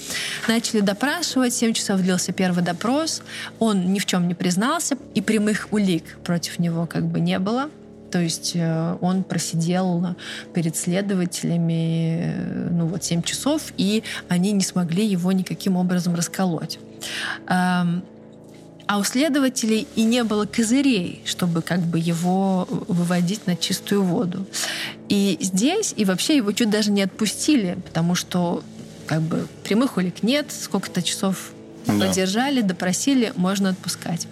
[SPEAKER 3] Начали допрашивать, 7 часов длился первый допрос, он ни в чем не признался, и прямых улик против него как бы не было. То есть э, он просидел перед следователями э, ну, вот 7 часов, и они не смогли его никаким образом расколоть. А у следователей и не было козырей, чтобы как бы его выводить на чистую воду. И здесь, и вообще его чуть даже не отпустили, потому что как бы прямых улик нет, сколько-то часов да. поддержали, допросили, можно отпускать.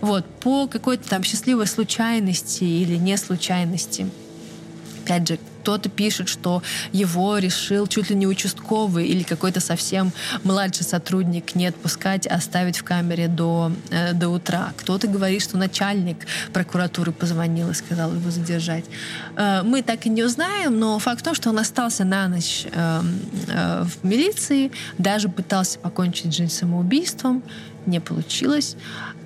[SPEAKER 3] Вот, по какой-то там счастливой случайности или не случайности, опять же, кто-то пишет, что его решил чуть ли не участковый или какой-то совсем младший сотрудник не отпускать, а оставить в камере до, э, до утра. Кто-то говорит, что начальник прокуратуры позвонил и сказал его задержать. Э, мы так и не узнаем, но факт в том, что он остался на ночь э, э, в милиции, даже пытался покончить жизнь самоубийством, не получилось.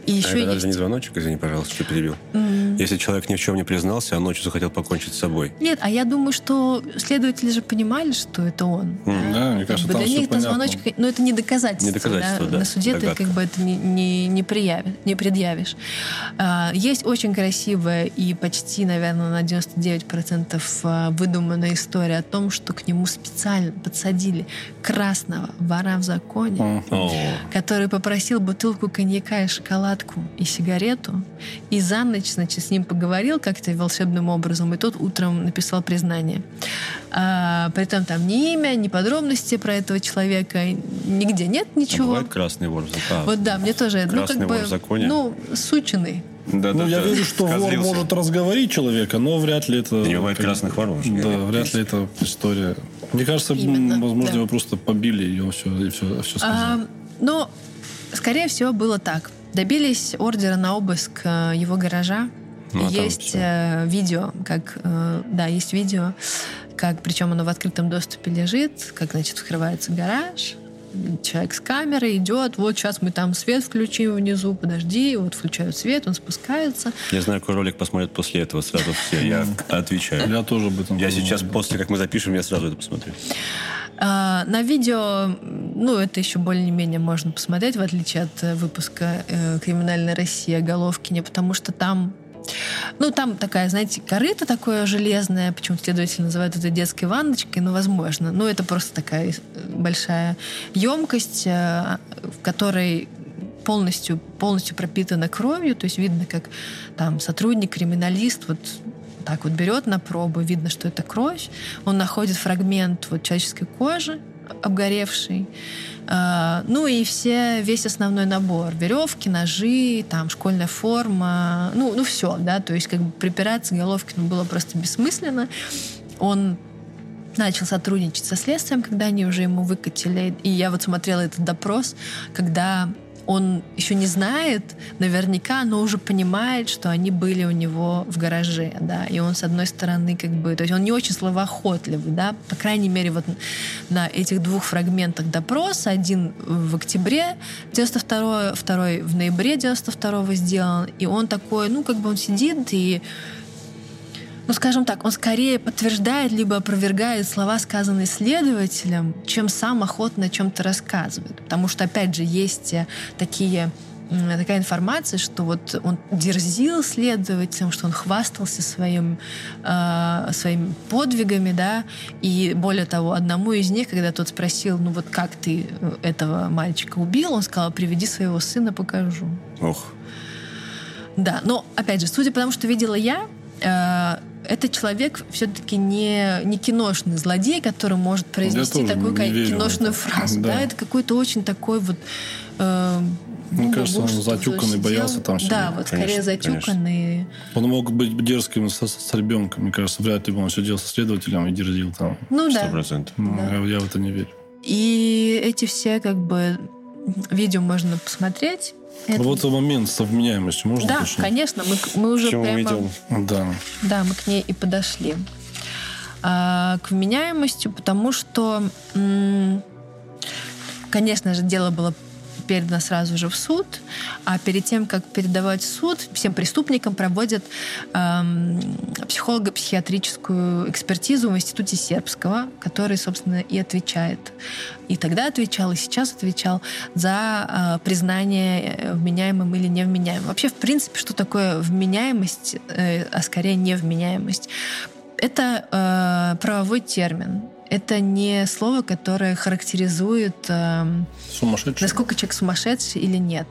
[SPEAKER 2] И еще а это есть... даже не звоночек, извини, пожалуйста, что перебил. Mm. Если человек ни в чем не признался, а ночью захотел покончить с собой.
[SPEAKER 3] Нет, а я думаю, что следователи же понимали, что это он.
[SPEAKER 1] Mm. Да, мне кажется, как бы,
[SPEAKER 3] Для них это звоночек, но это не доказательство. Не доказательство, да. да. На суде Догадка. ты как бы это не, не, не, приявишь, не предъявишь. А, есть очень красивая и почти, наверное, на 99% а, выдуманная история о том, что к нему специально подсадили красного вора в законе, mm. который попросил бутылку коньяка и шоколада шоколадку и сигарету, и за ночь, значит, с ним поговорил как-то волшебным образом, и тот утром написал признание. А, при этом там ни имя, ни подробности про этого человека, нигде нет ничего. А
[SPEAKER 2] бывает красный вор в законе.
[SPEAKER 3] Вот да, мне тоже,
[SPEAKER 2] ну, как бы, в законе.
[SPEAKER 3] ну, сученный.
[SPEAKER 1] Да, ну, да, я да, верю, что вор может разговорить человека, но вряд ли это...
[SPEAKER 2] Не бывает красных воров.
[SPEAKER 1] Да, вряд ли это история. Мне кажется, Именно, возможно, да. его просто побили, и он все, и все, все сказал. А,
[SPEAKER 3] но, скорее всего, было так. Добились ордера на обыск э, его гаража. Ну, а есть э, видео, как э, да, есть видео, как причем оно в открытом доступе лежит, как значит открывается гараж, человек с камерой идет, вот сейчас мы там свет включим внизу, подожди, вот включают свет, он спускается.
[SPEAKER 2] Я знаю, какой ролик посмотрят после этого сразу все, я отвечаю.
[SPEAKER 1] Я тоже об этом
[SPEAKER 2] Я сейчас после, как мы запишем, я сразу это посмотрю.
[SPEAKER 3] А, на видео, ну, это еще более-менее можно посмотреть, в отличие от э, выпуска э, «Криминальная Россия» Головкине, потому что там ну, там такая, знаете, корыто такое железное, почему следователи называют это детской ванночкой, ну, возможно. Ну, это просто такая э, большая емкость, в которой полностью, полностью пропитана кровью, то есть видно, как там сотрудник, криминалист вот так вот берет на пробу, видно, что это кровь. Он находит фрагмент вот человеческой кожи, обгоревший. Uh, ну и все, весь основной набор. Веревки, ножи, там, школьная форма. Ну, ну все, да. То есть как бы припираться Головкину было просто бессмысленно. Он начал сотрудничать со следствием, когда они уже ему выкатили. И я вот смотрела этот допрос, когда он еще не знает наверняка, но уже понимает, что они были у него в гараже, да, и он с одной стороны как бы, то есть он не очень словоохотливый, да, по крайней мере вот на этих двух фрагментах допроса, один в октябре 92 второй в ноябре 92 сделан, и он такой, ну как бы он сидит и ну, скажем так, он скорее подтверждает либо опровергает слова, сказанные следователем, чем сам охотно о чем-то рассказывает. Потому что, опять же, есть э, такие такая информация, что вот он дерзил следователям, что он хвастался своим, э, своими подвигами, да, и более того, одному из них, когда тот спросил, ну вот как ты э, этого мальчика убил, он сказал, приведи своего сына, покажу.
[SPEAKER 2] Ох.
[SPEAKER 3] Да, но, опять же, судя по тому, что видела я, э, это человек все-таки не, не киношный злодей, который может произнести такую киношную фразу. Да. да, это какой-то очень такой вот... Э,
[SPEAKER 1] мне ну, кажется, он затюканный, боялся там
[SPEAKER 3] себя. Да, вот конечно, скорее затюканный.
[SPEAKER 1] Он мог быть дерзким с, с ребенком. Мне кажется, вряд ли бы он сидел со следователем и дерзил там.
[SPEAKER 3] Ну 100%. да.
[SPEAKER 2] процентов.
[SPEAKER 1] Ну, да. Я, я в это не верю.
[SPEAKER 3] И эти все как бы видео можно посмотреть.
[SPEAKER 1] Это... Вот момент со вменяемостью можно
[SPEAKER 3] Да,
[SPEAKER 1] уточнить?
[SPEAKER 3] конечно. Мы, мы уже
[SPEAKER 2] Чем
[SPEAKER 3] прямо...
[SPEAKER 2] мы идем?
[SPEAKER 1] Да.
[SPEAKER 3] Да, мы к ней и подошли. А, к вменяемости, потому что, м- конечно же, дело было передано сразу же в суд, а перед тем, как передавать в суд, всем преступникам проводят эм, психолого-психиатрическую экспертизу в Институте Сербского, который, собственно, и отвечает. И тогда отвечал, и сейчас отвечал за э, признание вменяемым или невменяемым. Вообще, в принципе, что такое вменяемость, э, а скорее невменяемость? Это э, правовой термин. Это не слово, которое характеризует, э,
[SPEAKER 1] Сумасшедший.
[SPEAKER 3] насколько человек сумасшедший или нет.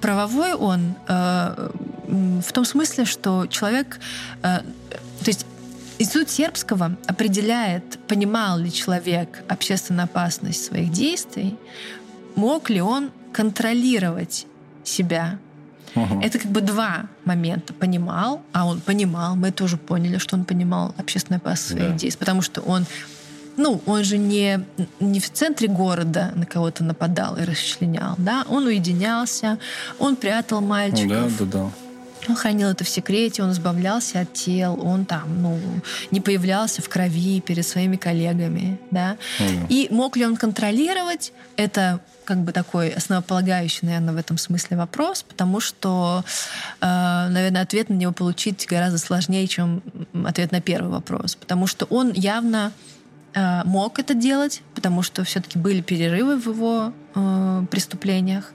[SPEAKER 3] Правовой он э, в том смысле, что человек, э, то есть Институт Сербского определяет, понимал ли человек общественную опасность своих действий, мог ли он контролировать себя.
[SPEAKER 1] Мгм.
[SPEAKER 3] Это как бы два момента. Понимал, а он понимал, мы тоже поняли, что он понимал общественную опасность своих
[SPEAKER 2] Да.
[SPEAKER 3] действий, потому что он ну, он же не, не в центре города на кого-то нападал и расчленял, да, он уединялся, он прятал мальчиков,
[SPEAKER 1] Да, да, да.
[SPEAKER 3] он хранил это в секрете, он избавлялся от тел, он там, ну, не появлялся в крови перед своими коллегами, да.
[SPEAKER 1] Мгм.
[SPEAKER 3] И мог ли он контролировать, это как бы такой основополагающий, наверное, в этом смысле вопрос, потому что, э, наверное, ответ на него получить гораздо сложнее, чем ответ на первый вопрос, потому что он явно мог это делать, потому что все-таки были перерывы в его э, преступлениях.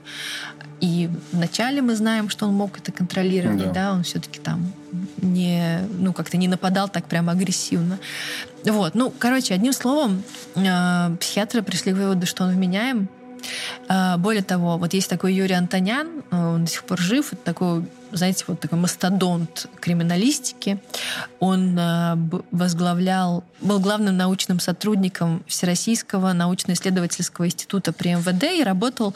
[SPEAKER 3] И вначале мы знаем, что он мог это контролировать,
[SPEAKER 1] Да.
[SPEAKER 3] да, он все-таки там не, ну, как-то не нападал так прямо агрессивно. Вот, ну, короче, одним словом, э, психиатры пришли к выводу, что он вменяем. Э, Более того, вот есть такой Юрий Антонян, э, он до сих пор жив, это такой, знаете, вот такой мастодонт криминалистики. Он э, возглавлял, был главным научным сотрудником Всероссийского научно-исследовательского института при МВД и работал,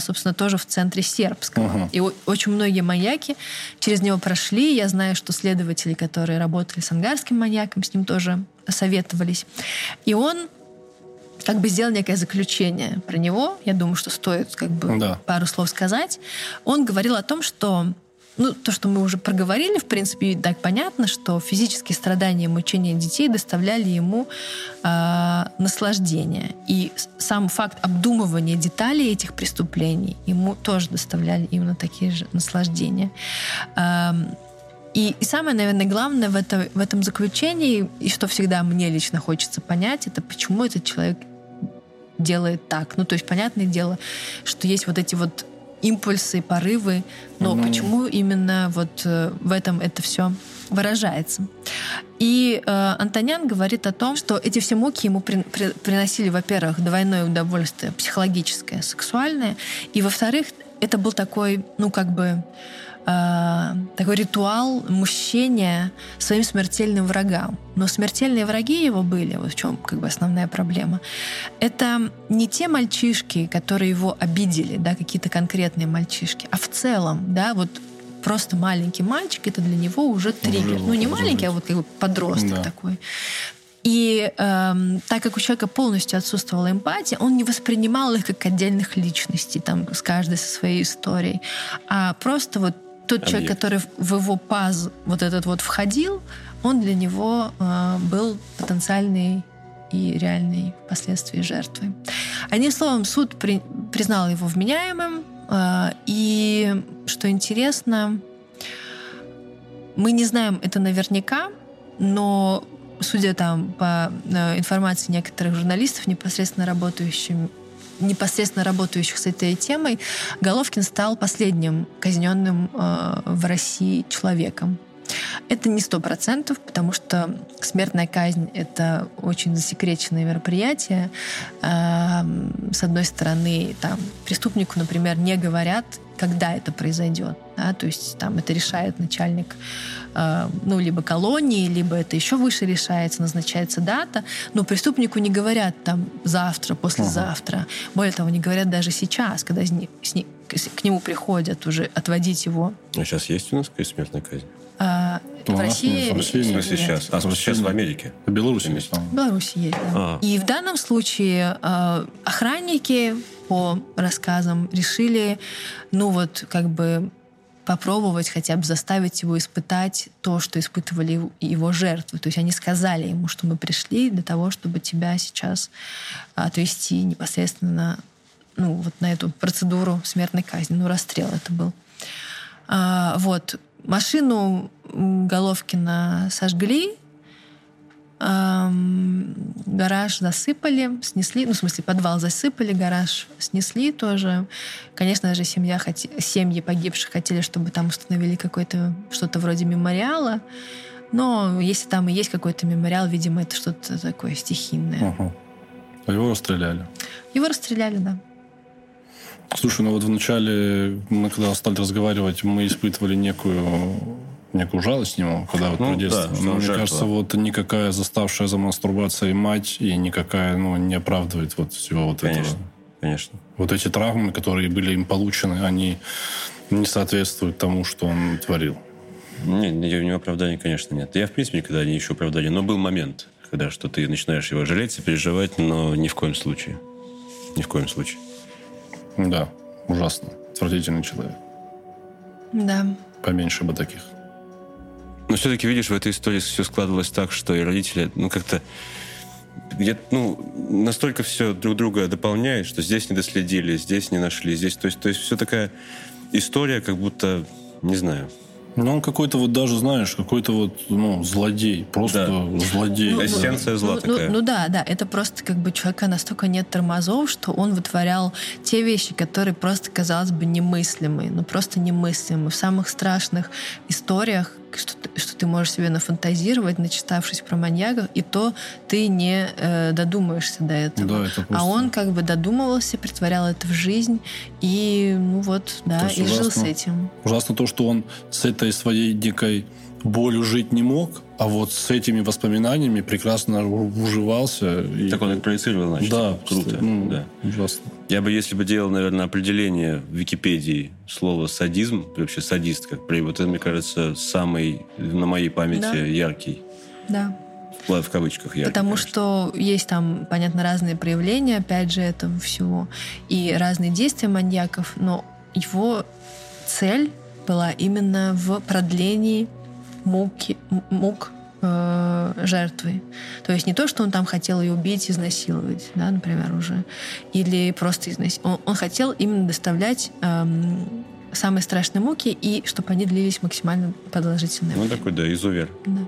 [SPEAKER 3] собственно, тоже в центре сербского.
[SPEAKER 1] Ага.
[SPEAKER 3] И очень многие маньяки через него прошли. Я знаю, что следователи, которые работали с ангарским маньяком, с ним тоже советовались. И он как бы сделал некое заключение про него. Я думаю, что стоит как бы
[SPEAKER 1] Да.
[SPEAKER 3] пару слов сказать. Он говорил о том, что ну, то, что мы уже проговорили, в принципе, и так понятно, что физические страдания и мучения детей доставляли ему э, наслаждение. И сам факт обдумывания деталей этих преступлений ему тоже доставляли именно такие же наслаждения. Эм, и, и самое, наверное, главное в, это, в этом заключении, и что всегда мне лично хочется понять, это почему этот человек делает так. Ну, то есть, понятное дело, что есть вот эти вот импульсы, порывы, но
[SPEAKER 1] Ну.
[SPEAKER 3] почему именно вот э, в этом это все выражается. И э, Антонян говорит о том, что эти все муки ему при- при- приносили, во-первых, двойное удовольствие психологическое, сексуальное, и, во-вторых, это был такой, ну, как бы, э, такой ритуал мщения своим смертельным врагам. Но смертельные враги его были, вот в чем как бы основная проблема. Это не те мальчишки, которые его обидели, да, какие-то конкретные мальчишки, а в целом, да, вот просто маленький мальчик, это для него уже триггер. Ну, не маленький, а вот как бы подросток
[SPEAKER 1] Да.
[SPEAKER 3] такой. И эм, так как у человека полностью отсутствовала эмпатия, он не воспринимал их как отдельных личностей, там, с каждой со своей историей, а просто вот тот человек,
[SPEAKER 2] Объект.
[SPEAKER 3] который в его паз вот этот вот входил, он для него э, был потенциальной и реальной впоследствии жертвой. Одним словом, суд при- признал его вменяемым, э, и, что интересно, мы не знаем это наверняка, но судя там по э, информации некоторых журналистов, непосредственно работающим непосредственно работающих с этой темой, Головкин стал последним казненным э, в России человеком. Это не сто процентов, потому что смертная казнь — это очень засекреченное мероприятие. Эм, С одной стороны, там, преступнику, например, не говорят, когда это произойдет. Да? То есть там это решает начальник э, ну, либо колонии, либо это еще выше решается, назначается дата. Но преступнику не говорят там завтра, послезавтра. Более того, не говорят даже сейчас, когда с ни- с ни- к нему приходят уже отводить его
[SPEAKER 2] А сейчас есть у нас какая смертная казнь?
[SPEAKER 3] а, Это в России?
[SPEAKER 2] В России, смысле сейчас? А, сейчас в Америке?
[SPEAKER 1] В Беларуси есть.
[SPEAKER 3] В Беларуси есть, да. А. И в данном случае э, охранники по рассказам решили, ну вот, как бы попробовать хотя бы заставить его испытать то, что испытывали его жертвы. То есть они сказали ему, что мы пришли для того, чтобы тебя сейчас отвести непосредственно ну, вот на эту процедуру смертной казни. Ну, расстрел это был. А, вот. Машину Головкина сожгли, гараж засыпали, снесли, ну, в смысле, подвал засыпали, гараж снесли тоже. Конечно же, семья хоте... семьи погибших хотели, чтобы там установили какое-то что-то вроде мемориала. Но если там и есть какой-то мемориал, видимо, это что-то такое стихийное.
[SPEAKER 1] Угу. А его расстреляли?
[SPEAKER 3] Его расстреляли, да.
[SPEAKER 1] Слушай, ну вот вначале, мы когда стали разговаривать, мы испытывали некую некую жалость к нему, когда вот ну, про детство. Да, Но мне жертва. кажется, вот никакая заставшая за мастурбацией мать и никакая, ну, не оправдывает вот всего вот
[SPEAKER 2] конечно,
[SPEAKER 1] этого.
[SPEAKER 2] Конечно.
[SPEAKER 1] Вот эти травмы, которые были им получены, они не соответствуют тому, что он творил.
[SPEAKER 2] Нет, у него оправдания, конечно, нет. Я, в принципе, никогда не ищу оправдания. Но был момент, когда что ты начинаешь его жалеть и переживать, но ни в коем случае. Ни в коем случае.
[SPEAKER 1] Да, ужасно. Отвратительный человек.
[SPEAKER 3] Да.
[SPEAKER 1] Поменьше бы таких.
[SPEAKER 2] Но все-таки, видишь, в этой истории все складывалось так, что и родители, ну, как-то где ну, настолько все друг друга дополняет, что здесь не доследили, здесь не нашли, здесь, то есть, то есть все такая история, как будто, не знаю,
[SPEAKER 1] ну, он какой-то вот даже, знаешь, какой-то вот, ну, злодей. Просто да. злодей.
[SPEAKER 2] Ну, Эссенция зла
[SPEAKER 3] ну,
[SPEAKER 2] такая.
[SPEAKER 3] Ну, ну да, да. Это просто как бы человека настолько нет тормозов, что он вытворял те вещи, которые просто, казалось бы, немыслимые. Ну, просто немыслимые. В самых страшных историях что, что ты можешь себе нафантазировать, начитавшись про маньяков, и то ты не э, додумаешься до этого.
[SPEAKER 1] Да, это просто...
[SPEAKER 3] А он как бы додумывался, притворял это в жизнь, и ну вот, да, и ужасно, жил с этим.
[SPEAKER 1] Ужасно то, что он с этой своей дикой болью жить не мог, а вот с этими воспоминаниями прекрасно уживался.
[SPEAKER 2] И... Так он их проецировал, значит.
[SPEAKER 1] Да,
[SPEAKER 2] круто.
[SPEAKER 1] Ну, да. Ужасно.
[SPEAKER 2] Я бы, если бы делал, наверное, определение в Википедии слова садизм, вообще садист, как при вот это, мне кажется, самый на моей памяти да. яркий.
[SPEAKER 3] Да.
[SPEAKER 2] В кавычках яркий.
[SPEAKER 3] Потому что есть там, понятно, разные проявления, опять же, этого всего, и разные действия маньяков, но его цель была именно в продлении муки, мук э, жертвы. То есть не то, что он там хотел ее убить, изнасиловать, да, например, уже, или просто изнасиловать. Он, он хотел именно доставлять эм, самые страшные муки и чтобы они длились максимально продолжительное
[SPEAKER 2] Ну, такой, да, изувер.
[SPEAKER 3] Да.